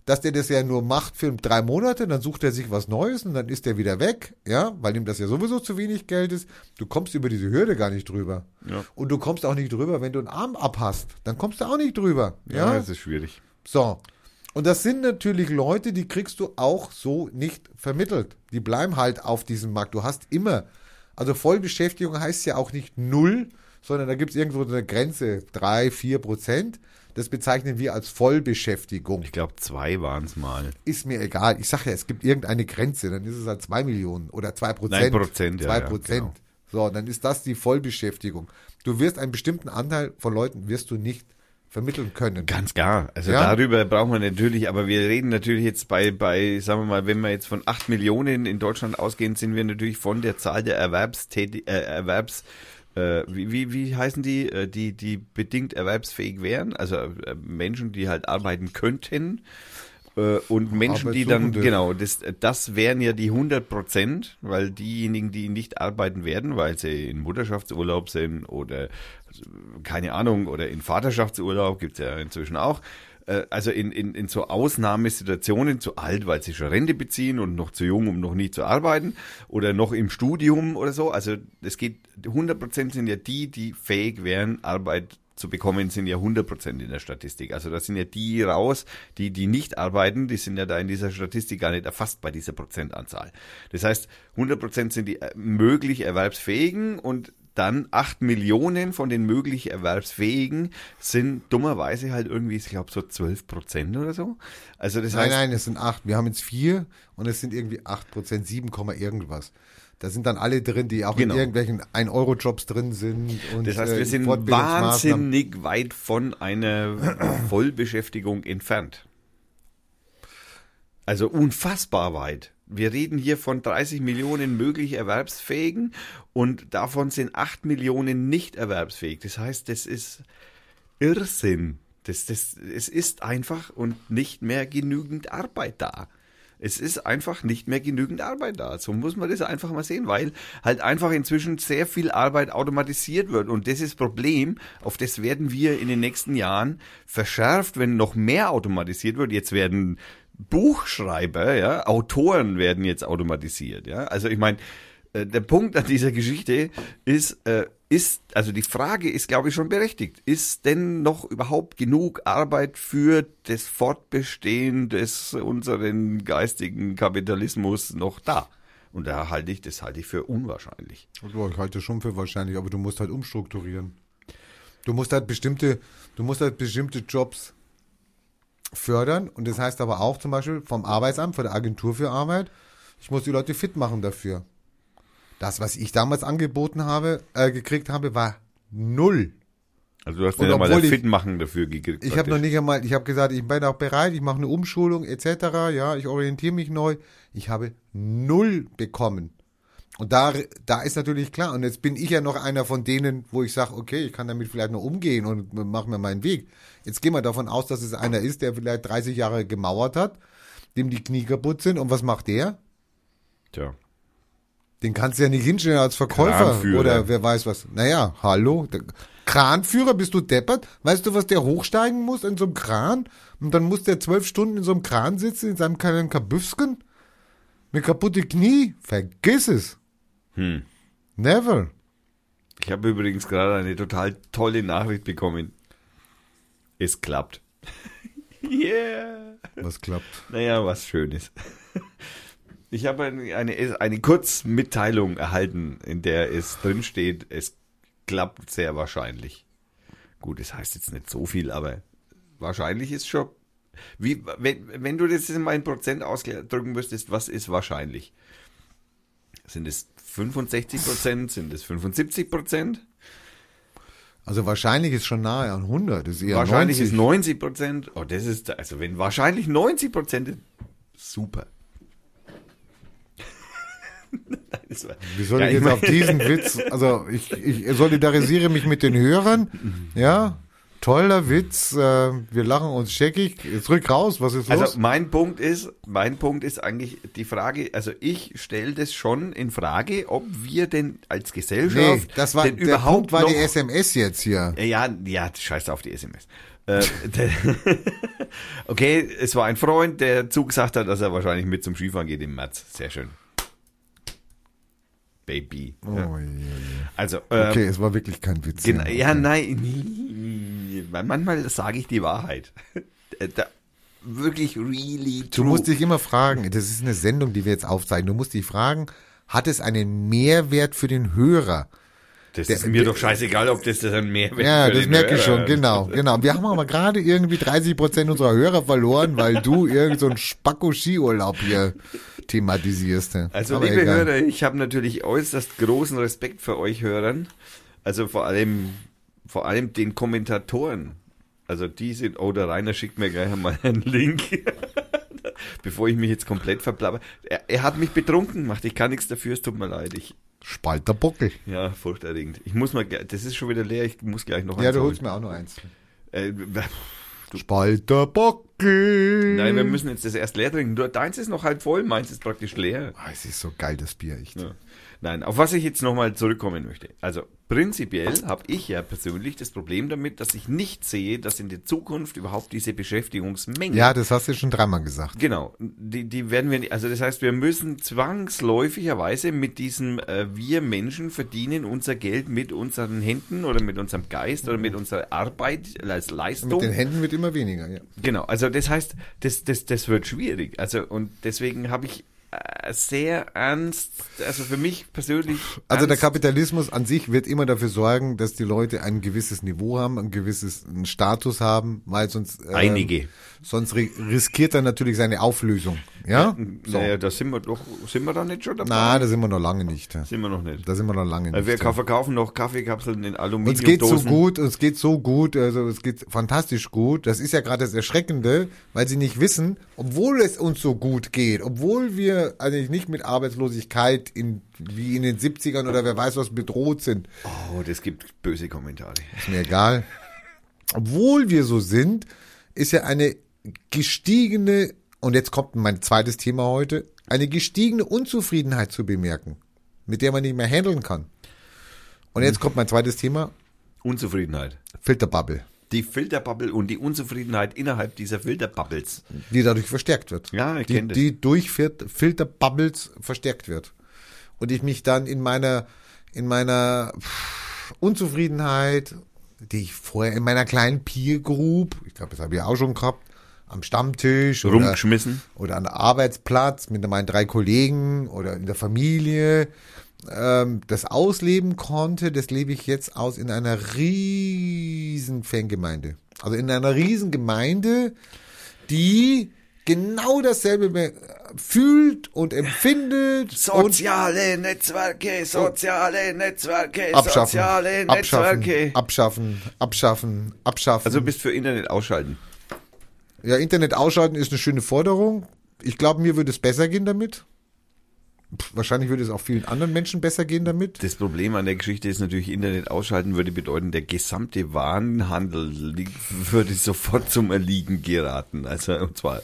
Speaker 2: dass der das ja nur macht für drei Monate, dann sucht er sich was Neues und dann ist er wieder weg, ja, weil ihm das ja sowieso zu wenig Geld ist. Du kommst über diese Hürde gar nicht drüber.
Speaker 1: Ja.
Speaker 2: Und du kommst auch nicht drüber, wenn du einen Arm abhast. Dann kommst du auch nicht drüber.
Speaker 1: ja,
Speaker 2: Ja.
Speaker 1: das ist schwierig.
Speaker 2: So. Und das sind natürlich Leute, die kriegst du auch so nicht vermittelt. Die bleiben halt auf diesem Markt. Du hast immer, also Vollbeschäftigung heißt ja auch nicht null, sondern da gibt es irgendwo eine Grenze, drei, vier Prozent. Das bezeichnen wir als Vollbeschäftigung.
Speaker 1: Ich glaube, zwei waren es mal.
Speaker 2: Ist mir egal. Ich sage ja, es gibt irgendeine Grenze, dann ist es halt zwei Millionen oder zwei Prozent.
Speaker 1: Nein, Prozent, ja,
Speaker 2: Zwei
Speaker 1: ja,
Speaker 2: Prozent.
Speaker 1: genau.
Speaker 2: So, dann ist das die Vollbeschäftigung. Du wirst einen bestimmten Anteil von Leuten wirst du nicht vermitteln können.
Speaker 1: Ganz klar. Also
Speaker 2: Ja.
Speaker 1: darüber brauchen wir natürlich, aber wir reden natürlich jetzt bei, bei, sagen wir mal, wenn wir jetzt von acht Millionen in Deutschland ausgehen, sind wir natürlich von der Zahl der Erwerbstätig, äh, Erwerbs, äh, wie, wie, wie heißen die, äh, die, die bedingt erwerbsfähig wären, also äh, Menschen, die halt arbeiten könnten. Äh, Und Menschen, die dann, genau, das, das wären ja die 100 Prozent, weil diejenigen, die nicht arbeiten werden, weil sie in Mutterschaftsurlaub sind oder keine Ahnung, oder in Vaterschaftsurlaub gibt's ja inzwischen auch, äh, also in, in, in so Ausnahmesituationen, zu alt, weil sie schon Rente beziehen und noch zu jung, um noch nie zu arbeiten, oder noch im Studium oder so. Also es geht, 100 Prozent sind ja die, die fähig wären, Arbeit zu bekommen, sind ja 100 Prozent in der Statistik. Also da sind ja die raus, die, die nicht arbeiten, die sind ja da in dieser Statistik gar nicht erfasst bei dieser Prozentanzahl. Das heißt, 100 Prozent sind die äh, möglich Erwerbsfähigen und dann 8 Millionen von den möglich Erwerbsfähigen sind dummerweise halt irgendwie, ich glaube, so 12 Prozent oder so. Also das
Speaker 2: Nein,
Speaker 1: heißt,
Speaker 2: nein, es sind acht. Wir haben jetzt vier und es sind irgendwie acht Prozent, sieben Komma irgendwas. Da sind dann alle drin, die auch
Speaker 1: Genau.
Speaker 2: in irgendwelchen 1-Euro-Jobs drin sind. Und,
Speaker 1: Das heißt,
Speaker 2: äh,
Speaker 1: wir sind
Speaker 2: Fortbildungsmaßnahmen.
Speaker 1: wahnsinnig weit von einer Vollbeschäftigung entfernt. Also unfassbar weit. Wir reden hier von 30 Millionen möglich Erwerbsfähigen und davon sind 8 Millionen nicht erwerbsfähig. Das heißt, das ist Irrsinn. Das, das, es ist einfach und nicht mehr genügend Arbeit da. Es ist einfach nicht mehr genügend Arbeit da. So muss man das einfach mal sehen, weil halt einfach inzwischen sehr viel Arbeit automatisiert wird. Und das ist das Problem, auf das werden wir in den nächsten Jahren verschärft, wenn noch mehr automatisiert wird. Jetzt werden Buchschreiber, ja, Autoren werden jetzt automatisiert, ja. Also ich meine, äh, der Punkt an dieser Geschichte ist, äh, ist, also die Frage ist, glaube ich, schon berechtigt. Ist denn noch überhaupt genug Arbeit für das Fortbestehen des unseren geistigen Kapitalismus noch da? Und da halte ich, das halte ich für unwahrscheinlich.
Speaker 2: Ja, ich halte schon für wahrscheinlich, aber du musst halt umstrukturieren. Du musst halt bestimmte, du musst halt bestimmte Jobs fördern und das heißt aber auch zum Beispiel vom Arbeitsamt, von der Agentur für Arbeit, ich muss die Leute fit machen dafür. Das, was ich damals angeboten habe, äh, gekriegt habe, war null.
Speaker 1: Also du hast ja mal der
Speaker 2: ich-
Speaker 1: Fitmachen dafür gekriegt.
Speaker 2: Ich habe noch nicht einmal, ich habe gesagt, ich bin auch bereit, ich mache eine Umschulung etc. Ja, ich orientiere mich neu. Ich habe null bekommen. Und da, da ist natürlich klar, und jetzt bin ich ja noch einer von denen, wo ich sage, okay, ich kann damit vielleicht noch umgehen und mache mir meinen Weg. Jetzt gehen wir davon aus, dass es einer ist, der vielleicht 30 Jahre gemauert hat, dem die Knie kaputt sind. Und was macht der?
Speaker 1: Tja.
Speaker 2: Den kannst du ja nicht hinstellen als Verkäufer
Speaker 1: Kranführer.
Speaker 2: oder wer weiß was. Naja, hallo. Der Kranführer, bist du deppert? Weißt du, was der hochsteigen muss in so einem Kran? Und dann muss der zwölf Stunden in so einem Kran sitzen, in seinem kleinen Kabüfsken? Mit kaputte Knie? Vergiss es.
Speaker 1: Hm.
Speaker 2: Never.
Speaker 1: Ich habe übrigens gerade eine total tolle Nachricht bekommen. Es klappt. yeah.
Speaker 2: Was klappt?
Speaker 1: Naja, was Schönes. Ich habe eine, eine, eine Kurzmitteilung erhalten, in der es drin steht, es klappt sehr wahrscheinlich. Gut, das heißt jetzt nicht so viel, aber wahrscheinlich ist schon. Wie, wenn, wenn du das in meinen Prozent ausdrücken müsstest, was ist wahrscheinlich? Sind es 65 Prozent? Sind es 75 Prozent?
Speaker 2: Also wahrscheinlich ist schon nahe an 100. Das ist
Speaker 1: wahrscheinlich
Speaker 2: 90.
Speaker 1: ist 90 Prozent. Oh, das ist, also wenn wahrscheinlich 90 Prozent super.
Speaker 2: Wie soll
Speaker 1: Ja,
Speaker 2: ich jetzt auf diesen Witz, also ich, ich solidarisiere mich mit den Hörern, ja, toller Witz, äh, wir lachen uns scheckig, jetzt rück raus, was ist los?
Speaker 1: Also mein Punkt ist, mein Punkt ist eigentlich die Frage, also ich stelle das schon in Frage, ob wir denn als
Speaker 2: nee,
Speaker 1: Gesellschaft
Speaker 2: das war,
Speaker 1: denn
Speaker 2: der
Speaker 1: überhaupt
Speaker 2: Punkt war
Speaker 1: noch,
Speaker 2: die SMS jetzt hier.
Speaker 1: Ja, ja, scheiß auf die SMS. Äh, okay, es war ein Freund, der zugesagt hat, dass er wahrscheinlich mit zum Skifahren geht im März. Sehr schön. Baby.
Speaker 2: Oh,
Speaker 1: Ja.
Speaker 2: je, je.
Speaker 1: Also, ähm,
Speaker 2: Okay, es war wirklich kein Witz.
Speaker 1: Genau, ja,
Speaker 2: Okay.
Speaker 1: nein. Manchmal sage ich die Wahrheit. Äh, Da, wirklich really
Speaker 2: Du
Speaker 1: true.
Speaker 2: musst dich immer fragen, das ist eine Sendung, die wir jetzt aufzeichnen. Du musst dich fragen, hat es einen Mehrwert für den Hörer?
Speaker 1: Das
Speaker 2: der-
Speaker 1: ist mir
Speaker 2: der-
Speaker 1: doch scheißegal, ob das das ein Mehrwert
Speaker 2: Ja, das merke ich
Speaker 1: Hörer
Speaker 2: schon,
Speaker 1: ist.
Speaker 2: genau, genau. Wir haben aber gerade irgendwie 30 Prozent unserer Hörer verloren, weil du irgend so einen Spacko-Skiurlaub hier thematisierst.
Speaker 1: Also
Speaker 2: Aber
Speaker 1: liebe
Speaker 2: egal.
Speaker 1: Hörer, ich habe natürlich äußerst großen Respekt für euch Hörern. Also vor allem, vor allem den Kommentatoren. Also die sind, oh, der Rainer schickt mir gleich einmal einen Link. Bevor ich mich jetzt komplett verplapper. Er, er hat mich betrunken gemacht. Ich kann nichts dafür, es tut mir leid. Ich,
Speaker 2: Spalter Buckel.
Speaker 1: ja, furchterregend. Ich muss mal, das ist schon wieder leer, ich muss gleich noch
Speaker 2: Ja,
Speaker 1: eins
Speaker 2: du
Speaker 1: holen.
Speaker 2: holst mir auch noch eins.
Speaker 1: Äh,
Speaker 2: Spalter Buckel.
Speaker 1: nein, wir müssen jetzt das erst leer trinken. Du, deins ist noch halb voll, meins ist praktisch leer.
Speaker 2: Ah, es ist so geil, das Bier, echt.
Speaker 1: Ja. Nein, auf was ich jetzt nochmal zurückkommen möchte. Also prinzipiell habe ich ja persönlich das Problem damit, dass ich nicht sehe, dass in der Zukunft überhaupt diese Beschäftigungsmenge.
Speaker 2: Ja, das hast du schon dreimal gesagt.
Speaker 1: Genau, die, die werden wir nicht, also das heißt, wir müssen zwangsläufigerweise mit diesem, äh, wir Menschen verdienen unser Geld mit unseren Händen oder mit unserem Geist oder mit unserer Arbeit als Leistung.
Speaker 2: Mit den Händen wird immer weniger, ja.
Speaker 1: Genau, also das heißt, das, das, das wird schwierig. Also und deswegen habe ich sehr ernst, also für mich persönlich.
Speaker 2: Also der
Speaker 1: ernst-
Speaker 2: Kapitalismus an sich wird immer dafür sorgen, dass die Leute ein gewisses Niveau haben, ein gewisses einen Status haben, weil sonst ähm,
Speaker 1: Einige.
Speaker 2: Sonst ri riskiert er natürlich seine Auflösung. Ja? So.
Speaker 1: Naja, da sind wir doch, sind wir da nicht schon dabei?
Speaker 2: Na, da sind wir noch lange nicht.
Speaker 1: sind wir noch nicht.
Speaker 2: Da sind wir noch lange nicht.
Speaker 1: wir verkaufen noch Kaffeekapseln in
Speaker 2: Uns geht so gut, uns geht so gut, also es geht fantastisch gut. Das ist ja gerade das Erschreckende, weil sie nicht wissen, obwohl es uns so gut geht, obwohl wir eigentlich nicht mit Arbeitslosigkeit in, wie in den 70ern oder wer weiß was bedroht sind,
Speaker 1: Oh, das gibt böse Kommentare.
Speaker 2: ist mir egal. Obwohl wir so sind, ist ja eine gestiegene, und jetzt kommt mein zweites Thema heute, eine gestiegene Unzufriedenheit zu bemerken, mit der man nicht mehr handeln kann. Und jetzt kommt mein zweites Thema,
Speaker 1: Unzufriedenheit.
Speaker 2: Filterbubble,
Speaker 1: Die Filterbubble und die Unzufriedenheit innerhalb dieser Filterbubbles.
Speaker 2: die dadurch verstärkt wird.
Speaker 1: Ja, ich
Speaker 2: die,
Speaker 1: kenn das.
Speaker 2: Die durch Fil- Filterbubbles verstärkt wird. Und ich mich dann in meiner, in meiner Unzufriedenheit, die ich vorher in meiner kleinen Peer Group, ich glaube, das habe ich auch schon gehabt, am Stammtisch oder,
Speaker 1: Rumgeschmissen.
Speaker 2: oder an der Arbeitsplatz mit meinen drei Kollegen oder in der Familie ähm, das ausleben konnte, das lebe ich jetzt aus in einer riesen Fangemeinde. Also in einer riesen Gemeinde, die genau dasselbe be- fühlt und empfindet und
Speaker 1: Soziale Netzwerke, soziale Netzwerke,
Speaker 2: abschaffen,
Speaker 1: soziale
Speaker 2: abschaffen,
Speaker 1: Netzwerke.
Speaker 2: abschaffen, abschaffen, abschaffen.
Speaker 1: Also bist für Internet ausschalten.
Speaker 2: Ja, Internet ausschalten ist eine schöne Forderung. Ich glaube, mir würde es besser gehen damit. Pff, wahrscheinlich würde es auch vielen anderen Menschen besser gehen damit.
Speaker 1: Das Problem an der Geschichte ist natürlich, Internet ausschalten würde bedeuten, der gesamte Warenhandel würde sofort zum Erliegen geraten. Also und zwar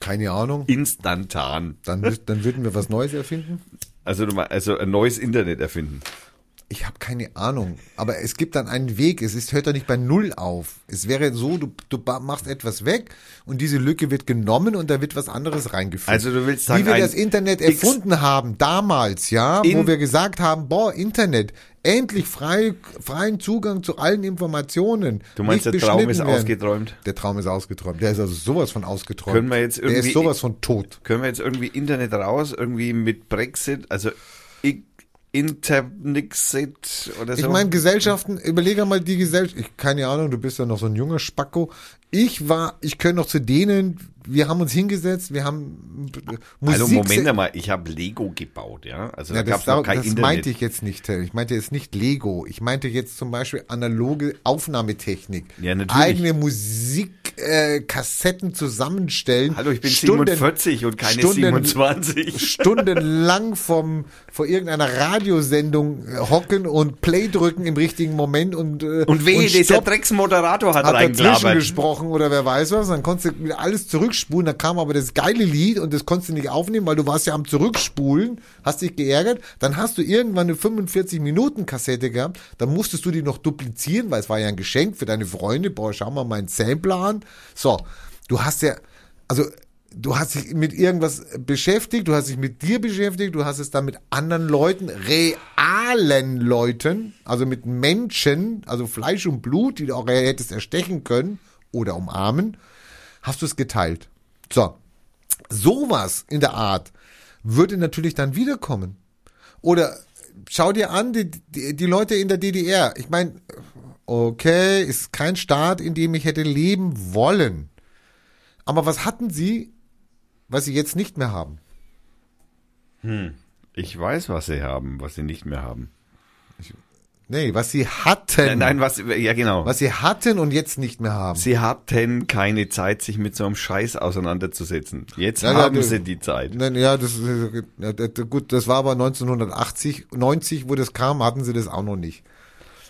Speaker 2: Keine Ahnung.
Speaker 1: instantan.
Speaker 2: Dann, dann würden wir was Neues erfinden.
Speaker 1: Also, also ein neues Internet erfinden.
Speaker 2: Ich habe keine Ahnung, aber es gibt dann einen Weg. Es ist, hört doch nicht bei Null auf. Es wäre so, du, du machst etwas weg und diese Lücke wird genommen und da wird was anderes reingefügt.
Speaker 1: Also du willst sagen,
Speaker 2: Wie wir das Internet
Speaker 1: X-
Speaker 2: erfunden haben, damals, ja, wo
Speaker 1: In-
Speaker 2: wir gesagt haben, boah, Internet, endlich frei, freien Zugang zu allen Informationen.
Speaker 1: Du meinst, der Traum ist
Speaker 2: werden.
Speaker 1: ausgeträumt?
Speaker 2: Der Traum ist ausgeträumt. Der ist also sowas von ausgeträumt.
Speaker 1: Können wir jetzt
Speaker 2: Der ist
Speaker 1: irgendwie-
Speaker 2: sowas von tot.
Speaker 1: Können wir jetzt irgendwie Internet raus, irgendwie mit Brexit, also I- Internixit oder so?
Speaker 2: Ich meine, Gesellschaften, überlege mal die Gesellschaft, ich, keine Ahnung, du bist ja noch so ein junger Spacko. Ich war, ich gehöre noch zu denen, wir haben uns hingesetzt, wir haben Musik.
Speaker 1: also Moment einmal, ich habe Lego gebaut, ja. Also
Speaker 2: ja,
Speaker 1: da
Speaker 2: das,
Speaker 1: noch kein
Speaker 2: das
Speaker 1: Internet.
Speaker 2: meinte ich jetzt nicht. Ich meinte jetzt nicht Lego. Ich meinte jetzt zum Beispiel analoge Aufnahmetechnik.
Speaker 1: Ja, natürlich.
Speaker 2: Eigene Musikkassetten äh, zusammenstellen.
Speaker 1: Hallo, ich bin
Speaker 2: Stunden-
Speaker 1: 47 und keine
Speaker 2: Stunden-
Speaker 1: 27.
Speaker 2: stundenlang vom vor irgendeiner Radiosendung äh, hocken und Play drücken im richtigen Moment und äh,
Speaker 1: Und wehe, dieser
Speaker 2: Stopp
Speaker 1: Drecksmoderator hat,
Speaker 2: hat dazwischen
Speaker 1: reingelabert.
Speaker 2: Gesprochen oder wer weiß was, dann konntest du alles zurückspulen, dann kam aber das geile Lied und das konntest du nicht aufnehmen, weil du warst ja am Zurückspulen, hast dich geärgert, dann hast du irgendwann eine 45 Minuten Kassette gehabt, dann musstest du die noch duplizieren, weil es war ja ein Geschenk für deine Freunde, boah, schau mal meinen Sampler an. So, du hast ja, also du hast dich mit irgendwas beschäftigt, du hast dich mit dir beschäftigt, du hast es dann mit anderen Leuten, realen Leuten, also mit Menschen, also Fleisch und Blut, die du auch hättest erstechen können oder umarmen, hast du es geteilt. So, sowas in der Art würde natürlich dann wiederkommen. Oder schau dir an, die, die, die Leute in der DDR. Ich meine, okay, ist kein Staat, in dem ich hätte leben wollen. Aber was hatten sie, was sie jetzt nicht mehr haben?
Speaker 1: Ich weiß, was sie haben, was sie nicht mehr haben.
Speaker 2: Nee, was sie hatten.
Speaker 1: Nein, nein, was, ja genau.
Speaker 2: Was sie hatten und jetzt nicht mehr haben.
Speaker 1: Sie hatten keine Zeit, sich mit so einem Scheiß auseinanderzusetzen. Jetzt
Speaker 2: Ja, ja,
Speaker 1: haben
Speaker 2: du-
Speaker 1: sie die Zeit.
Speaker 2: Nein, ja, das ja, gut, das war aber 1980, 90, wo das kam, hatten sie das auch noch nicht.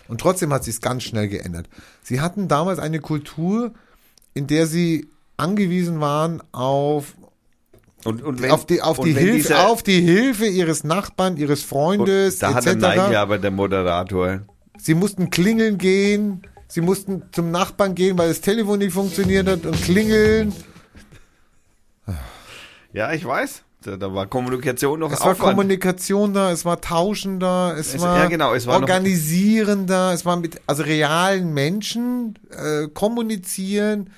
Speaker 2: Und trotzdem hat sich ganz schnell geändert. Sie hatten damals eine Kultur, in der sie angewiesen waren auf
Speaker 1: Und, und wenn,
Speaker 2: auf die auf die Hilfe
Speaker 1: dieser-
Speaker 2: auf die Hilfe ihres Nachbarn, ihres Freundes
Speaker 1: da hat der
Speaker 2: etc.
Speaker 1: Neige aber der Moderator.
Speaker 2: Sie mussten klingeln gehen, sie mussten zum Nachbarn gehen, weil das Telefon nicht funktioniert hat und klingeln.
Speaker 1: Ja, ich weiß. Da, da war Kommunikation noch
Speaker 2: Es war
Speaker 1: Aufwand.
Speaker 2: Kommunikation da, es war Tauschen da, es,
Speaker 1: Es-
Speaker 2: war,
Speaker 1: ja, genau, es war
Speaker 2: Organisieren da, es war mit also realen Menschen äh, kommunizieren.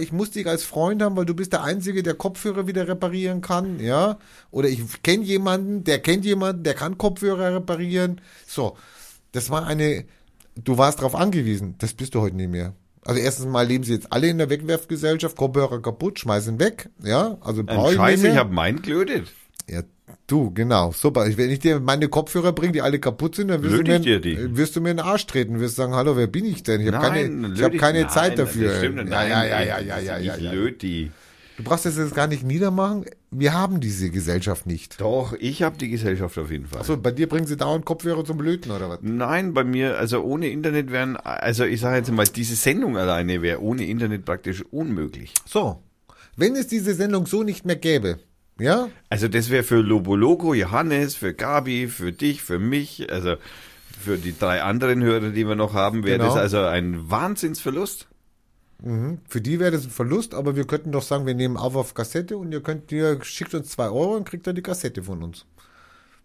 Speaker 2: Ich muss dich als Freund haben, weil du bist der Einzige, der Kopfhörer wieder reparieren kann, ja. Oder ich kenne jemanden, der kennt jemanden, der kann Kopfhörer reparieren. So, das war eine. Du warst darauf angewiesen. Das bist du heute nicht mehr. Also erstens mal leben sie jetzt alle in der Wegwerfgesellschaft, Kopfhörer kaputt, schmeißen weg, ja. Also brauche ich
Speaker 1: Scheiß,
Speaker 2: nicht mehr.
Speaker 1: ich habe meinen gelötet.
Speaker 2: Ja, du, genau. Super. Ich- Wenn ich dir meine Kopfhörer bringe, die alle kaputt sind, dann wirst, du mir,
Speaker 1: dir die.
Speaker 2: wirst du mir in den Arsch treten. Wirst sagen, hallo, wer bin ich denn? Ich habe keine, ich hab keine
Speaker 1: nein,
Speaker 2: Zeit dafür.
Speaker 1: Das stimmt,
Speaker 2: ja,
Speaker 1: nein,
Speaker 2: ja, ja, ja, ja, ja, ja,
Speaker 1: Ich
Speaker 2: ja.
Speaker 1: löt die.
Speaker 2: Du brauchst das jetzt gar nicht niedermachen. Wir haben diese Gesellschaft nicht.
Speaker 1: Doch, ich habe die Gesellschaft auf jeden Fall.
Speaker 2: Achso, bei dir bringen sie dauernd Kopfhörer zum Löten oder was?
Speaker 1: Nein, bei mir, also ohne Internet wären, also ich sage jetzt mal, diese Sendung alleine wäre ohne Internet praktisch unmöglich.
Speaker 2: So. Wenn es diese Sendung so nicht mehr gäbe, ja?
Speaker 1: Also das wäre für Lobo Loco, Johannes, für Gabi, für dich, für mich, also für die drei anderen Hörer, die wir noch haben, wäre
Speaker 2: Genau.
Speaker 1: das also ein Wahnsinnsverlust.
Speaker 2: Für die wäre das ein Verlust, aber wir könnten doch sagen, wir nehmen auf auf Kassette und ihr könnt, ihr schickt uns zwei Euro und kriegt dann die Kassette von uns.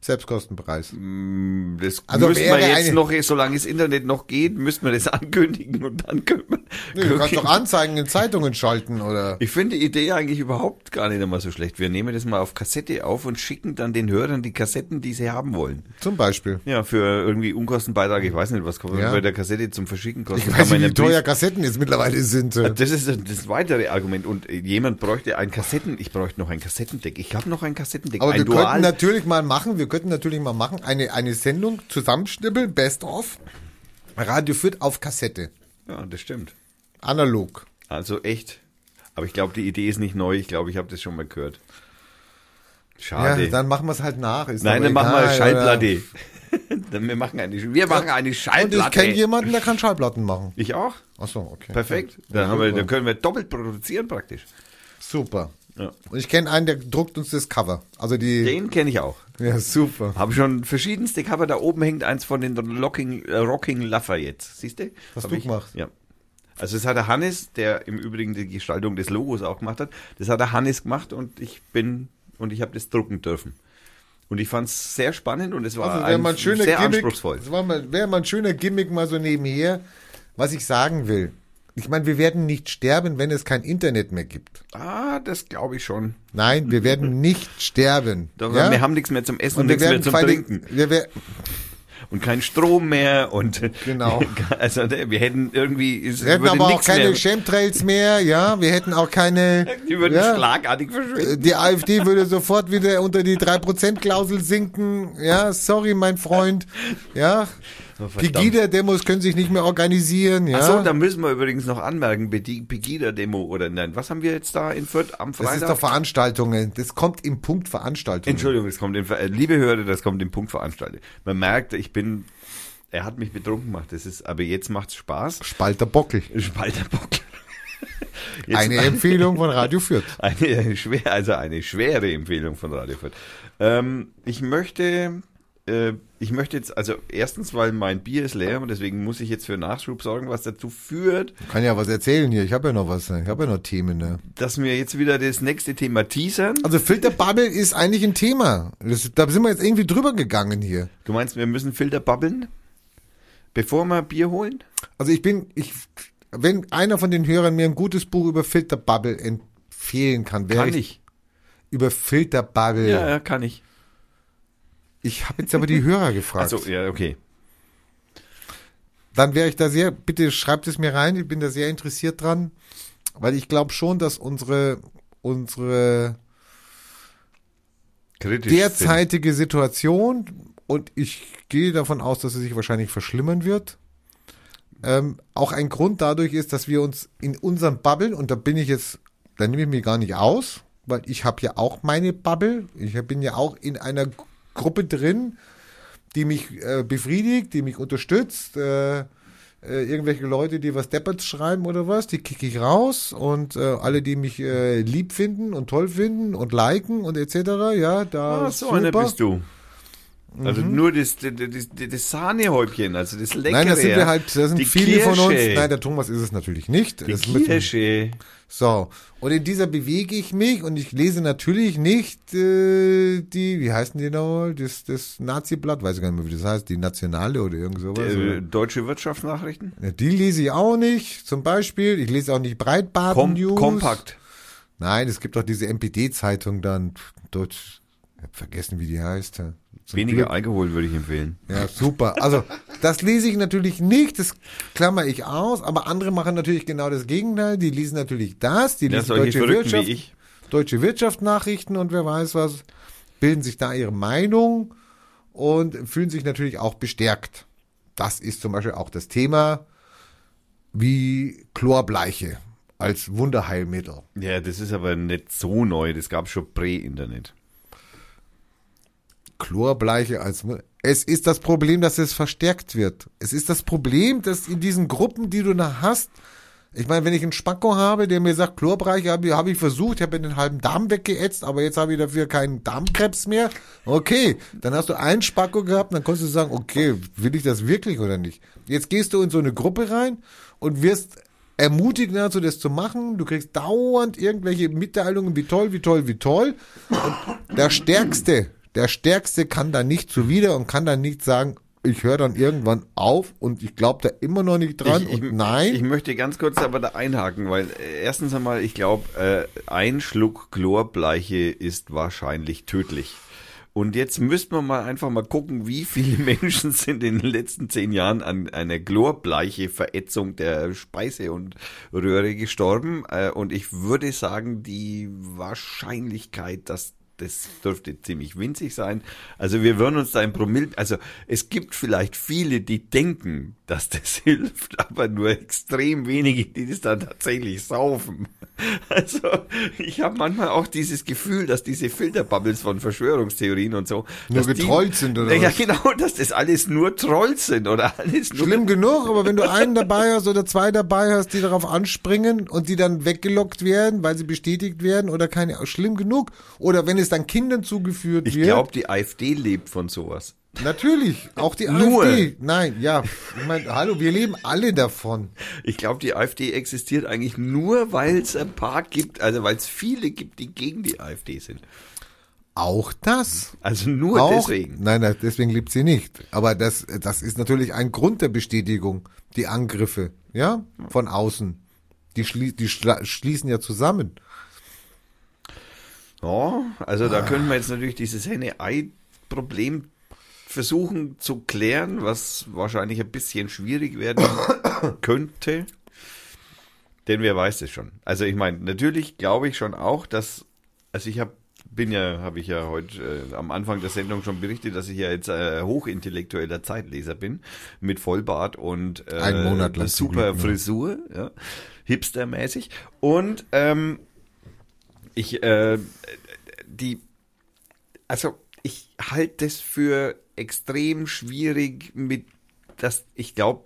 Speaker 2: Selbstkostenpreis.
Speaker 1: Das
Speaker 2: Also
Speaker 1: müssten wir jetzt
Speaker 2: eine-
Speaker 1: noch, solange das Internet noch geht, müssten wir das ankündigen und dann können wir.
Speaker 2: Nee, du kannst doch Anzeigen in Zeitungen schalten oder.
Speaker 1: Ich finde die Idee eigentlich überhaupt gar nicht einmal so schlecht. Wir nehmen das mal auf Kassette auf und schicken dann den Hörern die Kassetten, die sie haben wollen.
Speaker 2: Zum Beispiel.
Speaker 1: Ja, für irgendwie Unkostenbeitrag, ich weiß nicht, was kommt
Speaker 2: Ja.
Speaker 1: bei der Kassette zum Verschicken kosten.
Speaker 2: Ich weiß nicht, wie teuer Kassetten jetzt mittlerweile sind. äh.
Speaker 1: Das ist das weitere Argument. Und jemand bräuchte ein Kassetten, ich bräuchte noch ein Kassettendeck. Ich habe noch ein Kassettendeck,
Speaker 2: Aber
Speaker 1: ein
Speaker 2: wir
Speaker 1: Dual.
Speaker 2: könnten natürlich mal machen, wir könnten natürlich mal machen, eine, eine Sendung zusammenschnippeln, best of. Radio führt auf Kassette.
Speaker 1: Ja, das stimmt.
Speaker 2: Analog.
Speaker 1: Also echt. Aber ich glaube, die Idee ist nicht neu. Ich glaube, ich habe das schon mal gehört. Schade.
Speaker 2: Ja, dann machen wir es halt nach. Ist
Speaker 1: Nein, dann machen wir Schallplatte. Wir machen eine, wir machen eine
Speaker 2: oder? Und ich
Speaker 1: Schallplatte.
Speaker 2: kenne jemanden, der kann Schallplatten machen.
Speaker 1: Ich auch.
Speaker 2: Achso, okay.
Speaker 1: Perfekt. Dann, wir, dann können wir doppelt produzieren praktisch.
Speaker 2: Super.
Speaker 1: Ja.
Speaker 2: Und ich kenne einen, der druckt uns das Cover. Also die.
Speaker 1: Den kenne ich auch.
Speaker 2: Ja, super.
Speaker 1: Habe schon verschiedenste Cover. Da oben hängt eins von den Locking, äh, Rocking Lafayette. Siehst du?
Speaker 2: Hast
Speaker 1: Hab
Speaker 2: du
Speaker 1: ich,
Speaker 2: gemacht?
Speaker 1: Ja. Also das hat der Hannes, der im Übrigen die Gestaltung des Logos auch gemacht hat. Das hat der Hannes gemacht und ich bin und ich habe das drucken dürfen. Und ich fand es sehr spannend und es war
Speaker 2: Also
Speaker 1: ein,
Speaker 2: ein
Speaker 1: sehr
Speaker 2: Gimmick.
Speaker 1: anspruchsvoll.
Speaker 2: Mal, wäre mal ein schöner Gimmick mal so nebenher. Was ich sagen will. Ich meine, wir werden nicht sterben, wenn es kein Internet mehr gibt.
Speaker 1: Ah, das glaube ich schon.
Speaker 2: Nein, wir werden nicht sterben.
Speaker 1: Doch,
Speaker 2: ja?
Speaker 1: Wir haben nichts mehr zum Essen und,
Speaker 2: und
Speaker 1: nichts mehr zum Trinken.
Speaker 2: Wir,
Speaker 1: Und kein Strom mehr und
Speaker 2: Genau.
Speaker 1: also ne, wir hätten irgendwie
Speaker 2: wir hätten aber auch keine
Speaker 1: mehr,
Speaker 2: Chemtrails mehr, ja. Wir hätten auch keine.
Speaker 1: die würden
Speaker 2: ja,
Speaker 1: schlagartig verschwinden.
Speaker 2: Die AfD würde sofort wieder unter die 3%-Klausel sinken. Ja, sorry, mein Freund. Ja. Pegida-Demos können sich nicht mehr organisieren. Ja.
Speaker 1: Ach so, da müssen wir übrigens noch anmerken, Pegida-Demo oder nein, was haben wir jetzt da in Fürth am
Speaker 2: das ist
Speaker 1: Freitag?
Speaker 2: doch Veranstaltungen. Das kommt im Punkt Veranstaltungen.
Speaker 1: Entschuldigung, das kommt in, liebe Hörer, das kommt im Punkt veranstaltet. Man merkt, ich bin, er hat mich betrunken gemacht, das ist, aber jetzt macht's Spaß.
Speaker 2: Spalter Bockel.
Speaker 1: Spalterbock. Jetzt-
Speaker 2: Eine Empfehlung von Radio Fürth.
Speaker 1: Eine schwer, also eine schwere Empfehlung von Radio Fürth. Ähm, ich möchte, äh, ich möchte jetzt, also erstens, weil mein Bier ist leer und deswegen muss ich jetzt für Nachschub sorgen, was dazu führt,
Speaker 2: Kann ja was erzählen hier. Ich habe ja noch was. Ich habe ja noch Themen. Ne?
Speaker 1: dass wir jetzt wieder das nächste Thema teasern.
Speaker 2: Also Filterbubble ist eigentlich ein Thema. Das, da sind wir jetzt irgendwie drüber gegangen hier.
Speaker 1: Du meinst, wir müssen Filter babbeln, bevor wir Bier holen?
Speaker 2: Also ich bin, ich, wenn einer von den Hörern mir ein gutes Buch über Filterbubble empfehlen kann, wäre
Speaker 1: Kann
Speaker 2: ich,
Speaker 1: ich.
Speaker 2: über Filterbubble.
Speaker 1: Ja, ja, kann ich.
Speaker 2: Ich habe jetzt aber die Hörer gefragt.
Speaker 1: Also, ja, okay.
Speaker 2: Dann wäre ich da sehr, bitte schreibt es mir rein, ich bin da sehr interessiert dran, weil ich glaube schon, dass unsere, unsere
Speaker 1: Kritisch.
Speaker 2: derzeitige Situation, und ich gehe davon aus, dass sie sich wahrscheinlich verschlimmern wird, ähm, auch ein Grund dadurch ist, dass wir uns in unseren Bubble, und da bin ich jetzt, da nehme ich mich gar nicht aus, weil ich habe ja auch meine Bubble, ich bin ja auch in einer Gruppe drin, die mich äh, befriedigt, die mich unterstützt, äh, äh, irgendwelche Leute, die was Depperts schreiben oder was, die kicke ich raus und äh, alle, die mich äh, lieb finden und toll finden und liken und etc., ja, da
Speaker 1: Ah, so einer
Speaker 2: super.
Speaker 1: bist du. Also nur das, das, das, das Sahnehäubchen, also das Leckere.
Speaker 2: Nein, das sind wir halt, das sind
Speaker 1: die
Speaker 2: viele von uns.
Speaker 1: Kirsche.
Speaker 2: Nein, der Thomas ist es natürlich nicht.
Speaker 1: Die
Speaker 2: Das
Speaker 1: Kirsche.
Speaker 2: So, und in dieser bewege ich mich und ich lese natürlich nicht äh, die, wie heißen die nochmal, das, das Nazi-Blatt, weiß ich gar nicht mehr, wie das heißt, die Nationale oder irgend sowas.
Speaker 1: Äh, Deutsche Wirtschaftsnachrichten?
Speaker 2: Die lese ich auch nicht, zum Beispiel. Ich lese auch nicht
Speaker 1: Kom
Speaker 2: Breitbart-News.
Speaker 1: Kompakt.
Speaker 2: Nein, es gibt doch diese MPD-Zeitung dann, Deutsch, ich hab vergessen, wie die heißt. Zum
Speaker 1: Weniger
Speaker 2: Glück.
Speaker 1: Alkohol würde ich empfehlen.
Speaker 2: Ja, super. Also, das lese ich natürlich nicht, das klammer ich aus, aber andere machen natürlich genau das Gegenteil. Die lesen natürlich das, die lesen
Speaker 1: solche
Speaker 2: deutsche Wirtschaft, deutsche Wirtschaftsnachrichten und wer weiß was, bilden sich da ihre Meinung und fühlen sich natürlich auch bestärkt. Das ist zum Beispiel auch das Thema wie Chlorbleiche als Wunderheilmittel.
Speaker 1: Ja, das ist aber nicht so neu. Das gab schon Prä-Internet.
Speaker 2: Chlorbleiche als es ist das Problem, dass es verstärkt wird. Es ist das Problem, dass in diesen Gruppen, die du da hast, ich meine, wenn ich einen Spacko habe, der mir sagt, Chlorbleiche habe hab ich versucht, ich habe den halben Darm weggeätzt, aber jetzt habe ich dafür keinen Darmkrebs mehr. Okay, dann hast du einen Spacko gehabt, dann konntest du sagen, okay, will ich das wirklich oder nicht? Jetzt gehst du in so eine Gruppe rein und wirst ermutigt dazu, das zu machen. Du kriegst dauernd irgendwelche Mitteilungen, wie toll, wie toll, wie toll. Und der Stärkste, der Stärkste kann da nicht zuwider und kann dann nicht sagen, ich höre dann irgendwann auf und ich glaube da immer noch nicht dran
Speaker 1: ich,
Speaker 2: und nein.
Speaker 1: Ich möchte ganz kurz aber da einhaken, weil äh, erstens einmal, ich glaube, äh, ein Schluck Chlorbleiche ist wahrscheinlich tödlich. Und jetzt müssten wir mal einfach mal gucken, wie viele Menschen sind in den letzten zehn Jahren an einer chlorbleiche Verätzung der Speise und Röhre gestorben. Äh, Und ich würde sagen, die Wahrscheinlichkeit, dass das dürfte ziemlich winzig sein. Also wir würden uns da im Promille, also es gibt vielleicht viele, die denken, dass das hilft, aber nur extrem wenige, die das dann tatsächlich saufen. Also ich habe manchmal auch dieses Gefühl, dass diese Filterbubbles von Verschwörungstheorien und so
Speaker 2: Nur
Speaker 1: dass die-
Speaker 2: getrollt sind, oder
Speaker 1: Ja,
Speaker 2: was?
Speaker 1: genau, dass das alles nur Trolls sind oder alles nur
Speaker 2: Schlimm genug, aber wenn du einen dabei hast oder zwei dabei hast, die darauf anspringen und die dann weggelockt werden, weil sie bestätigt werden oder keine, schlimm genug. Oder wenn es dann Kindern zugeführt
Speaker 1: Ich
Speaker 2: wird.
Speaker 1: glaube, die AfD lebt von sowas.
Speaker 2: Natürlich, auch die
Speaker 1: Nur.
Speaker 2: AfD. Nein, ja. Ich meine, hallo, wir leben alle davon.
Speaker 1: Ich glaube, die AfD existiert eigentlich nur, weil es ein paar gibt, also weil es viele gibt, die gegen die AfD sind.
Speaker 2: Auch das.
Speaker 1: Also nur
Speaker 2: auch,
Speaker 1: deswegen.
Speaker 2: Nein, nein, deswegen liebt sie nicht. Aber das, das ist natürlich ein Grund der Bestätigung. Die Angriffe, ja, von außen. Die, schlie die schla- schließen ja zusammen.
Speaker 1: Ja, also da können wir jetzt natürlich dieses Henne-Ei-Problem versuchen zu klären, was wahrscheinlich ein bisschen schwierig werden könnte. Denn wer weiß es schon. Also ich meine, natürlich glaube ich schon auch, dass, also ich habe bin ja, habe ich ja heute äh, am Anfang der Sendung schon berichtet, dass ich ja jetzt äh, hochintellektueller Zeitleser bin mit Vollbart und äh,
Speaker 2: Einen Monat lang
Speaker 1: super. Frisur, ja, hipstermäßig und ähm, ich äh, die also ich halte das für extrem schwierig mit das ich glaube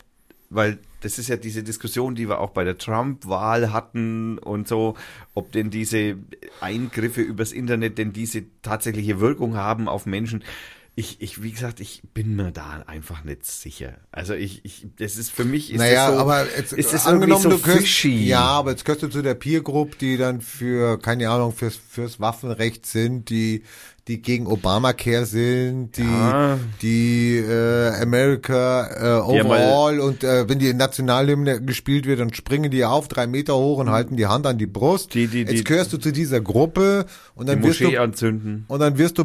Speaker 1: weil das ist ja diese Diskussion, die wir auch bei der Trump-Wahl hatten und so, ob denn diese Eingriffe übers Internet denn diese tatsächliche Wirkung haben auf Menschen. Ich, ich, wie gesagt, ich bin mir da einfach nicht sicher. Also ich, ich das ist für mich ist
Speaker 2: naja,
Speaker 1: das so,
Speaker 2: aber jetzt,
Speaker 1: ist das
Speaker 2: angenommen,
Speaker 1: irgendwie
Speaker 2: du
Speaker 1: so
Speaker 2: gehörst,
Speaker 1: fishy.
Speaker 2: ja, aber jetzt gehörst du zu der Peer Group, die dann für, keine Ahnung, fürs, fürs Waffenrecht sind, die, die gegen Obamacare sind, die,
Speaker 1: Ja.
Speaker 2: die äh, America äh,
Speaker 1: Die
Speaker 2: overall und äh, wenn die Nationalhymne gespielt wird, dann springen die auf drei Meter hoch und halten die Hand an die Brust.
Speaker 1: Die- die- die-
Speaker 2: jetzt gehörst du zu dieser Gruppe und
Speaker 1: die
Speaker 2: dann wirst du
Speaker 1: Moschee anzünden.
Speaker 2: und dann wirst du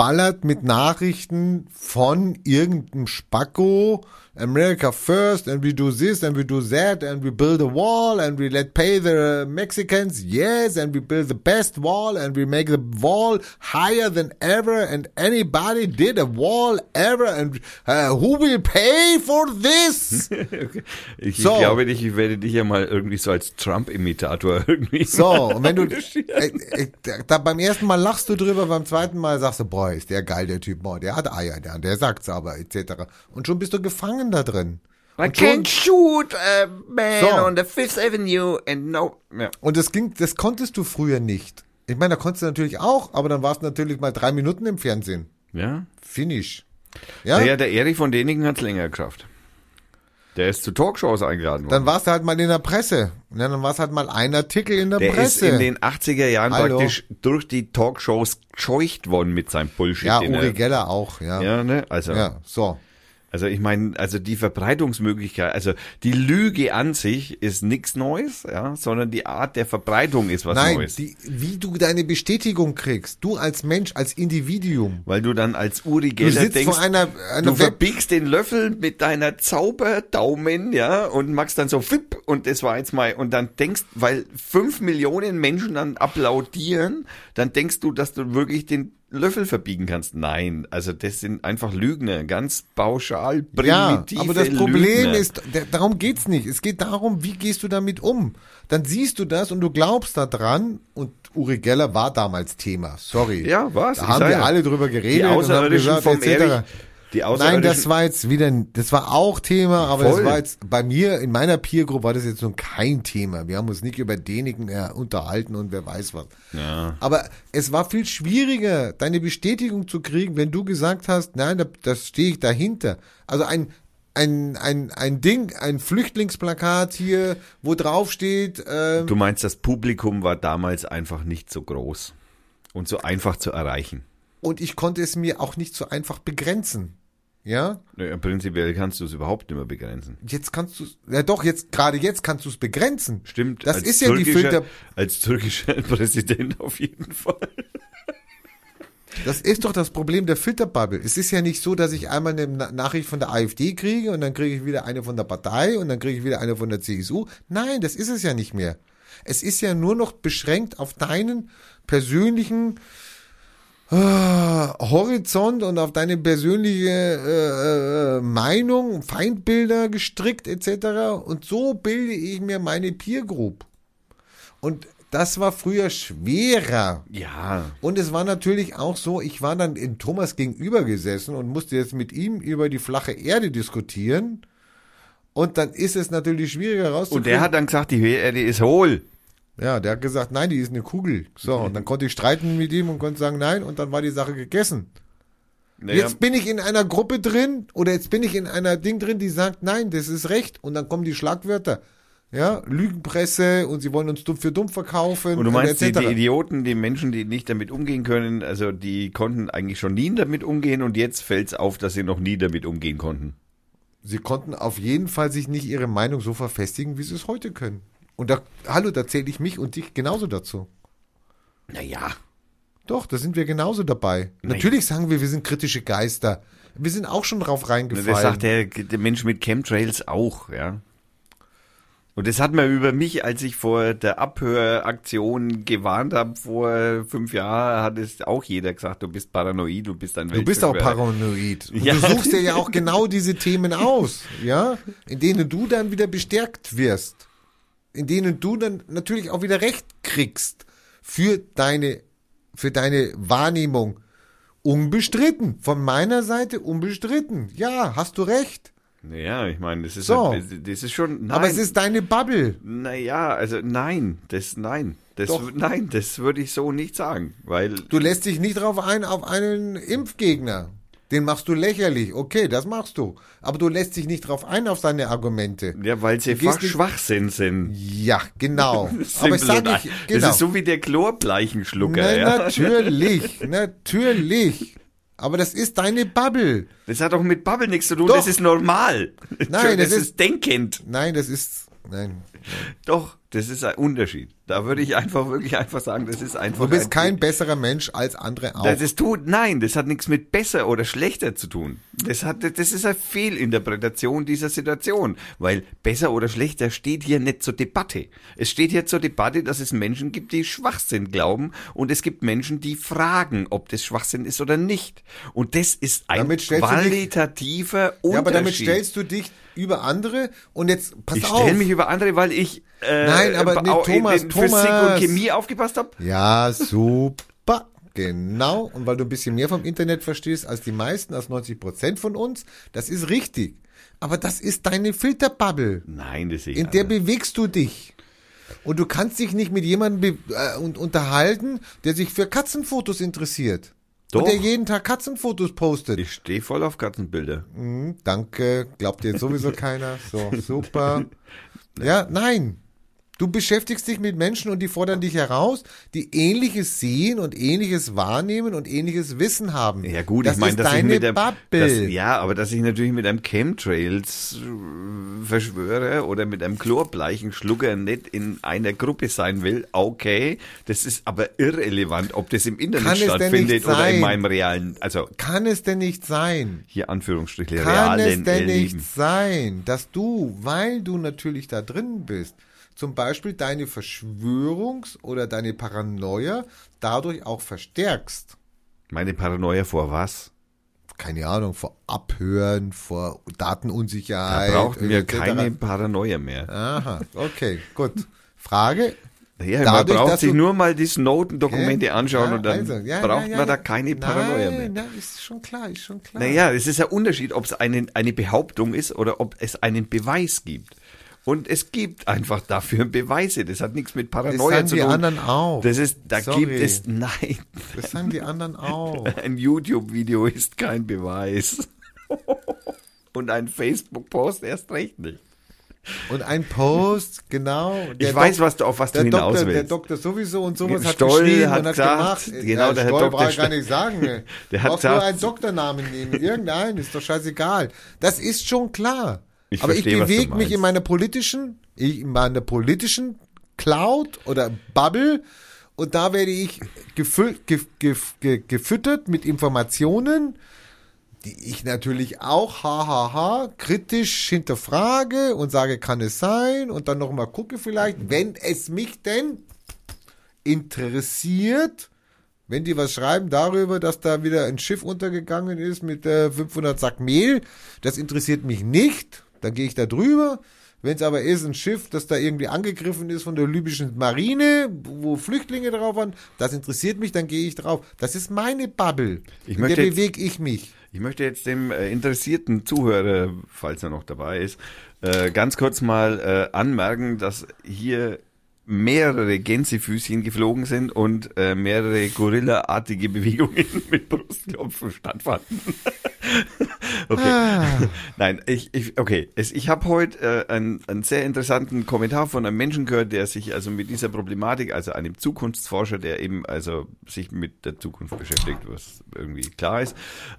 Speaker 2: beballert mit Nachrichten von irgendeinem Spacko. America first, and we do this, and we do that, and we build a wall, and we let pay the Mexicans, yes, and we build the best wall, and we make the wall higher than ever, and anybody did a wall ever, and uh, who will pay for this?
Speaker 1: Ich,
Speaker 2: So.
Speaker 1: glaube nicht, ich werde dich ja mal irgendwie so als Trump-Imitator irgendwie.
Speaker 2: So, und wenn du äh, äh, da beim ersten Mal lachst du drüber, beim zweiten Mal sagst du, boah, ist der geil, der Typ, boah, der hat Eier, der, der sagt's aber, etc. Und schon bist du gefangen da drin.
Speaker 1: I
Speaker 2: Und,
Speaker 1: can't shoot a man
Speaker 2: So.
Speaker 1: on the Fifth Avenue and no. Ja.
Speaker 2: und das ging, das konntest du früher nicht. Ich meine, da konntest du natürlich auch, aber dann warst du natürlich mal drei Minuten im Fernsehen.
Speaker 1: ja.
Speaker 2: Finish. Ja?
Speaker 1: Naja, der Erich von Däniken hat's länger geschafft. Der ist zu Talkshows eingeladen worden.
Speaker 2: Dann warst du halt mal in der Presse. Ja, dann warst halt mal ein Artikel in der,
Speaker 1: der ist
Speaker 2: Presse.
Speaker 1: in den 80er Jahren
Speaker 2: Hallo.
Speaker 1: praktisch durch die Talkshows gescheucht worden mit seinem Bullshit.
Speaker 2: ja, Uri Geller auch, ja. Ja,
Speaker 1: Ja, ne? Also,
Speaker 2: so.
Speaker 1: Also ich meine, also die Verbreitungsmöglichkeit, also die Lüge an sich ist nichts Neues, ja, sondern die Art der Verbreitung ist was
Speaker 2: Nein,
Speaker 1: Neues.
Speaker 2: die, wie du deine Bestätigung kriegst, du als Mensch, als Individuum.
Speaker 1: Weil du dann als Uri
Speaker 2: Du
Speaker 1: Geller
Speaker 2: sitzt
Speaker 1: denkst,
Speaker 2: vor einer, einer
Speaker 1: du
Speaker 2: Web
Speaker 1: verbiegst den Löffel mit deiner Zauberdaumen, ja, und machst dann so fipp und das war jetzt mal, und dann denkst, weil fünf Millionen Menschen dann applaudieren, dann denkst du, dass du wirklich den Löffel verbiegen kannst. Nein, also das sind einfach Lügner, ganz pauschal,
Speaker 2: Ja,
Speaker 1: primitive
Speaker 2: aber das Problem
Speaker 1: Lügner.
Speaker 2: ist, darum geht's nicht. Es geht darum, wie gehst du damit um? Dann siehst du das und du glaubst da dran und Uri Geller war damals Thema. Sorry.
Speaker 1: Ja, war's.
Speaker 2: Da
Speaker 1: Ich
Speaker 2: haben wir
Speaker 1: ja.
Speaker 2: alle drüber
Speaker 1: die
Speaker 2: geredet und haben
Speaker 1: Außerirdischen
Speaker 2: gesagt,
Speaker 1: vom
Speaker 2: etc.
Speaker 1: Erich, die
Speaker 2: Nein, das war jetzt wieder, das war auch Thema, aber
Speaker 1: Voll.
Speaker 2: das war jetzt, bei mir, in meiner Peer Group war das jetzt nun kein Thema. Wir haben uns nicht über Däniken äh, unterhalten und wer weiß was.
Speaker 1: ja.
Speaker 2: Aber es war viel schwieriger, deine Bestätigung zu kriegen, wenn du gesagt hast, nein, da, das stehe ich dahinter. Also ein, ein, ein, ein Ding, ein Flüchtlingsplakat hier, wo drauf steht, ähm,
Speaker 1: Du meinst, das Publikum war damals einfach nicht so groß und so einfach zu erreichen.
Speaker 2: und ich konnte es mir auch nicht so einfach begrenzen. Ja,
Speaker 1: Naja, prinzipiell kannst du es überhaupt nicht mehr begrenzen.
Speaker 2: jetzt kannst du, ja doch, jetzt, gerade jetzt kannst du es begrenzen.
Speaker 1: Stimmt.
Speaker 2: Das ist ja die Filter,
Speaker 1: Als türkischer Präsident auf jeden Fall.
Speaker 2: Das ist doch das Problem der Filterbubble. Es ist ja nicht so, dass ich einmal eine Na- Nachricht von der AfD kriege und dann kriege ich wieder eine von der Partei und dann kriege ich wieder eine von der CSU. Nein, das ist es ja nicht mehr. Es ist ja nur noch beschränkt auf deinen persönlichen Horizont und auf deine persönliche äh, äh, Meinung, Feindbilder gestrickt etc. Und so bilde ich mir meine Peer Group. Und das war früher schwerer.
Speaker 1: Ja.
Speaker 2: Und es war natürlich auch so, ich war dann in Thomas gegenüber gesessen und musste jetzt mit ihm über die flache Erde diskutieren. Und dann ist es natürlich schwieriger rauszukriegen.
Speaker 1: Und der hat dann gesagt, die Erde ist hohl.
Speaker 2: Ja, der hat gesagt, nein, die ist eine Kugel. So, und dann konnte ich streiten mit ihm und konnte sagen, nein, und dann war die Sache gegessen.
Speaker 1: Naja,
Speaker 2: Jetzt bin ich in einer Gruppe drin oder jetzt bin ich in einer Ding drin, die sagt, nein, das ist recht. Und dann kommen die Schlagwörter. Ja, Lügenpresse und sie wollen uns dumm für dumm verkaufen.
Speaker 1: und du meinst, die,
Speaker 2: etc.
Speaker 1: die Idioten, die Menschen, die nicht damit umgehen können, also die konnten eigentlich schon nie damit umgehen und jetzt fällt's auf, dass sie noch nie damit umgehen konnten.
Speaker 2: Sie konnten auf jeden Fall sich nicht ihre Meinung so verfestigen, wie sie es heute können. Und da, hallo, da zähle ich mich und dich genauso dazu.
Speaker 1: Naja.
Speaker 2: Doch, da sind wir genauso dabei.
Speaker 1: Nein.
Speaker 2: Natürlich sagen wir, wir sind kritische Geister. Wir sind auch schon drauf reingefallen.
Speaker 1: Das sagt der, der Mensch mit Chemtrails auch, ja. Und das hat man über mich, als ich vor der Abhöraktion gewarnt habe, vor fünf Jahren, hat es auch jeder gesagt, du bist paranoid, du bist ein
Speaker 2: Du bist auch paranoid. Und
Speaker 1: Ja.
Speaker 2: du suchst dir ja auch genau diese Themen aus, ja, in denen du dann wieder bestärkt wirst. In denen du dann natürlich auch wieder Recht kriegst für deine, für deine Wahrnehmung. Unbestritten. Von meiner Seite unbestritten. Ja, hast du recht.
Speaker 1: Ja, ich meine, das ist,
Speaker 2: So.
Speaker 1: halt, das ist schon, nein.
Speaker 2: Aber es ist deine Bubble.
Speaker 1: Naja, also nein, das, nein, das,
Speaker 2: Doch.
Speaker 1: nein, das würde ich so nicht sagen, weil,
Speaker 2: Du lässt dich nicht drauf ein auf einen Impfgegner. Den machst du lächerlich. Okay, das machst du. Aber du lässt dich nicht drauf ein auf seine Argumente.
Speaker 1: Ja, weil sie einfach Schwachsinn sind.
Speaker 2: Ja, genau. Aber ich sage
Speaker 1: ein-
Speaker 2: ich, genau.
Speaker 1: Das ist so wie der Chlorbleichenschlucker.
Speaker 2: Nein,
Speaker 1: ja.
Speaker 2: natürlich, natürlich. Aber das ist deine Bubble.
Speaker 1: Das hat doch mit Bubble nichts zu tun,
Speaker 2: Doch.
Speaker 1: das ist normal.
Speaker 2: Nein,
Speaker 1: das
Speaker 2: das
Speaker 1: ist denkend.
Speaker 2: Nein, das ist, nein.
Speaker 1: Doch, das ist ein Unterschied. Da würde ich einfach wirklich einfach sagen, das ist einfach.
Speaker 2: Du bist
Speaker 1: ein,
Speaker 2: kein besserer Mensch als andere auch.
Speaker 1: Das, das tut, nein, das hat nichts mit besser oder schlechter zu tun. Das hat, das ist eine Fehlinterpretation dieser Situation. Weil besser oder schlechter steht hier nicht zur Debatte. Es steht hier zur Debatte, dass es Menschen gibt, die Schwachsinn glauben und es gibt Menschen, die fragen, ob das Schwachsinn ist oder nicht. Und das ist ein
Speaker 2: du dich-
Speaker 1: qualitativer Unterschied.
Speaker 2: ja, aber damit stellst du dich über andere und jetzt pass
Speaker 1: ich
Speaker 2: auf.
Speaker 1: stelle mich über andere, weil ich äh,
Speaker 2: Nein, aber nee, Thomas,
Speaker 1: in Physik
Speaker 2: Thomas.
Speaker 1: und Chemie aufgepasst habe.
Speaker 2: Ja, super. Genau. Und weil du ein bisschen mehr vom Internet verstehst als die meisten, als 90 Prozent von uns, das ist richtig. Aber das ist deine Filterbubble.
Speaker 1: Nein, das ich
Speaker 2: In der
Speaker 1: anders.
Speaker 2: bewegst du dich. Und du kannst dich nicht mit jemandem äh, unterhalten, der sich für Katzenfotos interessiert.
Speaker 1: Doch.
Speaker 2: Und der jeden Tag Katzenfotos postet.
Speaker 1: Ich stehe voll auf Katzenbilder.
Speaker 2: Hm, danke, glaubt dir sowieso keiner. So, super. Ja, nein. Du beschäftigst dich mit Menschen und die fordern dich heraus, die ähnliches sehen und ähnliches wahrnehmen und ähnliches Wissen haben.
Speaker 1: Ja gut,
Speaker 2: das
Speaker 1: ich meine, dass ich
Speaker 2: deine
Speaker 1: mit einem,
Speaker 2: Bubble.
Speaker 1: dass, ja, aber dass ich natürlich mit einem Chemtrails äh, verschwöre oder mit einem Chlorbleichenschlucker nicht in einer Gruppe sein will, okay, das ist aber irrelevant, ob das im Internet
Speaker 2: Kann
Speaker 1: stattfindet oder in meinem realen, also
Speaker 2: Kann es denn nicht sein?
Speaker 1: hier Anführungsstriche
Speaker 2: Kann
Speaker 1: realen
Speaker 2: es denn
Speaker 1: Erleben.
Speaker 2: nicht sein, dass du, weil du natürlich da drin bist, zum Beispiel deine Verschwörungs- oder deine Paranoia dadurch auch verstärkst?
Speaker 1: Meine Paranoia vor was?
Speaker 2: Keine Ahnung, vor Abhören, vor
Speaker 1: Da
Speaker 2: Datenunsicherheit.
Speaker 1: brauchten wir
Speaker 2: etc.
Speaker 1: keine Paranoia mehr.
Speaker 2: Aha, okay, gut. Frage?
Speaker 1: Ja,
Speaker 2: Dadurch,
Speaker 1: man braucht
Speaker 2: dass
Speaker 1: sich nur mal die Snowden-Dokumente
Speaker 2: Ja,
Speaker 1: anschauen
Speaker 2: ja,
Speaker 1: und dann
Speaker 2: also, ja,
Speaker 1: braucht man da keine Paranoia mehr.
Speaker 2: Nein, nein, ist schon klar, ist schon klar.
Speaker 1: Naja, es ist ein Unterschied, ob es einen, eine Behauptung ist oder ob es einen Beweis gibt. Und es gibt einfach dafür Beweise. Das hat nichts mit Paranoia
Speaker 2: sagen
Speaker 1: zu
Speaker 2: die
Speaker 1: tun.
Speaker 2: anderen auch.
Speaker 1: Das ist, da
Speaker 2: Sorry.
Speaker 1: gibt es, nein,
Speaker 2: Das sagen die anderen auch.
Speaker 1: ein YouTube-Video ist kein Beweis. Und ein Facebook-Post erst recht nicht.
Speaker 2: Und ein Post, genau.
Speaker 1: Ich weiß, was du- auf was du
Speaker 2: der
Speaker 1: hinaus
Speaker 2: Doktor, Der
Speaker 1: willst.
Speaker 2: Doktor sowieso und sowas hat
Speaker 1: Stoll
Speaker 2: geschrieben
Speaker 1: hat
Speaker 2: und hat
Speaker 1: gesagt,
Speaker 2: gemacht.
Speaker 1: genau,
Speaker 2: ja,
Speaker 1: der Herr
Speaker 2: Stoll
Speaker 1: Doktor
Speaker 2: brauche ich gar nicht sagen. ne.
Speaker 1: Der hat
Speaker 2: nur
Speaker 1: gesagt-
Speaker 2: einen Doktornamen nehmen. Irgendeinen, ist doch scheißegal. Das ist schon klar.
Speaker 1: Ich
Speaker 2: Aber ich
Speaker 1: verstehe, du
Speaker 2: bewege mich in meiner politischen, ich, in meiner politischen Cloud oder Bubble und da werde ich gefü gef gef ge gefüttert mit Informationen, die ich natürlich auch hahaha kritisch hinterfrage und sage, kann es sein? Und dann nochmal gucke vielleicht, wenn es mich denn interessiert, wenn die was schreiben darüber, dass da wieder ein Schiff untergegangen ist mit äh, 500 Sack Mehl, das interessiert mich nicht, dann gehe ich da drüber. Wenn es aber ist ein Schiff, das da irgendwie angegriffen ist von der libyschen Marine, wo Flüchtlinge drauf waren, das interessiert mich, dann gehe ich drauf. Das ist meine Bubble.
Speaker 1: Ich
Speaker 2: in
Speaker 1: möchte
Speaker 2: der bewege ich mich.
Speaker 1: Ich möchte jetzt dem äh, interessierten Zuhörer, falls er noch dabei ist, äh, ganz kurz mal äh, anmerken, dass hier mehrere Gänsefüßchen geflogen sind und äh, mehrere Gorilla-artige Bewegungen mit Brustklopfen stattfanden. okay. Nein, ich, ich okay. Es, ich habe heute äh, einen, einen sehr interessanten Kommentar von einem Menschen gehört, der sich also mit dieser Problematik, also einem Zukunftsforscher, der eben also sich mit der Zukunft beschäftigt, was irgendwie klar ist.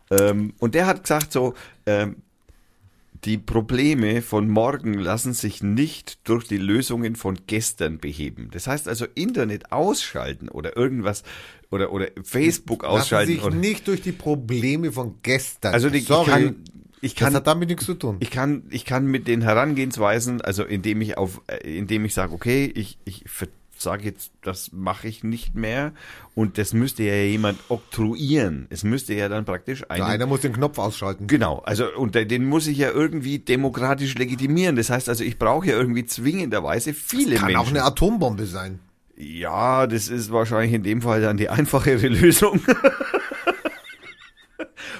Speaker 1: Ähm, und der hat gesagt so, ähm, die Probleme von morgen lassen sich nicht durch die Lösungen von gestern beheben. Das heißt also Internet ausschalten oder irgendwas oder oder Facebook
Speaker 2: Lassen
Speaker 1: ausschalten
Speaker 2: sich
Speaker 1: oder
Speaker 2: nicht durch die Probleme von gestern.
Speaker 1: also die,
Speaker 2: Sorry,
Speaker 1: ich kann ich
Speaker 2: das
Speaker 1: kann
Speaker 2: hat damit nichts zu tun.
Speaker 1: ich kann, ich kann mit den Herangehensweisen, also indem ich auf, äh, indem ich sage, okay, ich, ich sage jetzt, das mache ich nicht mehr und das müsste ja jemand oktroyieren. Es müsste ja dann praktisch
Speaker 2: Also
Speaker 1: ein
Speaker 2: einer muss den Knopf ausschalten.
Speaker 1: Genau, also und den- muss ich ja irgendwie demokratisch legitimieren. Das heißt also, ich brauche ja irgendwie zwingenderweise viele
Speaker 2: Kann
Speaker 1: Menschen.
Speaker 2: auch eine Atombombe sein.
Speaker 1: Ja, das ist wahrscheinlich in dem Fall dann die einfachere Lösung.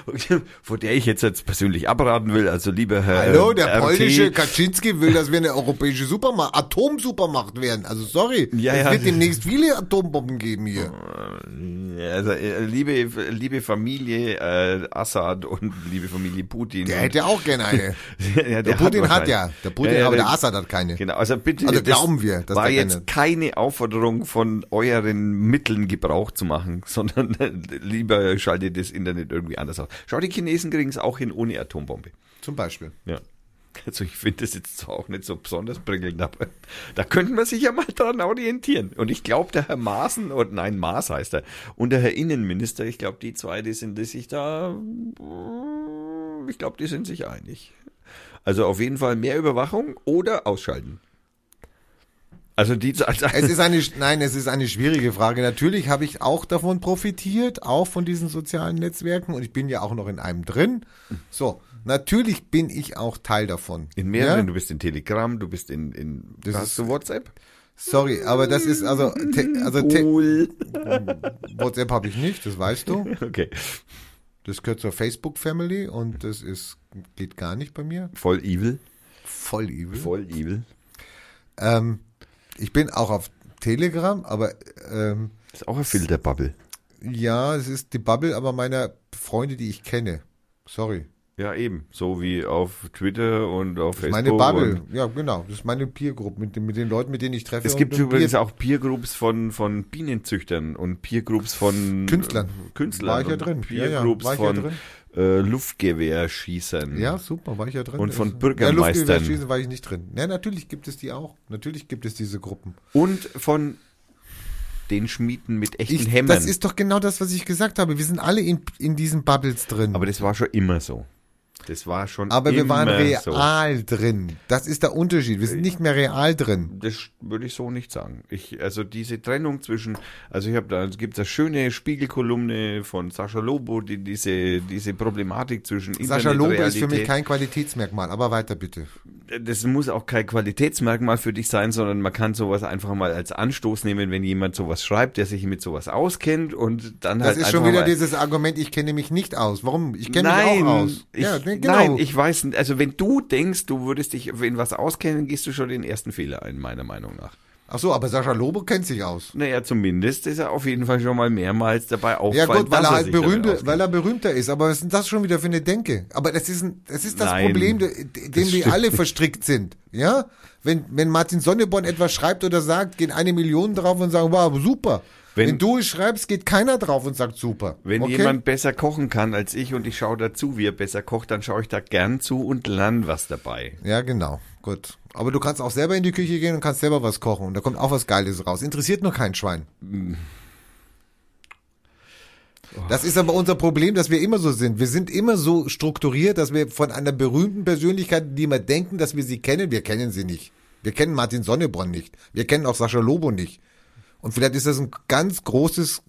Speaker 1: vor der ich jetzt, jetzt persönlich abraten will. Also lieber Herr
Speaker 2: Hallo, der
Speaker 1: RT,
Speaker 2: polnische Kaczynski will, dass wir eine europäische Supermacht, Atomsupermacht werden. Also sorry,
Speaker 1: Ja,
Speaker 2: es
Speaker 1: ja.
Speaker 2: wird demnächst viele Atombomben geben hier.
Speaker 1: Also äh, liebe, liebe Familie äh, Assad und liebe Familie Putin.
Speaker 2: Der hätte auch gerne eine.
Speaker 1: ja,
Speaker 2: Der Putin hat
Speaker 1: wahrscheinlich.
Speaker 2: ja, der Putin, aber der
Speaker 1: der-
Speaker 2: Assad hat keine.
Speaker 1: Genau, also bitte,
Speaker 2: Also glauben wir, dass
Speaker 1: war
Speaker 2: der
Speaker 1: jetzt
Speaker 2: keine-
Speaker 1: keine Aufforderung von euren Mitteln Gebrauch zu machen, sondern lieber schaltet das Internet irgendwie anders aus. Schau, die Chinesen kriegen es auch hin ohne Atombombe.
Speaker 2: Zum Beispiel.
Speaker 1: Ja. Also ich finde das jetzt zwar auch nicht so besonders prickelnd, aber da könnten wir sich ja mal dran orientieren. Und ich glaube, der Herr Maaßen, oder nein, Maas heißt er, und der Herr Innenminister, ich glaube, die zwei, die sind sich da, ich glaube, die sind sich einig. Also auf jeden Fall mehr Überwachung oder ausschalten. Also die, also,
Speaker 2: Es ist eine, nein, es ist eine schwierige Frage. Natürlich habe ich auch davon profitiert, auch von diesen sozialen Netzwerken und ich bin ja auch noch in einem drin. So, natürlich bin ich auch Teil davon.
Speaker 1: in mehreren,
Speaker 2: Ja?
Speaker 1: du bist in Telegram, du bist in, in
Speaker 2: Das
Speaker 1: hast
Speaker 2: ist-
Speaker 1: du WhatsApp?
Speaker 2: Sorry, aber das ist also, te, also te,
Speaker 1: Cool.
Speaker 2: WhatsApp habe ich nicht, das weißt du.
Speaker 1: Okay,
Speaker 2: Das gehört zur Facebook Family und das ist geht gar nicht bei mir.
Speaker 1: voll evil,
Speaker 2: Voll evil.
Speaker 1: voll evil.
Speaker 2: Ähm, ich bin auch auf Telegram, aber ähm,
Speaker 1: ist auch ein Filterbubble.
Speaker 2: ja, es ist die Bubble, aber meiner Freunde, die ich kenne. Sorry.
Speaker 1: Ja, eben. So wie auf Twitter und auf
Speaker 2: Das
Speaker 1: Facebook.
Speaker 2: meine Bubble. Ja, genau. Das ist meine Peer-Group mit, den- mit den Leuten, mit denen ich treffe.
Speaker 1: Es gibt übrigens
Speaker 2: Bier-
Speaker 1: auch Peergroups von, von Bienenzüchtern und Peergroups von
Speaker 2: Künstlern.
Speaker 1: Künstlern.
Speaker 2: War ich ja drin. Ja, ja,
Speaker 1: Peergroups
Speaker 2: war ich ja
Speaker 1: von
Speaker 2: drin.
Speaker 1: äh, Luftgewehrschießern.
Speaker 2: Ja, super, war ich ja drin.
Speaker 1: Und von
Speaker 2: Ja,
Speaker 1: Bürgermeistern.
Speaker 2: Luftgewehrschießen war ich nicht drin. Ja, natürlich gibt es die auch. Natürlich gibt es diese Gruppen.
Speaker 1: Und von den Schmieden mit echten
Speaker 2: Ich,
Speaker 1: Hämmern.
Speaker 2: das ist doch genau das, was ich gesagt habe. Wir sind alle in, in diesen Bubbles drin.
Speaker 1: Aber das war schon immer so. Das war schon
Speaker 2: Aber wir waren
Speaker 1: so.
Speaker 2: real drin. Das ist der Unterschied. Wir sind nicht mehr real drin.
Speaker 1: Das würde ich so nicht sagen. Ich, also diese Trennung zwischen, also ich habe da gibt es eine schöne Spiegelkolumne von Sascha Lobo, die diese diese Problematik zwischen
Speaker 2: Sascha Lobo ist für mich kein Qualitätsmerkmal. Aber weiter bitte.
Speaker 1: Das muss auch kein Qualitätsmerkmal für dich sein, sondern man kann sowas einfach mal als Anstoß nehmen, wenn jemand sowas schreibt, der sich mit sowas auskennt und dann
Speaker 2: Das
Speaker 1: halt
Speaker 2: ist
Speaker 1: einfach
Speaker 2: schon wieder dieses Argument, ich kenne mich nicht aus. Warum? Ich kenne mich auch aus.
Speaker 1: ich,
Speaker 2: ja, ne, genau.
Speaker 1: nein, ich weiß nicht. Also wenn du denkst, du würdest dich in was auskennen, gehst du schon den ersten Fehler ein, meiner Meinung nach.
Speaker 2: Ach so, aber Sascha Lobo kennt sich aus.
Speaker 1: Naja, zumindest ist er auf jeden Fall schon mal mehrmals dabei
Speaker 2: Ja
Speaker 1: auffallen,
Speaker 2: gut, weil er halt berühmter, weil er berühmter ist. Aber was ist denn das schon wieder für eine Denke? Aber das ist, ein, das, ist das
Speaker 1: Nein,
Speaker 2: Problem, de- de- dem wir alle verstrickt sind. Ja? Wenn, wenn Martin Sonneborn etwas schreibt oder sagt, gehen eine Million drauf und sagen, wow, super. Wenn,
Speaker 1: Wenn-
Speaker 2: du es schreibst, geht keiner drauf und sagt super.
Speaker 1: Wenn
Speaker 2: okay?
Speaker 1: jemand besser kochen kann als ich und ich schaue dazu, wie er besser kocht, dann schaue ich da gern zu und lerne was dabei.
Speaker 2: Ja, genau. Gut. Aber du kannst auch selber in die Küche gehen und kannst selber was kochen. Und da kommt auch was Geiles raus. Interessiert nur kein Schwein. Das ist aber unser Problem, dass wir immer so sind. Wir sind immer so strukturiert, dass wir von einer berühmten Persönlichkeit, die wir denken, dass wir sie kennen, wir kennen sie nicht. Wir kennen Martin Sonneborn nicht. Wir kennen auch Sascha Lobo nicht. Und vielleicht ist das ein ganz großes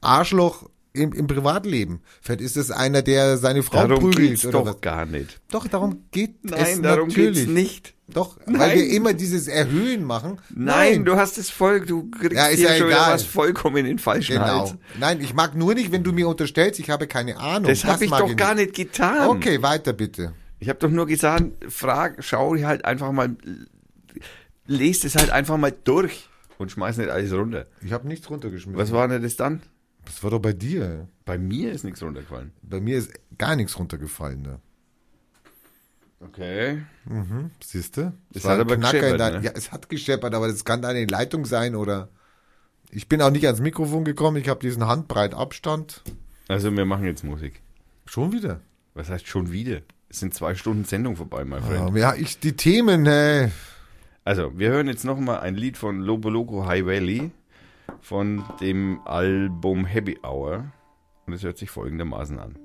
Speaker 2: Arschloch im, im Privatleben. Vielleicht ist es einer, der seine Frau
Speaker 1: Darum
Speaker 2: prügelt
Speaker 1: geht's
Speaker 2: oder
Speaker 1: doch
Speaker 2: was.
Speaker 1: gar nicht.
Speaker 2: Doch, darum geht es
Speaker 1: Nein, darum
Speaker 2: natürlich.
Speaker 1: geht's nicht.
Speaker 2: Doch,
Speaker 1: Nein.
Speaker 2: weil wir immer dieses Erhöhen machen.
Speaker 1: Nein, du hast es voll, du kriegst
Speaker 2: Ja,
Speaker 1: hier
Speaker 2: ja
Speaker 1: schon
Speaker 2: egal.
Speaker 1: was vollkommen in den falschen
Speaker 2: Genau.
Speaker 1: Hals.
Speaker 2: Nein, ich mag nur nicht, wenn du mir unterstellst, ich habe keine Ahnung.
Speaker 1: Das habe ich doch gar nicht getan.
Speaker 2: Okay, weiter bitte.
Speaker 1: Ich habe doch nur gesagt, frag, schau halt einfach mal, lest es halt einfach mal durch und schmeiß nicht alles runter.
Speaker 2: Ich habe nichts runtergeschmissen.
Speaker 1: Was war denn das dann?
Speaker 2: Das war doch bei dir.
Speaker 1: Bei mir ist nichts runtergefallen.
Speaker 2: Bei mir ist gar nichts runtergefallen. Ne?
Speaker 1: Okay.
Speaker 2: Siehst du?
Speaker 1: Es hat aber gescheppert, ne?
Speaker 2: Ja, es hat gescheppert, aber das kann deine Leitung sein oder. Ich bin auch nicht ans Mikrofon gekommen. Ich habe diesen Handbreit Abstand.
Speaker 1: Also wir machen jetzt Musik.
Speaker 2: Schon wieder.
Speaker 1: Was heißt schon wieder? Es sind zwei Stunden Sendung vorbei, mein Freund.
Speaker 2: Ja, ich die Themen. Hey.
Speaker 1: Also, wir hören jetzt nochmal ein Lied von Lobo Loco High Valley von dem Album Happy Hour. Und es hört sich folgendermaßen an.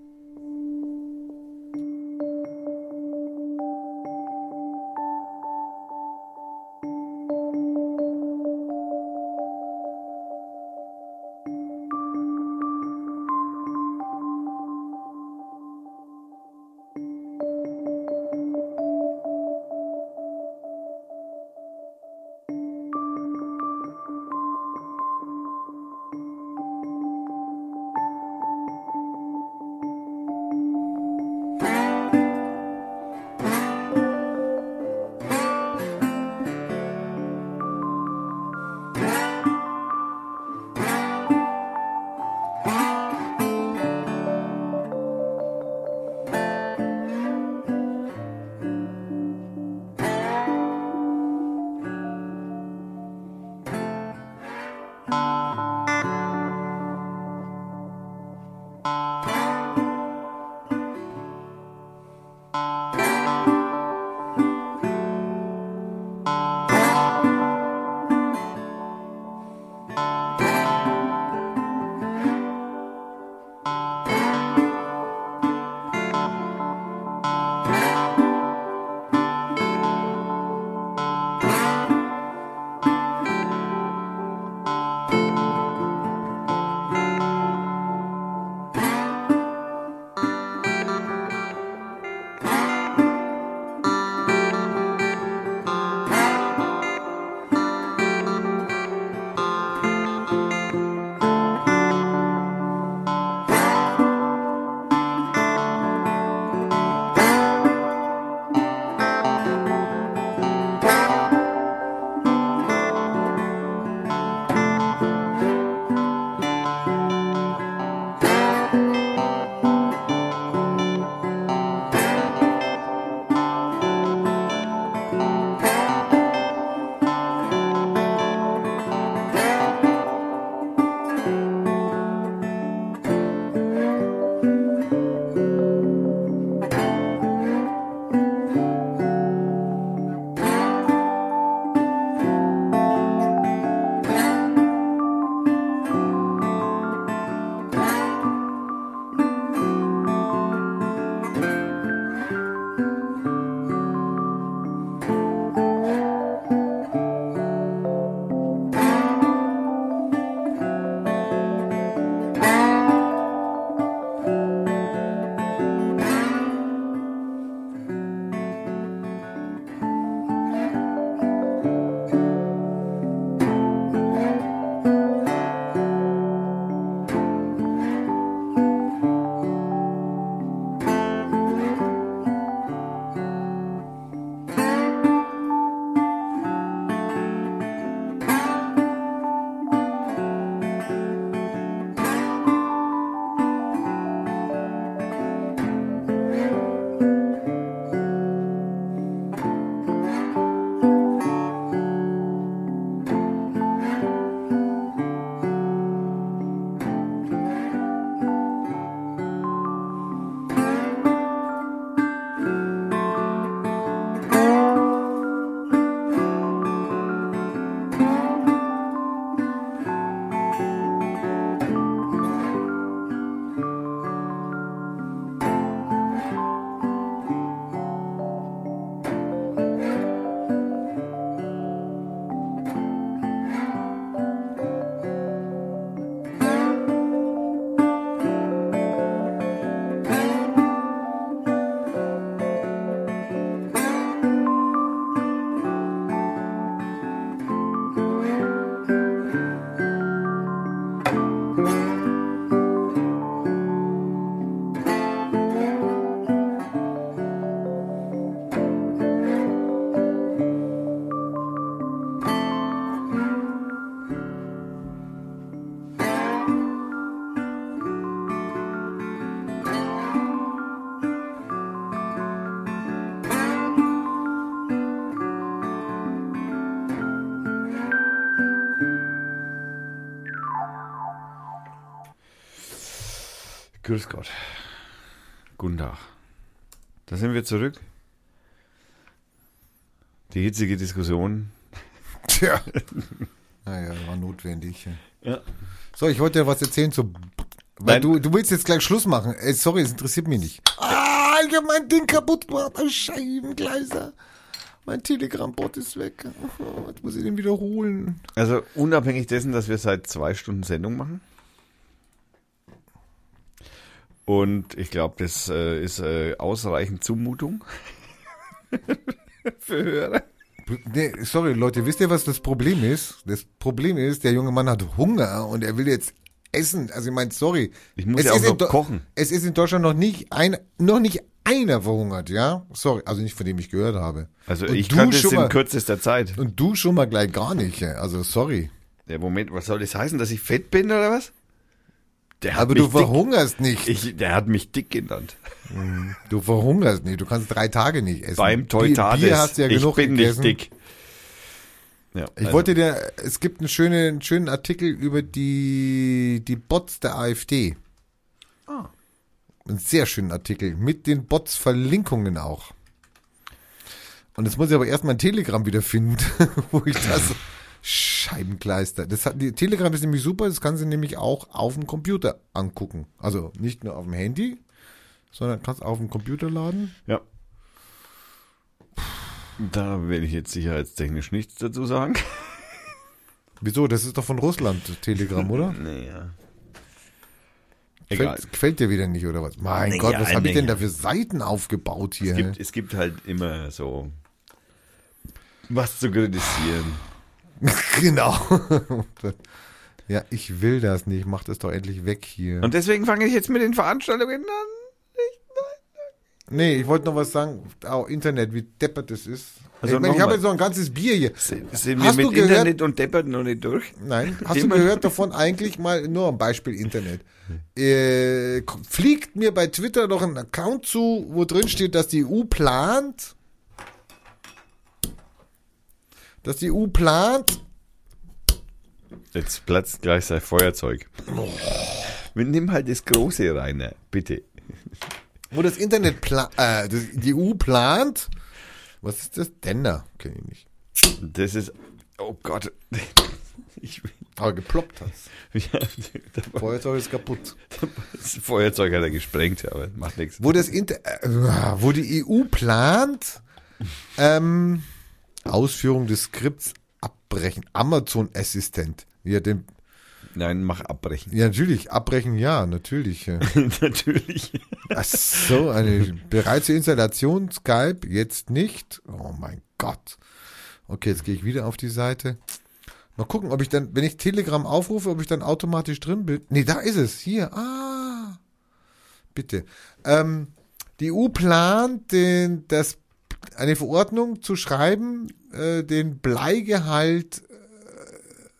Speaker 1: Grüß Gott. Guten Tag. Da sind wir zurück. Die hitzige Diskussion.
Speaker 2: Tja. Naja, war notwendig.
Speaker 1: Ja.
Speaker 2: So, ich wollte dir was erzählen zu. Weil
Speaker 1: Nein.
Speaker 2: du, du willst jetzt gleich Schluss machen. Ey, sorry, es interessiert mich nicht. Ah, ich hab mein Ding kaputt gemacht. Ein Scheibengleiser. Mein Telegram-Bot ist weg. Oh, Jetzt muss ich den wiederholen.
Speaker 1: Also unabhängig dessen, dass wir seit zwei Stunden Sendung machen. Und ich glaube, das äh, ist äh, ausreichend Zumutung für Hörer.
Speaker 2: Nee, sorry, Leute, wisst ihr, was das Problem ist? Das Problem ist, der junge Mann hat Hunger und er will jetzt essen. Also ich meine, sorry.
Speaker 1: Ich muss
Speaker 2: Es
Speaker 1: ja auch noch
Speaker 2: Do-
Speaker 1: kochen.
Speaker 2: Es ist in Deutschland noch nicht ein, noch nicht einer verhungert, ja? Sorry, also nicht von dem ich gehört habe.
Speaker 1: Also
Speaker 2: Und
Speaker 1: ich
Speaker 2: du
Speaker 1: kann das
Speaker 2: schon
Speaker 1: in
Speaker 2: mal-
Speaker 1: kürzester Zeit.
Speaker 2: Und du schon mal gleich gar nicht, ja. also sorry.
Speaker 1: Der Moment, was soll das heißen, dass ich fett bin oder was?
Speaker 2: Aber du verhungerst nicht.
Speaker 1: dick, ich, der hat mich dick genannt.
Speaker 2: Du verhungerst nicht. Du kannst drei Tage nicht essen.
Speaker 1: Beim Teutades.
Speaker 2: Bier hast du ja
Speaker 1: ich
Speaker 2: genug
Speaker 1: bin
Speaker 2: gegessen.
Speaker 1: nicht dick. Ja,
Speaker 2: Ich
Speaker 1: also,
Speaker 2: wollte dir, es gibt einen schönen, einen schönen Artikel über die, die Bots der AfD.
Speaker 1: Ah.
Speaker 2: Einen sehr schönen Artikel. Mit den Bots Verlinkungen auch. Und jetzt muss ich aber erstmal ein Telegram wiederfinden, wo ich das Scheibenkleister. Das hat, die Telegram ist nämlich super, das kann sie nämlich auch auf dem Computer angucken. Also nicht nur auf dem Handy, sondern kannst auf dem Computer laden.
Speaker 1: Ja. Da will ich jetzt sicherheitstechnisch nichts dazu sagen.
Speaker 2: Wieso? Das ist doch von Russland, Telegram, oder?
Speaker 1: Naja. Egal.
Speaker 2: Gefällt, gefällt dir wieder nicht, oder was? Mein
Speaker 1: Nee,
Speaker 2: Gott, was habe ich denn da für Seiten aufgebaut hier?
Speaker 1: Es gibt, es gibt halt immer so was zu kritisieren.
Speaker 2: genau. ja, ich will das nicht. Mach das doch endlich weg hier.
Speaker 1: Und deswegen fange ich jetzt mit den Veranstaltungen an.
Speaker 2: nee, ich wollte noch was sagen. Auch Internet, wie deppert das ist.
Speaker 1: Also
Speaker 2: ich meine, ich habe jetzt noch ein ganzes Bier hier.
Speaker 1: Sind wir
Speaker 2: Hast
Speaker 1: mit
Speaker 2: du gehört-
Speaker 1: Internet und Deppert noch nicht durch?
Speaker 2: Nein, hast du gehört davon eigentlich mal, nur am Beispiel Internet. Äh, fliegt mir bei Twitter noch ein Account zu, wo drin steht, dass die EU plant, dass die EU plant,
Speaker 1: Jetzt platzt gleich sein Feuerzeug. Nimm halt das große Rainer, bitte.
Speaker 2: wo das Internet pla äh, das, die EU plant. Was ist das? Dender, kenne ich nicht.
Speaker 1: Das ist. Oh Gott. Ich,
Speaker 2: Aber geploppt hat's.
Speaker 1: ja, da war-
Speaker 2: Feuerzeug ist kaputt.
Speaker 1: das Feuerzeug hat er gesprengt, aber macht nichts.
Speaker 2: Wo das Inter äh, wo die EU plant, ähm, Ausführung des Skripts abbrechen. Amazon Assistent. Ja, den,
Speaker 1: Nein, mach abbrechen.
Speaker 2: ja, natürlich. Abbrechen, ja, natürlich. ja.
Speaker 1: Natürlich.
Speaker 2: Ach so, eine bereits zur Installation Skype, jetzt nicht. Oh mein Gott. Okay, jetzt gehe ich wieder auf die Seite. Mal gucken, ob ich dann, wenn ich Telegram aufrufe, ob ich dann automatisch drin bin. Nee, da ist es. Hier. Ah. Bitte. Ähm, die EU plant, den, das, eine Verordnung zu schreiben, äh, den Bleigehalt,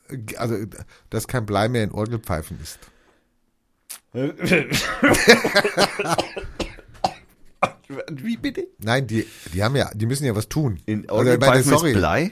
Speaker 2: äh, also, dass kein Blei mehr in Orgelpfeifen ist.
Speaker 1: Wie bitte?
Speaker 2: Nein, die, die haben ja, die müssen ja was tun.
Speaker 1: In
Speaker 2: Also, meine,
Speaker 1: Orgelpfeifen
Speaker 2: sorry.
Speaker 1: ist Blei?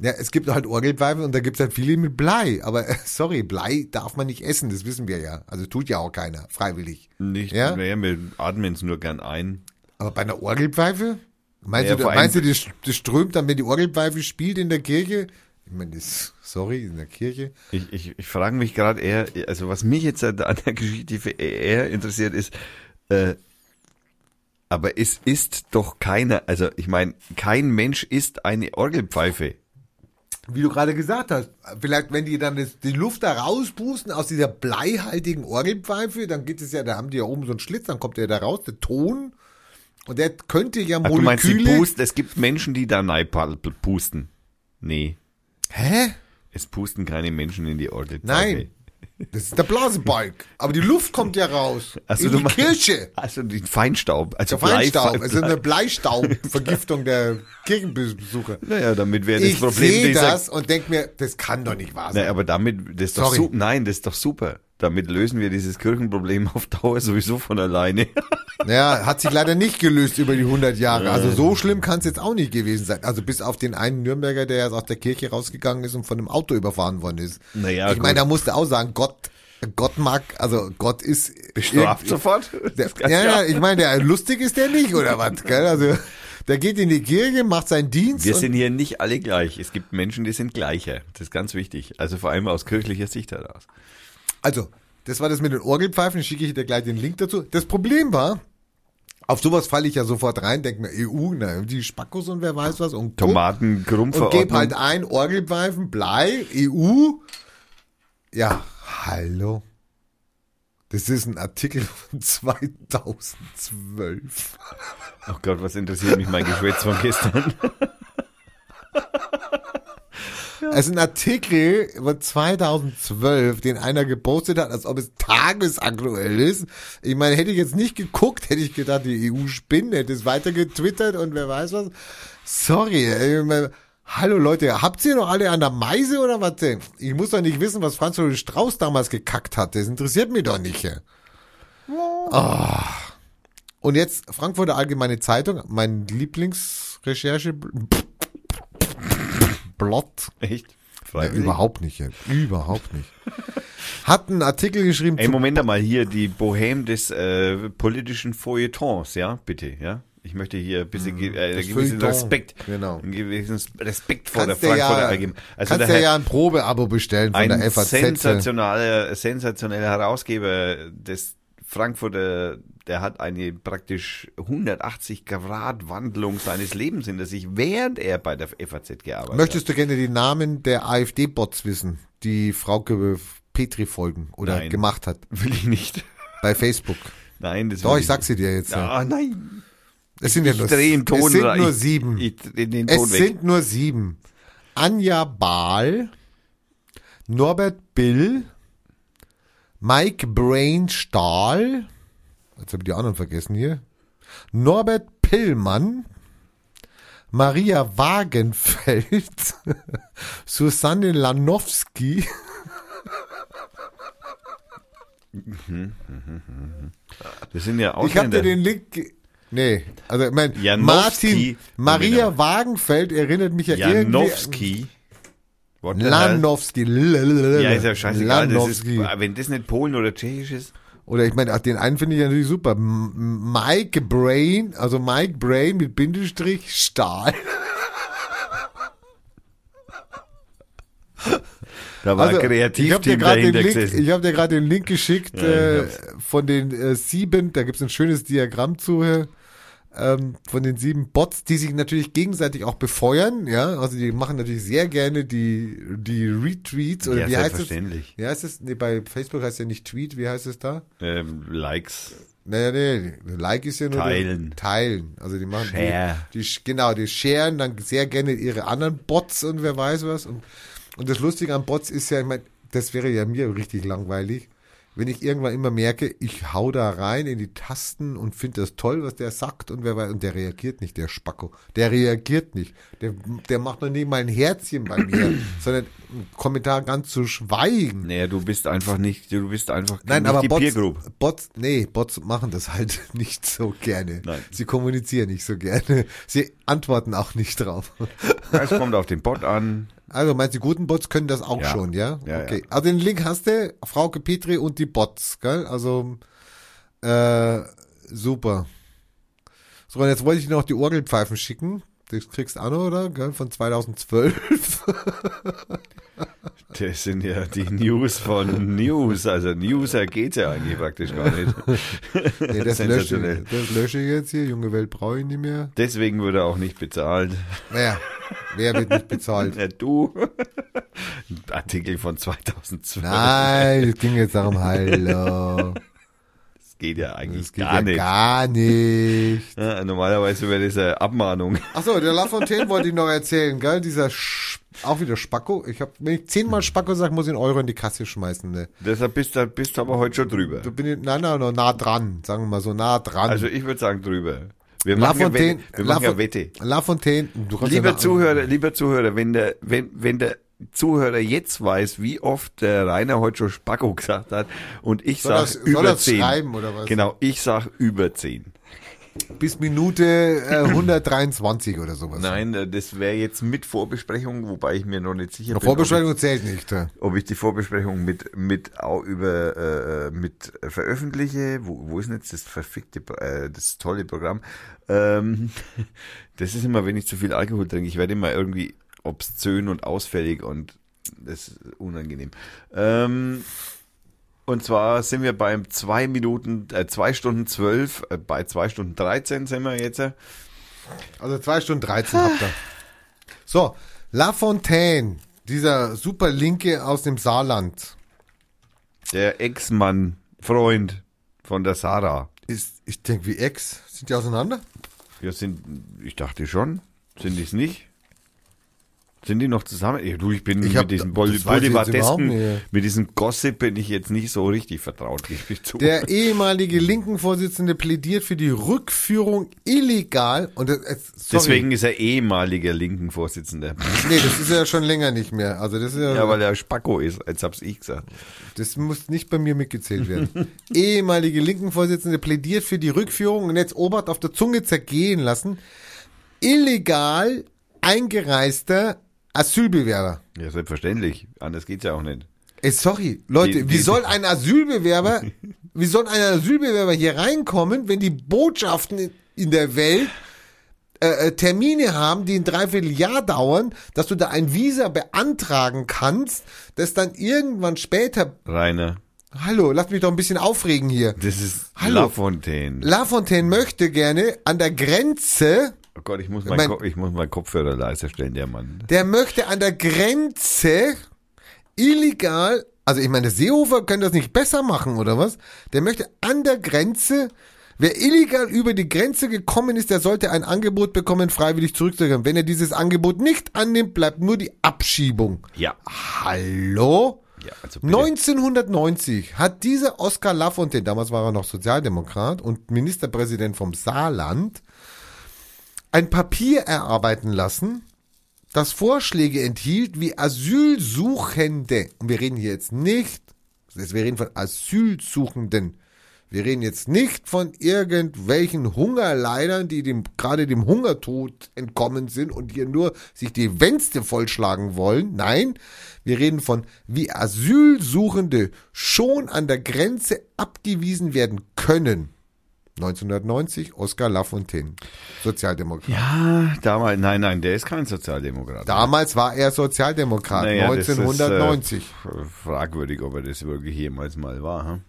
Speaker 2: Ja, es gibt halt Orgelpfeifen und da gibt es halt viele mit Blei. Aber äh, sorry, Blei darf man nicht essen, das wissen wir ja. Also tut ja auch keiner, freiwillig.
Speaker 1: Nicht,
Speaker 2: Ja?
Speaker 1: naja, wir atmen es nur gern ein.
Speaker 2: Aber bei einer Orgelpfeife? Meinst,
Speaker 1: Ja,
Speaker 2: du, meinst du, das, das strömt dann, wenn die Orgelpfeife spielt in der Kirche? Ich meine, das, sorry, in der Kirche.
Speaker 1: Ich, ich, ich frage mich gerade eher, also was mich jetzt an der Geschichte eher interessiert ist, äh, aber es ist doch keiner, also ich meine, kein Mensch isst eine Orgelpfeife.
Speaker 2: Wie du gerade gesagt hast, vielleicht wenn die dann das, die Luft da rauspusten aus dieser bleihaltigen Orgelpfeife, dann geht es ja, da haben die ja oben so einen Schlitz, dann kommt der da raus, der Ton. Und der könnte ja
Speaker 1: Ach, du meinst, sie
Speaker 2: Moleküle...
Speaker 1: pusten, es gibt Menschen, die da pusten. Nee,
Speaker 2: Hä?
Speaker 1: es pusten keine Menschen in die Orgelpfeife.
Speaker 2: Nein. Das ist der Blasebalg. Aber die Luft kommt ja raus.
Speaker 1: Also
Speaker 2: in die
Speaker 1: meinst-
Speaker 2: Kirche.
Speaker 1: Also den Feinstaub. Also
Speaker 2: Der Feinstaub.
Speaker 1: Blei-
Speaker 2: Es ist eine Bleistaubvergiftung der Kirchenbesucher.
Speaker 1: Naja, damit wäre das
Speaker 2: Ich
Speaker 1: Problem
Speaker 2: sehe
Speaker 1: dieser
Speaker 2: das und denke mir, das kann doch nicht wahr sein.
Speaker 1: Nein, aber damit, das ist doch
Speaker 2: Sorry.
Speaker 1: su nein, das ist doch super. Damit lösen wir dieses Kirchenproblem auf Dauer sowieso von alleine.
Speaker 2: Ja, hat sich leider nicht gelöst über die 100 Jahre. Also so schlimm kann es jetzt auch nicht gewesen sein. Also bis auf den einen Nürnberger, der jetzt aus der Kirche rausgegangen ist und von einem Auto überfahren worden ist.
Speaker 1: Naja,
Speaker 2: ich meine, da musste auch sagen, Gott, Gott mag, also Gott ist
Speaker 1: Bestraft sofort?
Speaker 2: Der, ja, ja, ich meine, der lustig ist der nicht, oder was? Gell? Also, der geht in die Kirche, macht seinen Dienst.
Speaker 1: Wir sind hier nicht alle gleich. Es gibt Menschen, die sind gleicher. Das ist ganz wichtig. Also vor allem aus kirchlicher Sicht heraus.
Speaker 2: Also, das war das mit den Orgelpfeifen, schicke ich dir gleich den Link dazu. Das Problem war, auf sowas falle ich ja sofort rein, denke mir, EU, na, die Spackos und wer weiß was und guck,
Speaker 1: Tomaten,
Speaker 2: und gebe halt ein, Orgelpfeifen, Blei, EU. Ja, hallo. Das ist ein Artikel von 2012.
Speaker 1: Oh Gott, was interessiert mich mein Geschwätz von gestern?
Speaker 2: Es ist ein Artikel von 2012, den einer gepostet hat, als ob es tagesaktuell ist. Ich meine, hätte ich jetzt nicht geguckt, hätte ich gedacht, die EU spinnt, hätte es weiter getwittert und wer weiß was. Sorry, ey, meine, hallo Leute, habt ihr noch alle an der Meise oder was denn? Ich muss doch nicht wissen, was Franz Josef Strauß damals gekackt hat. Das interessiert mich doch nicht. Ah. Und jetzt Frankfurter Allgemeine Zeitung, mein Lieblingsrecherche. Blott.
Speaker 1: Echt?
Speaker 2: Ja,
Speaker 1: Freiwillig?
Speaker 2: überhaupt nicht, jetzt. überhaupt nicht. Hat einen Artikel geschrieben
Speaker 1: Ey, Moment einmal hier, die Bohème des äh, politischen Feuilletons, ja, bitte, ja. Ich möchte hier ein bisschen ge- äh, gewissen Respekt,
Speaker 2: genau.
Speaker 1: einen gewissen Respekt vor
Speaker 2: kannst
Speaker 1: der Frankfurter
Speaker 2: ja,
Speaker 1: Allgemeine. Also
Speaker 2: kannst
Speaker 1: Herr-
Speaker 2: ja ein Probeabo bestellen von der FAZ.
Speaker 1: sensationaler, sensationeller Herausgeber des Frankfurter, der hat eine praktisch 180 Grad Wandlung seines Lebens hinter sich, während er bei der FAZ gearbeitet
Speaker 2: Möchtest du gerne die Namen der AfD-Bots wissen, die Frauke Petri folgen oder
Speaker 1: Nein.
Speaker 2: gemacht hat
Speaker 1: hat. Will ich nicht.
Speaker 2: bei Facebook?
Speaker 1: Nein, das
Speaker 2: Doch,
Speaker 1: will
Speaker 2: ich sag sie dir jetzt. Ja.
Speaker 1: Ah, nein.
Speaker 2: Es sind ja
Speaker 1: Ich
Speaker 2: nur,
Speaker 1: drehe den Ton
Speaker 2: es sind nur
Speaker 1: Ich-
Speaker 2: sieben.
Speaker 1: Ich Ton
Speaker 2: es
Speaker 1: weg.
Speaker 2: sind nur sieben. Anja Bahl, Norbert Bill, Mike Brain Stahl, jetzt habe ich die anderen vergessen hier, Norbert Pillmann, Maria Wagenfeld, Susanne Lanowski,
Speaker 1: Das sind ja
Speaker 2: ich habe dir den Link, nee, also ich mein,
Speaker 1: Janowski.
Speaker 2: Martin, Maria Wagenfeld erinnert mich ja irgendwie,
Speaker 1: Janowski. The hell?
Speaker 2: Lanowski,
Speaker 1: Ja, ist ja scheißegal. Das ist,
Speaker 2: Lanowski.
Speaker 1: wenn das nicht Polen oder Tschechisch ist.
Speaker 2: Oder ich meine, den einen finde ich natürlich super. Mike Brain, also Mike Brain mit Bindestrich Stahl.
Speaker 1: Da war
Speaker 2: Also,
Speaker 1: ein
Speaker 2: ich habe dir
Speaker 1: Kreativteam
Speaker 2: gerade den,
Speaker 1: dahinter
Speaker 2: Link-
Speaker 1: gesessen.
Speaker 2: ich hab dir gerade den Link geschickt
Speaker 1: Ja, ich
Speaker 2: äh, von den äh, sieben, da gibt's ein schönes Diagramm zu, äh, ähm, von den sieben Bots, die sich natürlich gegenseitig auch befeuern, ja, also die machen natürlich sehr gerne die, die Retweets oder
Speaker 1: Ja,
Speaker 2: wie heißt es?
Speaker 1: selbstverständlich.
Speaker 2: Wie heißt es? Nee, bei Facebook heißt ja nicht Tweet, wie heißt es da?
Speaker 1: Ähm, Likes.
Speaker 2: Nee, nee, Like ist ja nur
Speaker 1: Teilen.
Speaker 2: Teilen. Also die machen
Speaker 1: Share.
Speaker 2: Die, die genau, die sharen dann sehr gerne ihre anderen Bots und wer weiß was und und das Lustige an Bots ist ja, ich meine, das wäre ja mir richtig langweilig, wenn ich irgendwann immer merke, ich hau da rein in die Tasten und finde das toll, was der sagt und wer weiß, und der reagiert nicht, der Spacko. Der reagiert nicht. Der, der macht noch nie mal ein Herzchen bei mir, sondern einen Kommentar ganz zu schweigen.
Speaker 1: Naja, du bist einfach nicht, du bist einfach
Speaker 2: Nein,
Speaker 1: nicht
Speaker 2: aber
Speaker 1: die
Speaker 2: Bots,
Speaker 1: Peer Group.
Speaker 2: Bots, nee, Bots machen das halt nicht so gerne.
Speaker 1: Nein.
Speaker 2: Sie kommunizieren nicht so gerne. Sie antworten auch nicht drauf.
Speaker 1: Es kommt auf den Bot an.
Speaker 2: Also meinst du, die guten Bots können das auch
Speaker 1: Ja.
Speaker 2: schon, ja?
Speaker 1: Ja,
Speaker 2: okay.
Speaker 1: ja.
Speaker 2: Also den Link hast du, Frauke Petri und die Bots, gell? Also, äh, super. So, und jetzt wollte ich noch die Orgelpfeifen schicken. Das kriegst du auch noch, oder? Gell? Von 2012.
Speaker 1: Das sind ja die News von News. Also Newser geht's ja eigentlich praktisch gar nicht.
Speaker 2: Nee, das lösche,
Speaker 1: Sensationell.
Speaker 2: das lösche ich jetzt hier. Junge Welt brauche ich nicht mehr.
Speaker 1: Deswegen wird er auch nicht bezahlt.
Speaker 2: Naja, wer wird nicht bezahlt?
Speaker 1: Ja, du. Ein Artikel von 2012.
Speaker 2: Nein, es ging jetzt darum, hallo.
Speaker 1: Geht ja eigentlich
Speaker 2: Das geht
Speaker 1: gar
Speaker 2: ja
Speaker 1: nicht.
Speaker 2: gar nicht.
Speaker 1: Ja, normalerweise wäre das eine Abmahnung.
Speaker 2: Achso, der Lafontaine wollte ich noch erzählen, gell? Dieser Sch auch wieder Spacko. Ich hab, wenn ich zehnmal Spacko sage, muss ich einen Euro in die Kasse schmeißen. Ne?
Speaker 1: Deshalb bist du bist du aber heute schon drüber.
Speaker 2: Da bin ich, nein, nein, noch nah dran. Sagen wir mal so nah dran.
Speaker 1: Also ich würde sagen drüber. Wir machen, ja
Speaker 2: Lafontaine,
Speaker 1: Wette. Wir machen ja Wette.
Speaker 2: Lafontaine, du kannst
Speaker 1: Lieber
Speaker 2: ja
Speaker 1: Zuhörer, lieber Zuhörer, wenn der, wenn, wenn der Zuhörer jetzt weiß, wie oft der Rainer heute schon Spacko gesagt hat und ich
Speaker 2: Soll
Speaker 1: sag
Speaker 2: das-
Speaker 1: über 10.
Speaker 2: schreiben, oder was?
Speaker 1: Genau, ich sag über 10.
Speaker 2: bis Minute äh, 123 oder sowas.
Speaker 1: Nein, äh, das wäre jetzt mit Vorbesprechung, wobei ich mir noch nicht sicher bin,
Speaker 2: Vorbesprechung zählt nicht. ja.
Speaker 1: ich, ob ich die Vorbesprechung mit mit au- über äh, mit veröffentliche. Wo, wo ist denn jetzt das verfickte, äh, das tolle Programm? Ähm, das ist immer, wenn ich zu viel Alkohol trinke. Ich werde immer irgendwie obszön und ausfällig und das ist unangenehm. Ähm, und zwar sind wir beim zwei Minuten, äh, zwei Stunden zwölf, äh, bei zwei Stunden 13 sind wir jetzt. äh.
Speaker 2: Also 2 Stunden 13 habt ihr. So, La Fontaine, dieser super Linke aus dem Saarland.
Speaker 1: Der Ex-Mann, Freund von der Sarah.
Speaker 2: Ist, ich denke, wie Ex. Sind die auseinander?
Speaker 1: Ja, sind, ich dachte schon. Sind die es nicht? Sind die noch zusammen? Du, ich bin
Speaker 2: Ich
Speaker 1: mit
Speaker 2: überhaupt
Speaker 1: Boulevardesken, mit diesem Gossip bin ich jetzt nicht so richtig vertraut, gebe ich zu.
Speaker 2: Der ehemalige Linken-Vorsitzende plädiert für die Rückführung illegal. Und das,
Speaker 1: Deswegen ist er ehemaliger linken Vorsitzender.
Speaker 2: Nee, das ist ja schon länger nicht mehr. Also das ist ja,
Speaker 1: Ja, weil er Spacko ist, jetzt hab's ich gesagt.
Speaker 2: das muss nicht bei mir mitgezählt werden. ehemalige Linken-Vorsitzende plädiert für die Rückführung und jetzt Obacht auf der Zunge zergehen lassen. Illegal eingereister Asylbewerber.
Speaker 1: Ja, selbstverständlich. Anders geht's ja auch nicht.
Speaker 2: Ey, sorry, Leute,
Speaker 1: Die-
Speaker 2: wie
Speaker 1: die-
Speaker 2: soll ein Asylbewerber, wie soll ein Asylbewerber hier reinkommen, wenn die Botschaften in, in der Welt äh, äh, Termine haben, die ein Dreivierteljahr dauern, dass du da ein Visa beantragen kannst, das dann irgendwann später,
Speaker 1: Rainer,
Speaker 2: hallo, lass mich doch ein bisschen aufregen hier.
Speaker 1: das ist
Speaker 2: Hallo.
Speaker 1: Lafontaine.
Speaker 2: Lafontaine möchte gerne an der Grenze,
Speaker 1: Oh Gott, ich muss, mein
Speaker 2: Mein-
Speaker 1: Ko- ich muss meinen Kopfhörer leiser stellen, der Mann.
Speaker 2: der möchte an der Grenze illegal, also ich meine, der Seehofer könnte das nicht besser machen, oder was? Der möchte an der Grenze, wer illegal über die Grenze gekommen ist, der sollte ein Angebot bekommen, freiwillig zurückzukehren. Wenn er dieses Angebot nicht annimmt, bleibt nur die Abschiebung.
Speaker 1: Ja.
Speaker 2: Hallo?
Speaker 1: Ja, also bitte.
Speaker 2: 1990 hat dieser Oskar Lafontaine, damals war er noch Sozialdemokrat und Ministerpräsident vom Saarland, ein Papier erarbeiten lassen, das Vorschläge enthielt, wie Asylsuchende, und wir reden hier jetzt nicht, wir reden von Asylsuchenden, wir reden jetzt nicht von irgendwelchen Hungerleidern, die dem, gerade dem Hungertod entkommen sind und hier nur sich die Wänste vollschlagen wollen. Nein, wir reden von, wie Asylsuchende schon an der Grenze abgewiesen werden können. 1990, Oskar Lafontaine, Sozialdemokrat.
Speaker 1: Ja, damals, nein, nein, der ist kein Sozialdemokrat.
Speaker 2: Damals war er Sozialdemokrat,
Speaker 1: Naja, das ist,
Speaker 2: 1990.
Speaker 1: äh, fragwürdig, ob er das wirklich jemals mal war.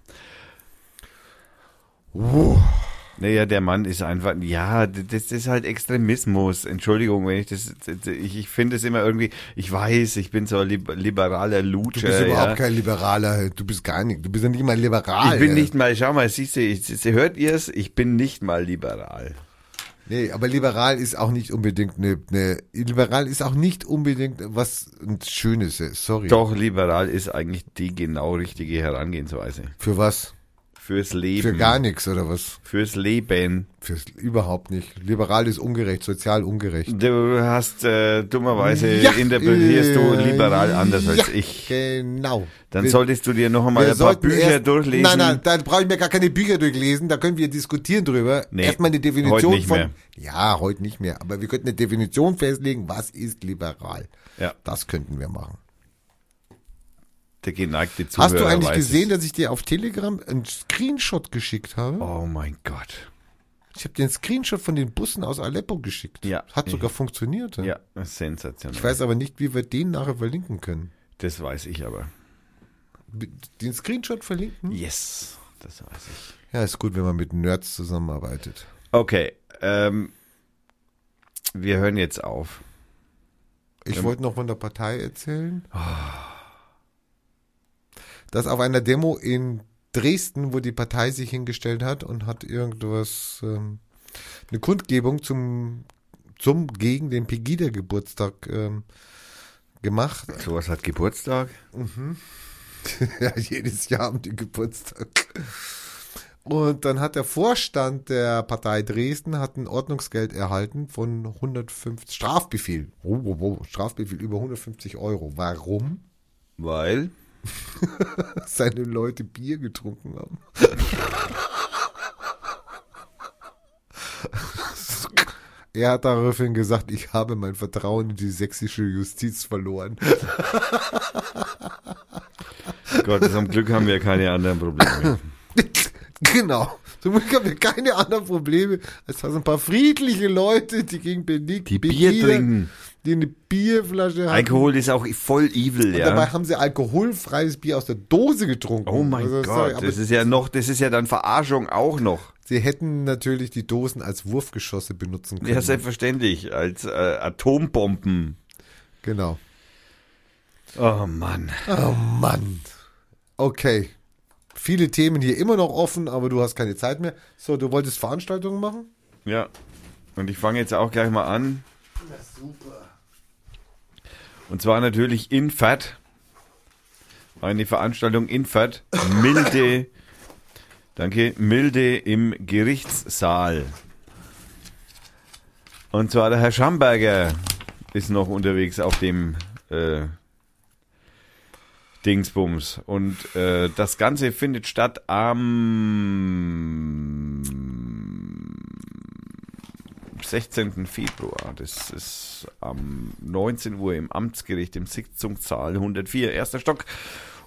Speaker 1: Hm? Naja, der Mann ist einfach, ja, das ist halt Extremismus. Entschuldigung, wenn ich das, ich, ich finde es immer irgendwie, ich weiß, ich bin so ein lib- liberaler Lutscher.
Speaker 2: Du bist überhaupt
Speaker 1: ja.
Speaker 2: kein Liberaler, du bist gar nicht, du bist ja nicht mal liberal.
Speaker 1: Ich bin
Speaker 2: ja.
Speaker 1: nicht mal, schau mal, siehst du, ich, hört ihr es? Ich bin nicht mal liberal.
Speaker 2: Nee, aber liberal ist auch nicht unbedingt eine, eine liberal ist auch nicht unbedingt was ein Schönes, sorry.
Speaker 1: Doch, liberal ist eigentlich die genau richtige Herangehensweise.
Speaker 2: Für was?
Speaker 1: Fürs Leben.
Speaker 2: Für gar nichts oder was?
Speaker 1: Fürs Leben.
Speaker 2: Fürs überhaupt nicht. Liberal ist ungerecht, sozial ungerecht.
Speaker 1: Du hast äh, dummerweise
Speaker 2: Ja,
Speaker 1: interpretierst du liberal anders als
Speaker 2: ja,
Speaker 1: ich.
Speaker 2: Genau.
Speaker 1: Dann
Speaker 2: wir,
Speaker 1: solltest du dir noch einmal ein paar Bücher
Speaker 2: erst,
Speaker 1: durchlesen.
Speaker 2: Nein, nein, da brauche ich mir gar keine Bücher durchlesen, da können wir diskutieren drüber.
Speaker 1: Nee,
Speaker 2: Erstmal eine Definition
Speaker 1: heute nicht
Speaker 2: von
Speaker 1: mehr.
Speaker 2: Ja, heute nicht mehr, aber wir könnten eine Definition festlegen, was ist liberal?
Speaker 1: Ja,
Speaker 2: Das könnten wir machen.
Speaker 1: Der geneigte Zuhörer
Speaker 2: Hast du eigentlich gesehen,
Speaker 1: es.
Speaker 2: dass ich dir auf Telegram einen Screenshot geschickt habe?
Speaker 1: Oh mein Gott.
Speaker 2: Ich habe dir einen Screenshot von den Bussen aus Aleppo geschickt.
Speaker 1: Ja.
Speaker 2: Hat sogar funktioniert.
Speaker 1: Ja, sensationell.
Speaker 2: Ich weiß aber nicht, wie wir den nachher verlinken können.
Speaker 1: das weiß ich aber.
Speaker 2: Den Screenshot verlinken?
Speaker 1: Yes, das weiß ich.
Speaker 2: Ja, ist gut, wenn man mit Nerds zusammenarbeitet.
Speaker 1: Okay, ähm, wir hören jetzt auf.
Speaker 2: Ich
Speaker 1: Ähm.
Speaker 2: wollte noch von der Partei erzählen. Dass auf einer Demo in Dresden, wo die Partei sich hingestellt hat und hat irgendwas, ähm, eine Kundgebung zum, zum gegen den Pegida-Geburtstag ähm, gemacht.
Speaker 1: Sowas hat Geburtstag.
Speaker 2: ja, jedes Jahr haben die Geburtstag. Und dann hat der Vorstand der Partei Dresden hat ein Ordnungsgeld erhalten von 150 Strafbefehl. Oh, oh, oh, Strafbefehl über 150 Euro. Warum?
Speaker 1: Weil?
Speaker 2: Seine Leute Bier getrunken haben. Er hat daraufhin gesagt, ich habe mein Vertrauen in die sächsische Justiz verloren.
Speaker 1: Gott, zum Glück haben wir keine anderen Probleme.
Speaker 2: genau. Zum Glück haben wir keine anderen Probleme, als dass ein paar friedliche Leute, die gegen Benedikt
Speaker 1: Die Bier trinken.
Speaker 2: Die eine Bierflasche haben.
Speaker 1: Alkohol ist auch voll evil,
Speaker 2: Und dabei
Speaker 1: ja.
Speaker 2: haben sie alkoholfreies Bier aus der Dose getrunken.
Speaker 1: Oh mein
Speaker 2: Also,
Speaker 1: Gott,
Speaker 2: sorry,
Speaker 1: das ist ja noch, das ist ja dann Verarschung auch noch.
Speaker 2: Sie hätten natürlich die Dosen als Wurfgeschosse benutzen können.
Speaker 1: Ja, selbstverständlich, als äh, Atombomben.
Speaker 2: genau.
Speaker 1: Oh Mann.
Speaker 2: Oh Mann. Okay. Viele Themen hier immer noch offen, aber du hast keine Zeit mehr. So, du wolltest Veranstaltungen machen?
Speaker 1: Ja. Und ich fange jetzt auch gleich mal an. Und zwar natürlich in Fat. Eine Veranstaltung in Fat. Milde. danke. Milde im Gerichtssaal. Und zwar der Herr Schamberger ist noch unterwegs auf dem äh, Dingsbums. Und äh, das Ganze findet statt am 16. Februar. Das ist am 19 Uhr im Amtsgericht im Sitzungssaal 104, erster Stock.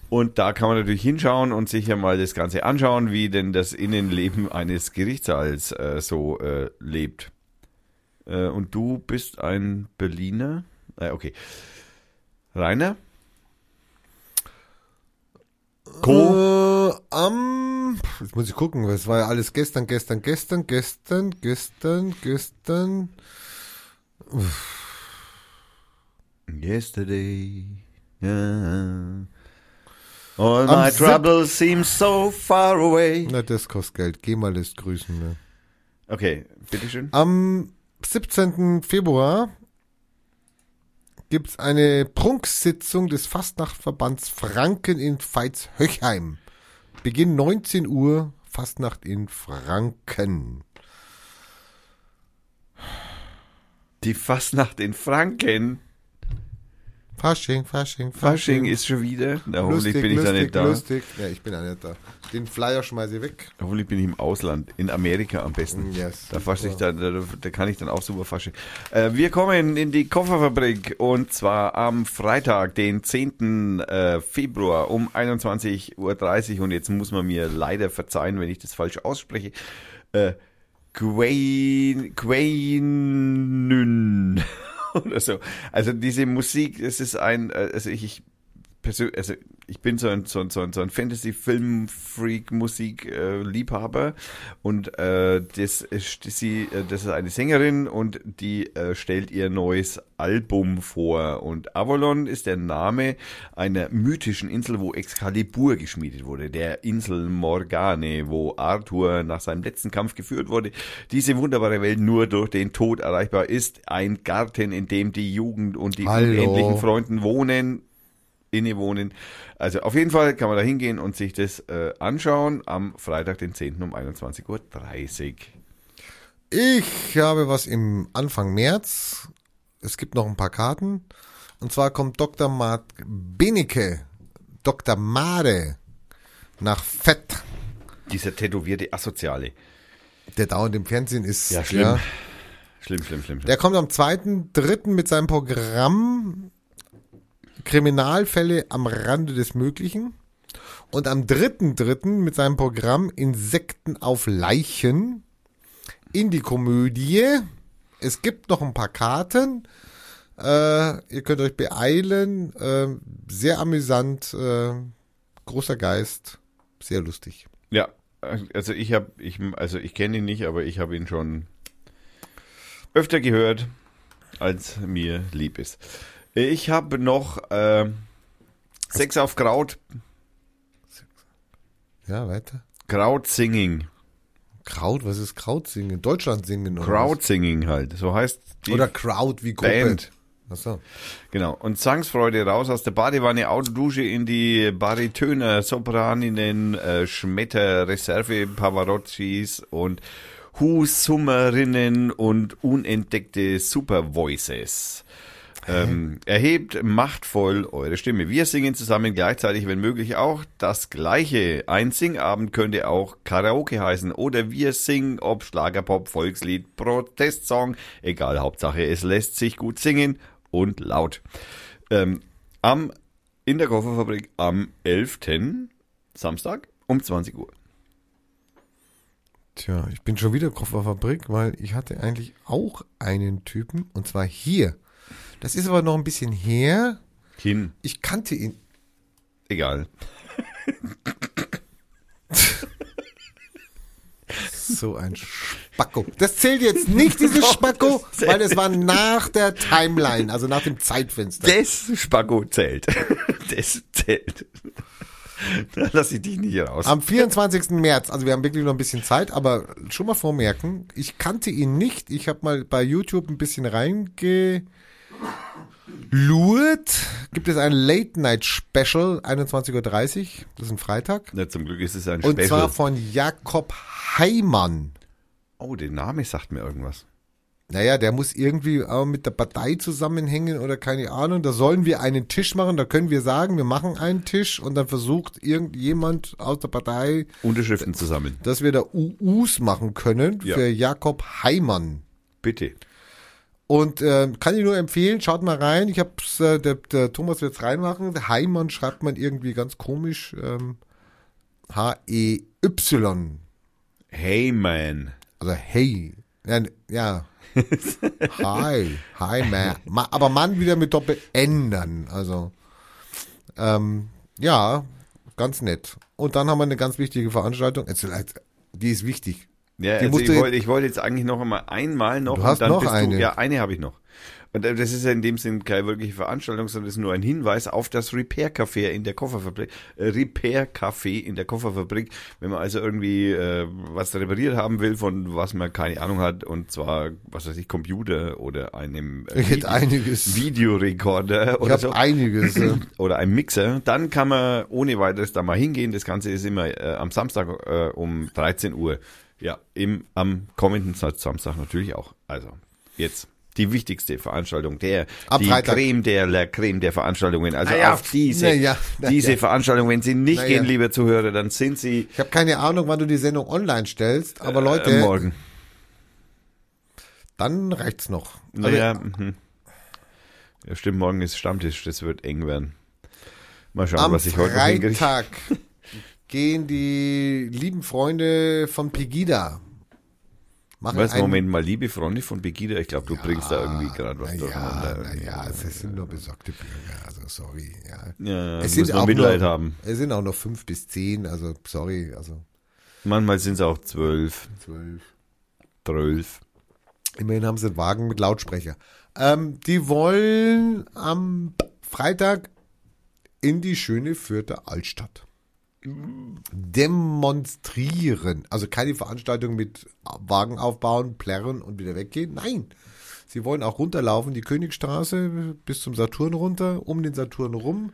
Speaker 1: Und da kann man natürlich hinschauen und sich ja mal das Ganze anschauen, wie denn das Innenleben eines Gerichtssaals äh, so äh, lebt. Äh, und du bist ein Berliner? Äh, okay. Rainer? Co.
Speaker 2: Äh, am. Jetzt muss ich gucken, es war ja alles gestern, gestern, gestern, gestern, gestern, gestern.
Speaker 1: Yesterday. Yeah. All
Speaker 2: Am
Speaker 1: my troubles seem so far away.
Speaker 2: Na, das kostet Geld. Geh mal lässt grüßen. Ne?
Speaker 1: Okay, bitteschön.
Speaker 2: Am 17. Februar gibt es eine Prunksitzung des Fastnachtverbands Franken in Veitshöchheim. Beginn 19 Uhr, Fastnacht in Franken.
Speaker 1: Die Fastnacht in Franken.
Speaker 2: Fasching, Fasching,
Speaker 1: Fasching ist schon wieder. Na, hoffentlich
Speaker 2: lustig,
Speaker 1: bin ich da
Speaker 2: lustig,
Speaker 1: nicht da.
Speaker 2: lustig. Ja, ich bin auch nicht da. Den Flyer schmeiße ich weg.
Speaker 1: Hoffentlich bin ich im Ausland. In Amerika am besten.
Speaker 2: Yes,
Speaker 1: da, fasch ich da, da, da kann ich dann auch super faschen. Äh, wir kommen in die Kofferfabrik und zwar am Freitag, den 10. Äh, Februar um 21.30 Uhr. Und jetzt muss man mir leider verzeihen, wenn ich das falsch ausspreche. Äh, Quain, Quainün oder so. Also diese Musik, es ist ein, äh, also ich, ich persönlich, also ich bin so ein, so ein, so ein, so ein Fantasy-Film-Musik-Liebhaber und äh, das, ist, sie, äh, das ist eine Sängerin und die äh, stellt ihr neues Album vor. Und Avalon ist der Name einer mythischen Insel, wo Excalibur geschmiedet wurde, der Insel Morgane, wo Arthur nach seinem letzten Kampf geführt wurde. Diese wunderbare Welt nur durch den Tod erreichbar ist, ein Garten, in dem die Jugend und die
Speaker 2: Hallo.
Speaker 1: unendlichen Freunden wohnen, innewohnen. Also auf jeden Fall kann man da hingehen und sich das äh, anschauen am Freitag, den 10. um 21.30 Uhr.
Speaker 2: Ich habe was im Anfang März. Es gibt noch ein paar Karten. Und zwar kommt Dr. Mark Benecke, Dr. Made nach Fett,
Speaker 1: Dieser tätowierte Asoziale.
Speaker 2: der dauernd im Fernsehen ist.
Speaker 1: Ja, schlimm. Schlimm, schlimm, schlimm. schlimm.
Speaker 2: Der kommt am 2.3. mit seinem Programm Kriminalfälle am Rande des Möglichen. Und am 3.3. mit seinem Programm Insekten auf Leichen in die Komödie. Es gibt noch ein paar Karten. Äh, ihr könnt euch beeilen. Äh, sehr amüsant. Äh, großer Geist. Sehr lustig.
Speaker 1: Ja, also ich habe, ich, also ich kenne ihn nicht, aber ich habe ihn schon öfter gehört, als mir lieb ist. Ich habe noch äh, Sex auf Kraut,
Speaker 2: Ja, weiter.
Speaker 1: Kraut Singing,
Speaker 2: Kraut, was ist Kraut singen? Deutschland singen oder
Speaker 1: Kraut Singing halt. So heißt die?
Speaker 2: Oder Crowd wie Gruppe.
Speaker 1: Band.
Speaker 2: Achso.
Speaker 1: Genau. Und Sangsfreude raus aus der Badewanne, Autodusche in die Baritöner, Sopraninnen, äh, Schmetter, Reserve, Pavarottis und Husummerinnen und unentdeckte Supervoices. Ähm, erhebt machtvoll eure Stimme. Wir singen zusammen gleichzeitig, wenn möglich, auch das Gleiche. Ein Singabend könnte auch Karaoke heißen oder wir singen, ob Schlagerpop, Volkslied, Protestsong, egal, Hauptsache es lässt sich gut singen und laut. Ähm, am, in der Kofferfabrik am 11. Samstag um 20 Uhr.
Speaker 2: Tja, ich bin schon wieder Kofferfabrik, weil ich hatte eigentlich auch einen Typen und zwar hier. Das ist aber noch ein bisschen her.
Speaker 1: Hin,
Speaker 2: Ich kannte ihn.
Speaker 1: egal.
Speaker 2: So ein Spacko. Das zählt jetzt nicht, dieses Spacko, weil es war nach der Timeline, also nach dem Zeitfenster.
Speaker 1: Das Spacko zählt. Das zählt. Da lass ich dich nicht raus.
Speaker 2: Am 24. März, also wir haben wirklich noch ein bisschen Zeit, aber schon mal vormerken, ich kannte ihn nicht. Ich habe mal bei YouTube ein bisschen reingelurt. Gibt es ein Late-Night-Special, 21.30 Uhr, das ist ein Freitag.
Speaker 1: Na, zum Glück ist es ein
Speaker 2: Und
Speaker 1: Special.
Speaker 2: zwar von Jakob Heimann.
Speaker 1: oh, der Name sagt mir irgendwas.
Speaker 2: Naja, der muss irgendwie auch mit der Partei zusammenhängen oder keine Ahnung. Da sollen wir einen Tisch machen, da können wir sagen, wir machen einen Tisch und dann versucht irgendjemand aus der Partei,
Speaker 1: Unterschriften zusammen.
Speaker 2: dass wir da UUs machen können
Speaker 1: Ja.
Speaker 2: für Jakob Heimann.
Speaker 1: Bitte.
Speaker 2: Und äh, kann ich nur empfehlen, schaut mal rein. Ich hab's, äh, der, der Thomas wird's reinmachen. Heimann schreibt man irgendwie ganz komisch. Ähm, H-E-Y.
Speaker 1: Hey man.
Speaker 2: Also hey. Ja, ja. Hi. Hi, man. Ma, aber Mann wieder mit Doppel-N dann. Also, ähm, ja, ganz nett. Und dann haben wir eine ganz wichtige Veranstaltung. Die ist wichtig.
Speaker 1: Ja, also ich wollte, ich wollte jetzt eigentlich noch einmal einmal noch
Speaker 2: Du hast noch
Speaker 1: bist
Speaker 2: eine.
Speaker 1: du. Ja, eine habe ich noch. Und äh, das ist ja in dem Sinn keine wirkliche Veranstaltung, sondern es ist nur ein Hinweis auf das Repair Café in der Kofferfabrik. Äh, Repair Café in der Kofferfabrik. Wenn man also irgendwie äh, was repariert haben will, von was man keine Ahnung hat, und zwar, was weiß ich, Computer oder einem äh,
Speaker 2: Ich hätte einiges.
Speaker 1: Videorekorder
Speaker 2: Ich
Speaker 1: oder
Speaker 2: habe
Speaker 1: so
Speaker 2: einiges. äh,
Speaker 1: oder ein Mixer, dann kann man ohne weiteres da mal hingehen. Das Ganze ist immer äh, am Samstag äh, um 13 Uhr. Ja, im, am kommenden Sa- Samstag natürlich auch. Also, jetzt die wichtigste Veranstaltung, der,
Speaker 2: Am
Speaker 1: die
Speaker 2: Freitag.
Speaker 1: Creme der La Creme der Veranstaltungen. Also
Speaker 2: Na ja,
Speaker 1: auf diese,
Speaker 2: na ja, na
Speaker 1: diese. Veranstaltung, wenn Sie nicht gehen, liebe Zuhörer, dann sind Sie
Speaker 2: Ich habe keine Ahnung, wann du die Sendung online stellst, aber Leute,
Speaker 1: äh, morgen.
Speaker 2: dann reicht's noch. Also,
Speaker 1: Naja, mhm. ja, stimmt, morgen ist Stammtisch, das wird eng werden. Mal schauen,
Speaker 2: am
Speaker 1: was ich heute noch hinkriege.
Speaker 2: Gehen die lieben Freunde von Pegida. Machen
Speaker 1: Was, Moment mal, liebe Freunde von Begida, ich glaube, du bringst da irgendwie gerade was
Speaker 2: na
Speaker 1: durcheinander.
Speaker 2: Ja, naja, es sind nur besorgte Bürger, also sorry. Ja.
Speaker 1: Ja,
Speaker 2: es sind auch
Speaker 1: Mitleid
Speaker 2: nur,
Speaker 1: haben.
Speaker 2: Es sind auch noch fünf bis zehn, also sorry, also
Speaker 1: Manchmal sind es auch zwölf,
Speaker 2: zwölf.
Speaker 1: zwölf.
Speaker 2: Immerhin haben sie einen Wagen mit Lautsprecher. Ähm, die wollen am Freitag in die schöne Fürther Altstadt demonstrieren. Also keine Veranstaltung mit Wagen aufbauen, plärren und wieder weggehen. Nein. Sie wollen auch runterlaufen, die Königstraße bis zum Saturn runter, um den Saturn rum,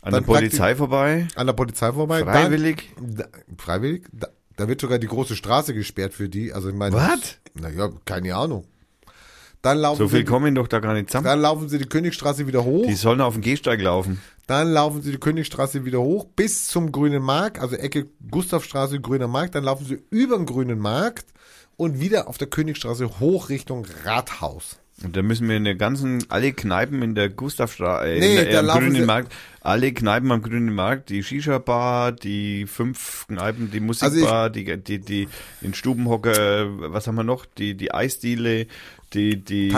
Speaker 1: An der Polizei vorbei,
Speaker 2: an der Polizei vorbei.
Speaker 1: freiwillig.
Speaker 2: Dann, da, freiwillig? Da, da wird sogar die große Straße gesperrt für die. Also ich meine,
Speaker 1: Was?
Speaker 2: Naja, keine Ahnung. Dann laufen,
Speaker 1: So viel
Speaker 2: sie,
Speaker 1: kommen doch da gar nicht zusammen.
Speaker 2: dann laufen sie die Königstraße wieder hoch.
Speaker 1: Die sollen auf den Gehsteig laufen.
Speaker 2: Dann laufen sie die Königstraße wieder hoch bis zum Grünen Markt, also Ecke Gustavstraße, Grüner Markt. Dann laufen sie über den Grünen Markt und wieder auf der Königstraße hoch Richtung Rathaus.
Speaker 1: Und da müssen wir in der ganzen, alle Kneipen in der Gustavstraße, äh,
Speaker 2: Nee,
Speaker 1: in der, am
Speaker 2: laufen
Speaker 1: Grünen Markt, alle Kneipen am Grünen Markt, die Shisha-Bar, die fünf Kneipen, die
Speaker 2: Also
Speaker 1: Musikbar, die, die, die, den Stubenhocker, was haben wir noch, die, die Eisdiele, die, die.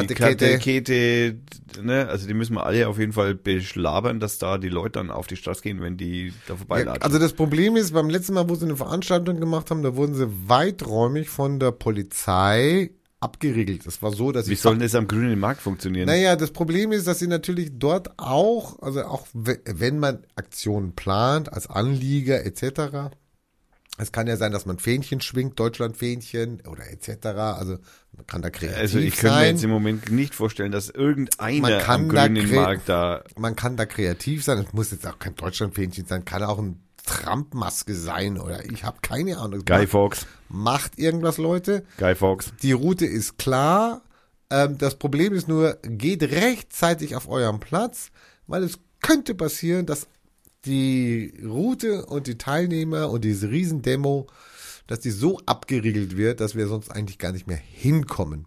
Speaker 1: Kette, ne, also die müssen wir alle auf jeden Fall beschlabern, dass da die Leute dann auf die Straße gehen, wenn die da
Speaker 2: Ja,
Speaker 1: vorbeilatschen.
Speaker 2: also das Problem ist, beim letzten Mal, wo sie eine Veranstaltung gemacht haben, da wurden sie weiträumig von der Polizei abgeriegelt. Das war so, dass
Speaker 1: Wie
Speaker 2: ich
Speaker 1: soll denn das am Grünen Markt funktionieren?
Speaker 2: Naja, das Problem ist, dass sie natürlich dort auch, also auch we- wenn man Aktionen plant, als Anlieger etc., es kann ja sein, dass man Fähnchen schwingt, Deutschlandfähnchen oder etc., also man kann da kreativ
Speaker 1: also ich könnte mir
Speaker 2: sein.
Speaker 1: jetzt im Moment nicht vorstellen, dass irgendeiner
Speaker 2: kann
Speaker 1: am Grünen Markt da
Speaker 2: man kann da kreativ sein. Es muss jetzt auch kein Deutschlandfähnchen sein, kann auch ein Trump-Maske sein oder ich habe keine Ahnung.
Speaker 1: Guy
Speaker 2: macht,
Speaker 1: Fawkes,
Speaker 2: macht irgendwas, Leute.
Speaker 1: Guy Fawkes.
Speaker 2: Die Route ist klar. Ähm, das Problem ist nur, geht rechtzeitig auf euren Platz, weil es könnte passieren, dass die Route und die Teilnehmer und diese Riesendemo, dass die so abgeriegelt wird, dass wir sonst eigentlich gar nicht mehr hinkommen.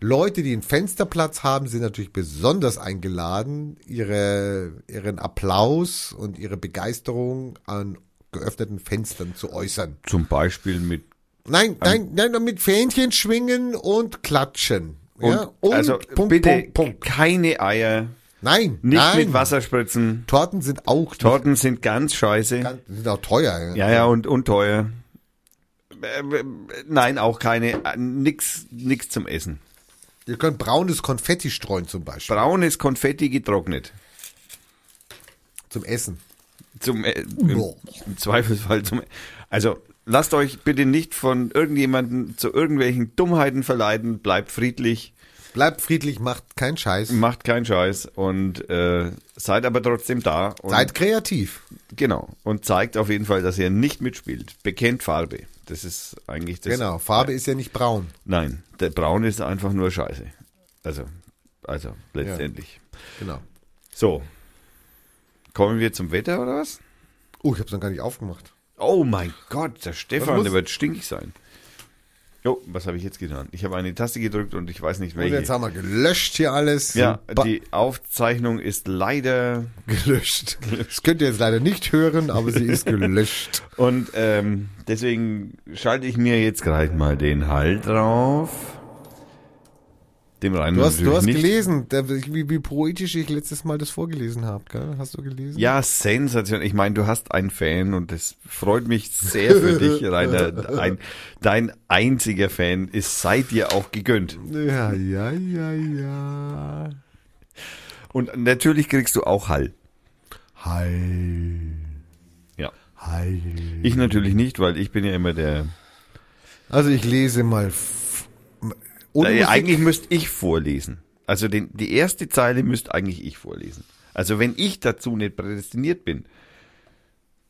Speaker 2: Leute, die einen Fensterplatz haben, sind natürlich besonders eingeladen, ihre, ihren Applaus und ihre Begeisterung an geöffneten Fenstern zu äußern.
Speaker 1: Zum Beispiel mit
Speaker 2: Nein, nein, nein, mit Fähnchen schwingen und klatschen.
Speaker 1: und,
Speaker 2: ja, und
Speaker 1: also
Speaker 2: Punkt,
Speaker 1: bitte
Speaker 2: Punkt, Punkt.
Speaker 1: keine Eier,
Speaker 2: Nein,
Speaker 1: nicht
Speaker 2: nein.
Speaker 1: mit Wasser spritzen.
Speaker 2: Torten sind auch nicht
Speaker 1: Torten sind ganz scheiße.
Speaker 2: ganz, sind auch teuer.
Speaker 1: Ja, ja, und, und teuer. Äh, Nein, auch keine, äh, nix, nix zum Essen.
Speaker 2: Ihr könnt braunes Konfetti streuen zum Beispiel.
Speaker 1: Braunes Konfetti getrocknet.
Speaker 2: zum Essen.
Speaker 1: Zum, äh, im, im Zweifelsfall zum, also, lasst euch bitte nicht von irgendjemanden zu irgendwelchen Dummheiten verleiten, bleibt friedlich,
Speaker 2: Bleibt friedlich, macht keinen Scheiß.
Speaker 1: macht keinen Scheiß und, äh, seid aber trotzdem da.
Speaker 2: Seid kreativ.
Speaker 1: Genau. Und zeigt auf jeden Fall, dass ihr nicht mitspielt. Bekennt Farbe. Das ist eigentlich das.
Speaker 2: genau. Farbe ist ja nicht braun.
Speaker 1: Nein, der Braun ist einfach nur Scheiße. Also, also letztendlich.
Speaker 2: Genau.
Speaker 1: So. Kommen wir zum Wetter oder was?
Speaker 2: Oh, ich hab's noch gar nicht aufgemacht.
Speaker 1: Oh mein Gott, der Stefan, der wird stinkig sein. Jo, was habe ich jetzt getan? Ich habe eine Taste gedrückt und ich weiß nicht
Speaker 2: Und jetzt
Speaker 1: welche.
Speaker 2: haben wir gelöscht hier alles.
Speaker 1: Ja,
Speaker 2: Ba-
Speaker 1: die Aufzeichnung ist leider
Speaker 2: gelöscht. Das könnt ihr jetzt leider nicht hören, aber sie ist gelöscht.
Speaker 1: und ähm, deswegen schalte ich mir jetzt gleich mal den Halt drauf. Dem rein
Speaker 2: Du hast, du hast
Speaker 1: nicht.
Speaker 2: gelesen, wie, wie poetisch ich letztes Mal das vorgelesen habe, gell? Hast du gelesen?
Speaker 1: Ja, sensationell. Ich meine, du hast einen Fan und das freut mich sehr für dich, Rainer. Ein, dein einziger Fan ist seit dir auch gegönnt.
Speaker 2: Ja, ja, ja, ja.
Speaker 1: Und natürlich kriegst du auch Hall.
Speaker 2: Heil,
Speaker 1: Ja.
Speaker 2: heil.
Speaker 1: Ich natürlich nicht, weil ich bin ja immer der.
Speaker 2: Also ich lese mal. f- Ohne
Speaker 1: Äh,
Speaker 2: Musik.
Speaker 1: eigentlich müsste ich vorlesen. Also den, die erste Zeile müsste eigentlich ich vorlesen. Also wenn ich dazu nicht prädestiniert bin,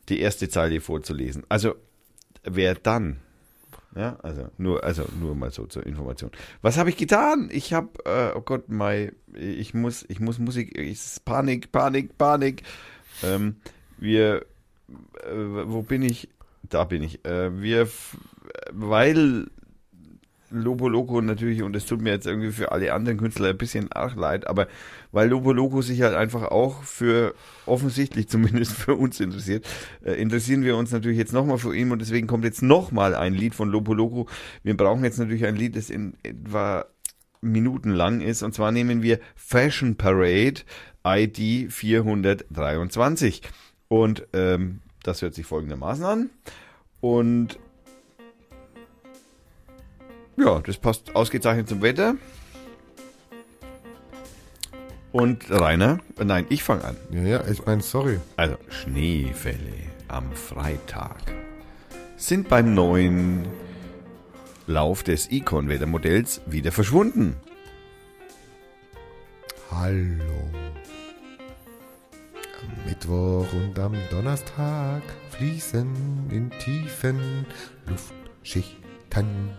Speaker 1: die erste Zeile vorzulesen. Also wer dann? Ja, also nur, also nur mal so zur Information. Was habe ich getan? Ich habe, äh, oh Gott, mein, ich muss, ich muss Musik, ich, Panik, Panik, Panik. Ähm, wir, äh, wo bin ich? Da bin ich. Äh, wir, weil Lobo Loco natürlich, und es tut mir jetzt irgendwie für alle anderen Künstler ein bisschen arg leid, aber weil Lobo Loco sich halt einfach auch für, offensichtlich zumindest für uns interessiert, äh, interessieren wir uns natürlich jetzt nochmal für ihn und deswegen kommt jetzt nochmal ein Lied von Lobo Loco. Wir brauchen jetzt natürlich ein Lied, das in etwa minutenlang ist und zwar nehmen wir Fashion Parade ID 423 und ähm, das hört sich folgendermaßen an und ja, das passt ausgezeichnet zum Wetter. Und Rainer, nein, ich fange an.
Speaker 2: Ja, ja, ich meine, sorry.
Speaker 1: Also Schneefälle am Freitag sind beim neuen Lauf des Icon-Wettermodells wieder verschwunden.
Speaker 2: Hallo. Am Mittwoch und am Donnerstag fließen in tiefen Luftschichten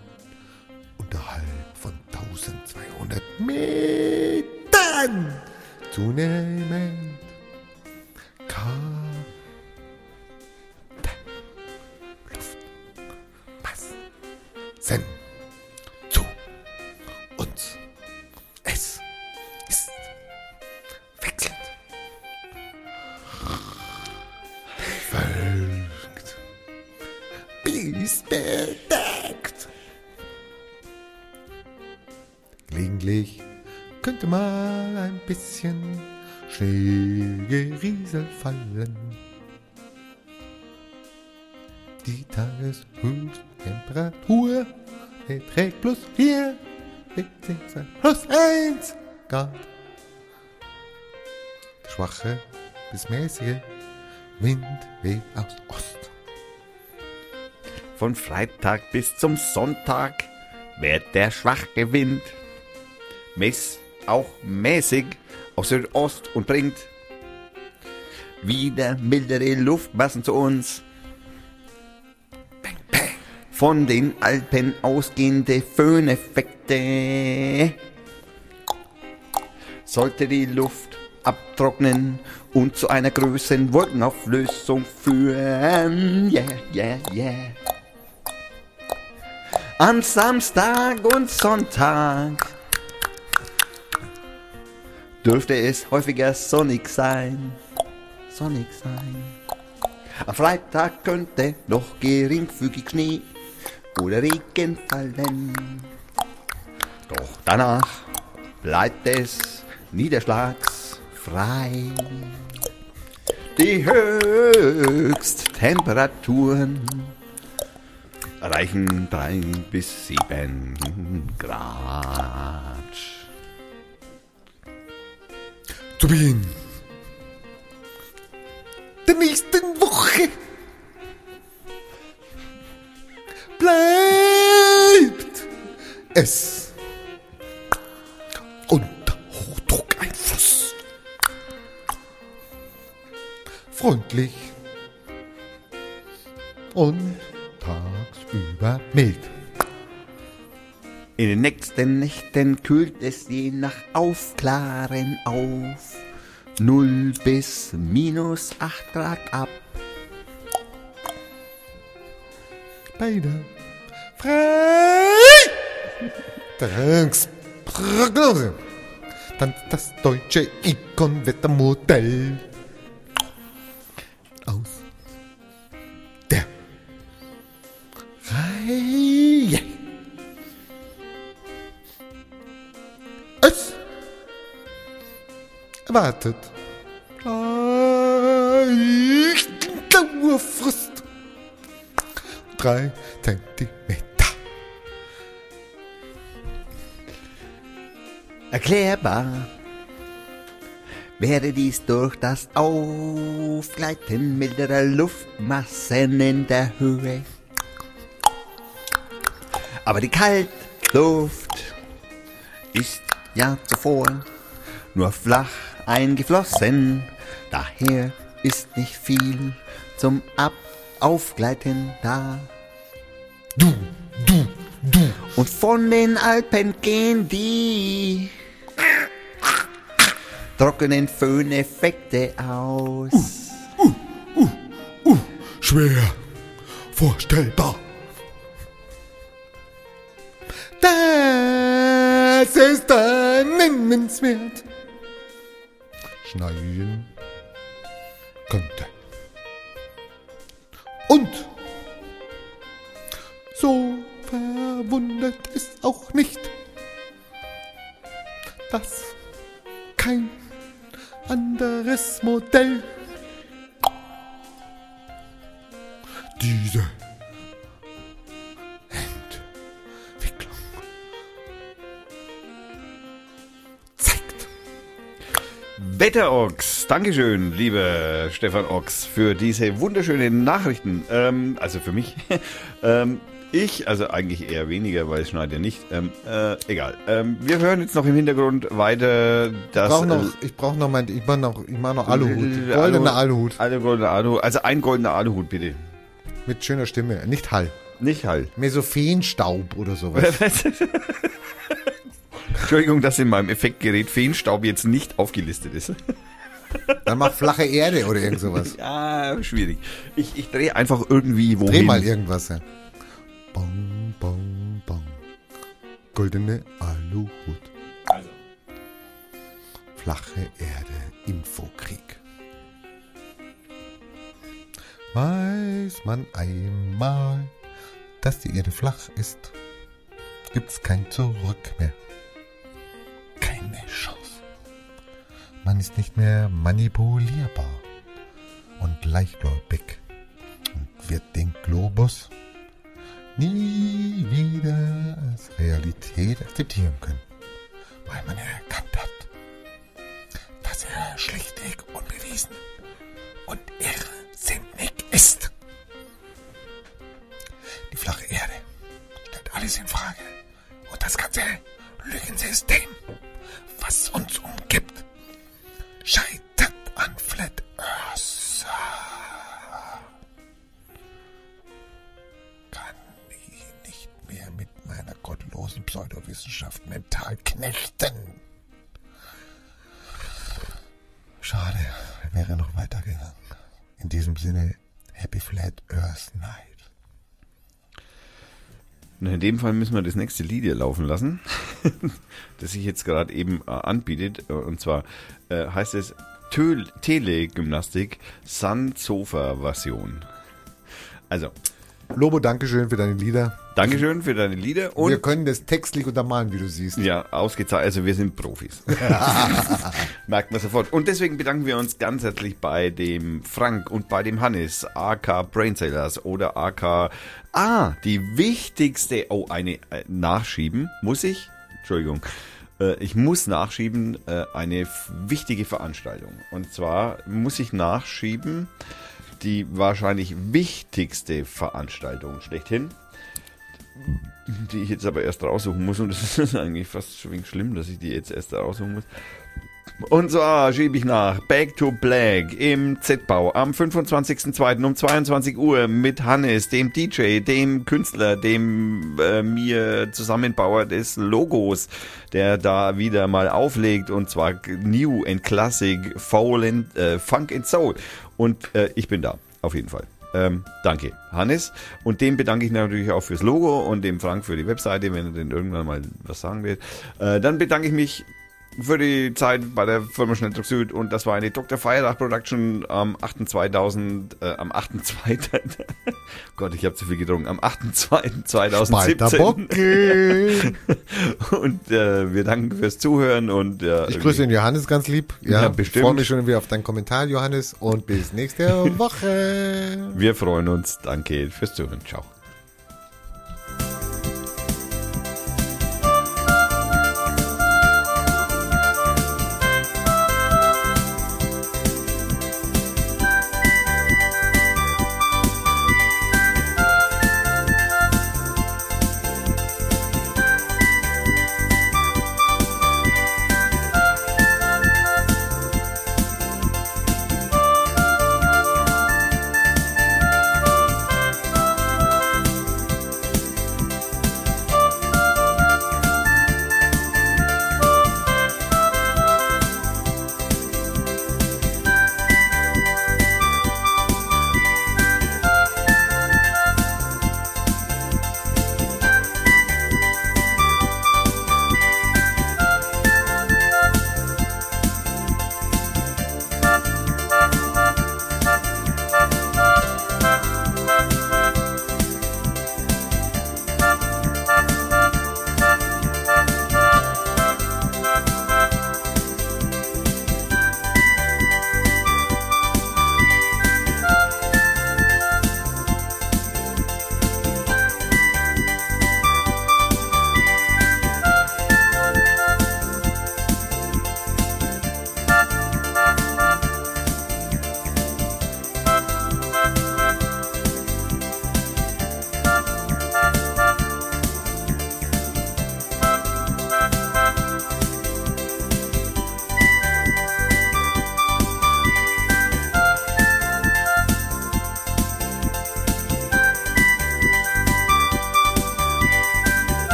Speaker 2: unterhalb von 1200 Metern zunehmend kalte Luftmassen zu uns. Es ist wechselnd. Bewölkt. Bis bedeckt. Gelegentlich könnte mal ein bisschen Schneegeriesel fallen. Die Tageshöchsttemperatur beträgt plus 4, beziehungsweise plus 1 Grad. Der schwache bis mäßige Wind weht aus Ost.
Speaker 1: Von Freitag bis zum Sonntag wird der schwache Wind mess auch mäßig aus Südost und bringt wieder mildere Luftmassen zu uns. Von den Alpen ausgehende Föhneffekte sollte die Luft abtrocknen und zu einer größeren Wolkenauflösung führen. Yeah, yeah, yeah. Am Samstag und Sonntag dürfte es häufiger sonnig sein. Sonnig sein. Am Freitag könnte noch geringfügig Schnee oder Regen fallen. Doch danach bleibt es niederschlagsfrei. Die Höchsttemperaturen erreichen drei bis sieben Grad.
Speaker 2: Zu Beginn der nächsten Woche bleibt es unter Hochdruckeinfluss. Freundlich und tagsüber mild.
Speaker 1: In den nächsten Nächten kühlt es je nach Aufklaren auf 0 bis minus 8 Grad ab.
Speaker 2: Bei der Freitagsprognose. Dann das deutsche Icon-Wettermodell. Erwartet leichten Dauerfrist. Drei Zentimeter.
Speaker 1: Erklärbar wäre dies durch das Aufgleiten milderer Luftmassen in der Höhe. Aber die Kaltluft ist ja zuvor nur flach eingeflossen, daher ist nicht viel zum Ab Aufgleiten da.
Speaker 2: Du, du, du.
Speaker 1: Und von den Alpen gehen die trockenen Föhneffekte aus.
Speaker 2: Schwer vorstellbar. Das ist nennenswert. Schneien könnte. Und so verwundert es auch nicht, dass kein anderes Modell diese
Speaker 1: Wetterochs, Dankeschön, lieber Stefan Ochs, für diese wunderschönen Nachrichten. Ähm, also für mich. ähm, ich, also eigentlich eher weniger, weil es schneit ja nicht. Ähm, äh, egal. Ähm, wir hören jetzt noch im Hintergrund weiter das.
Speaker 2: Ich brauche noch,
Speaker 1: äh,
Speaker 2: ich brauch noch, mein, ich mach noch, ich noch Aluhut.
Speaker 1: Alu-
Speaker 2: Goldener Aluhut.
Speaker 1: Alle goldene Aluhut. Also ein goldener Aluhut, bitte.
Speaker 2: Mit schöner Stimme. Nicht Hall.
Speaker 1: Nicht.
Speaker 2: Mehr so Feenstaub oder sowas.
Speaker 1: Entschuldigung, dass in meinem Effektgerät Feenstaub jetzt nicht aufgelistet ist.
Speaker 2: Dann mach flache Erde oder irgend sowas.
Speaker 1: Ja, schwierig. Ich, ich drehe einfach irgendwie wohin.
Speaker 2: Dreh mal irgendwas. Ja. Bong, bong, bong. Goldene Aluhut.
Speaker 1: Also.
Speaker 2: Flache Erde, Infokrieg. Weiß man einmal, dass die Erde flach ist, gibt's kein Zurück mehr. Keine Chance. Man ist nicht mehr manipulierbar und leichtgläubig und wird den Globus nie wieder als Realität akzeptieren können, weil man erkannt hat, dass er schlichtweg unbewiesen und irrsinnig ist. Die flache Erde stellt alles in Frage und das ganze Lügensystem, was uns umgibt, scheitert an Flat Earth. Kann ich nicht mehr mit meiner gottlosen Pseudowissenschaft mental knechten. Schade, wäre noch weitergegangen. In diesem Sinne, Happy Flat Earth Night.
Speaker 1: Und in dem Fall müssen wir das nächste Lied hier laufen lassen, das sich jetzt gerade eben äh, anbietet. Äh, Und zwar äh, heißt es Telegymnastik Sansofa-Version. Also,
Speaker 2: Lobo, Dankeschön für deine Lieder.
Speaker 1: Dankeschön für deine Lieder und
Speaker 2: wir können das textlich untermalen, wie du siehst.
Speaker 1: Ja, ausgezeichnet. Also wir sind Profis. Merkt man sofort. Und deswegen bedanken wir uns ganz herzlich bei dem Frank und bei dem Hannes, AK Brainsailers oder AK... Ah, die wichtigste... Oh, eine äh, nachschieben. Muss ich? Entschuldigung. Äh, ich muss nachschieben äh, eine wichtige Veranstaltung. Und zwar muss ich nachschieben die wahrscheinlich wichtigste Veranstaltung schlechthin die ich jetzt aber erst raussuchen muss. Und das ist eigentlich fast schon schlimm, dass ich die jetzt erst raussuchen muss. Und zwar schiebe ich nach Back to Black im Z-Bau am 25.02. um 22 Uhr mit Hannes, dem DJ, dem Künstler, dem äh, mir Zusammenbauer des Logos, der da wieder mal auflegt und zwar New and Classic Foul and, äh, Funk and Soul. Und äh, ich bin da, auf jeden Fall. Ähm, danke, Hannes. Und dem bedanke ich natürlich auch fürs Logo und dem Frank für die Webseite, wenn er denn irgendwann mal was sagen wird. Äh, dann bedanke ich mich für die Zeit bei der Firma Schnelldruck Süd und das war eine Dr. Feiertag Production am 8.2000, äh, am 8.2. Gott, ich habe zu viel getrunken, am 8.2.2017.
Speaker 2: Malter Bocke.
Speaker 1: und äh, wir danken fürs Zuhören und äh,
Speaker 2: Ich grüße den Johannes ganz lieb. Ja,
Speaker 1: Ja, bestimmt.
Speaker 2: freue mich schon wieder auf deinen Kommentar, Johannes. Und bis nächste Woche.
Speaker 1: wir freuen uns. Danke fürs Zuhören. Ciao.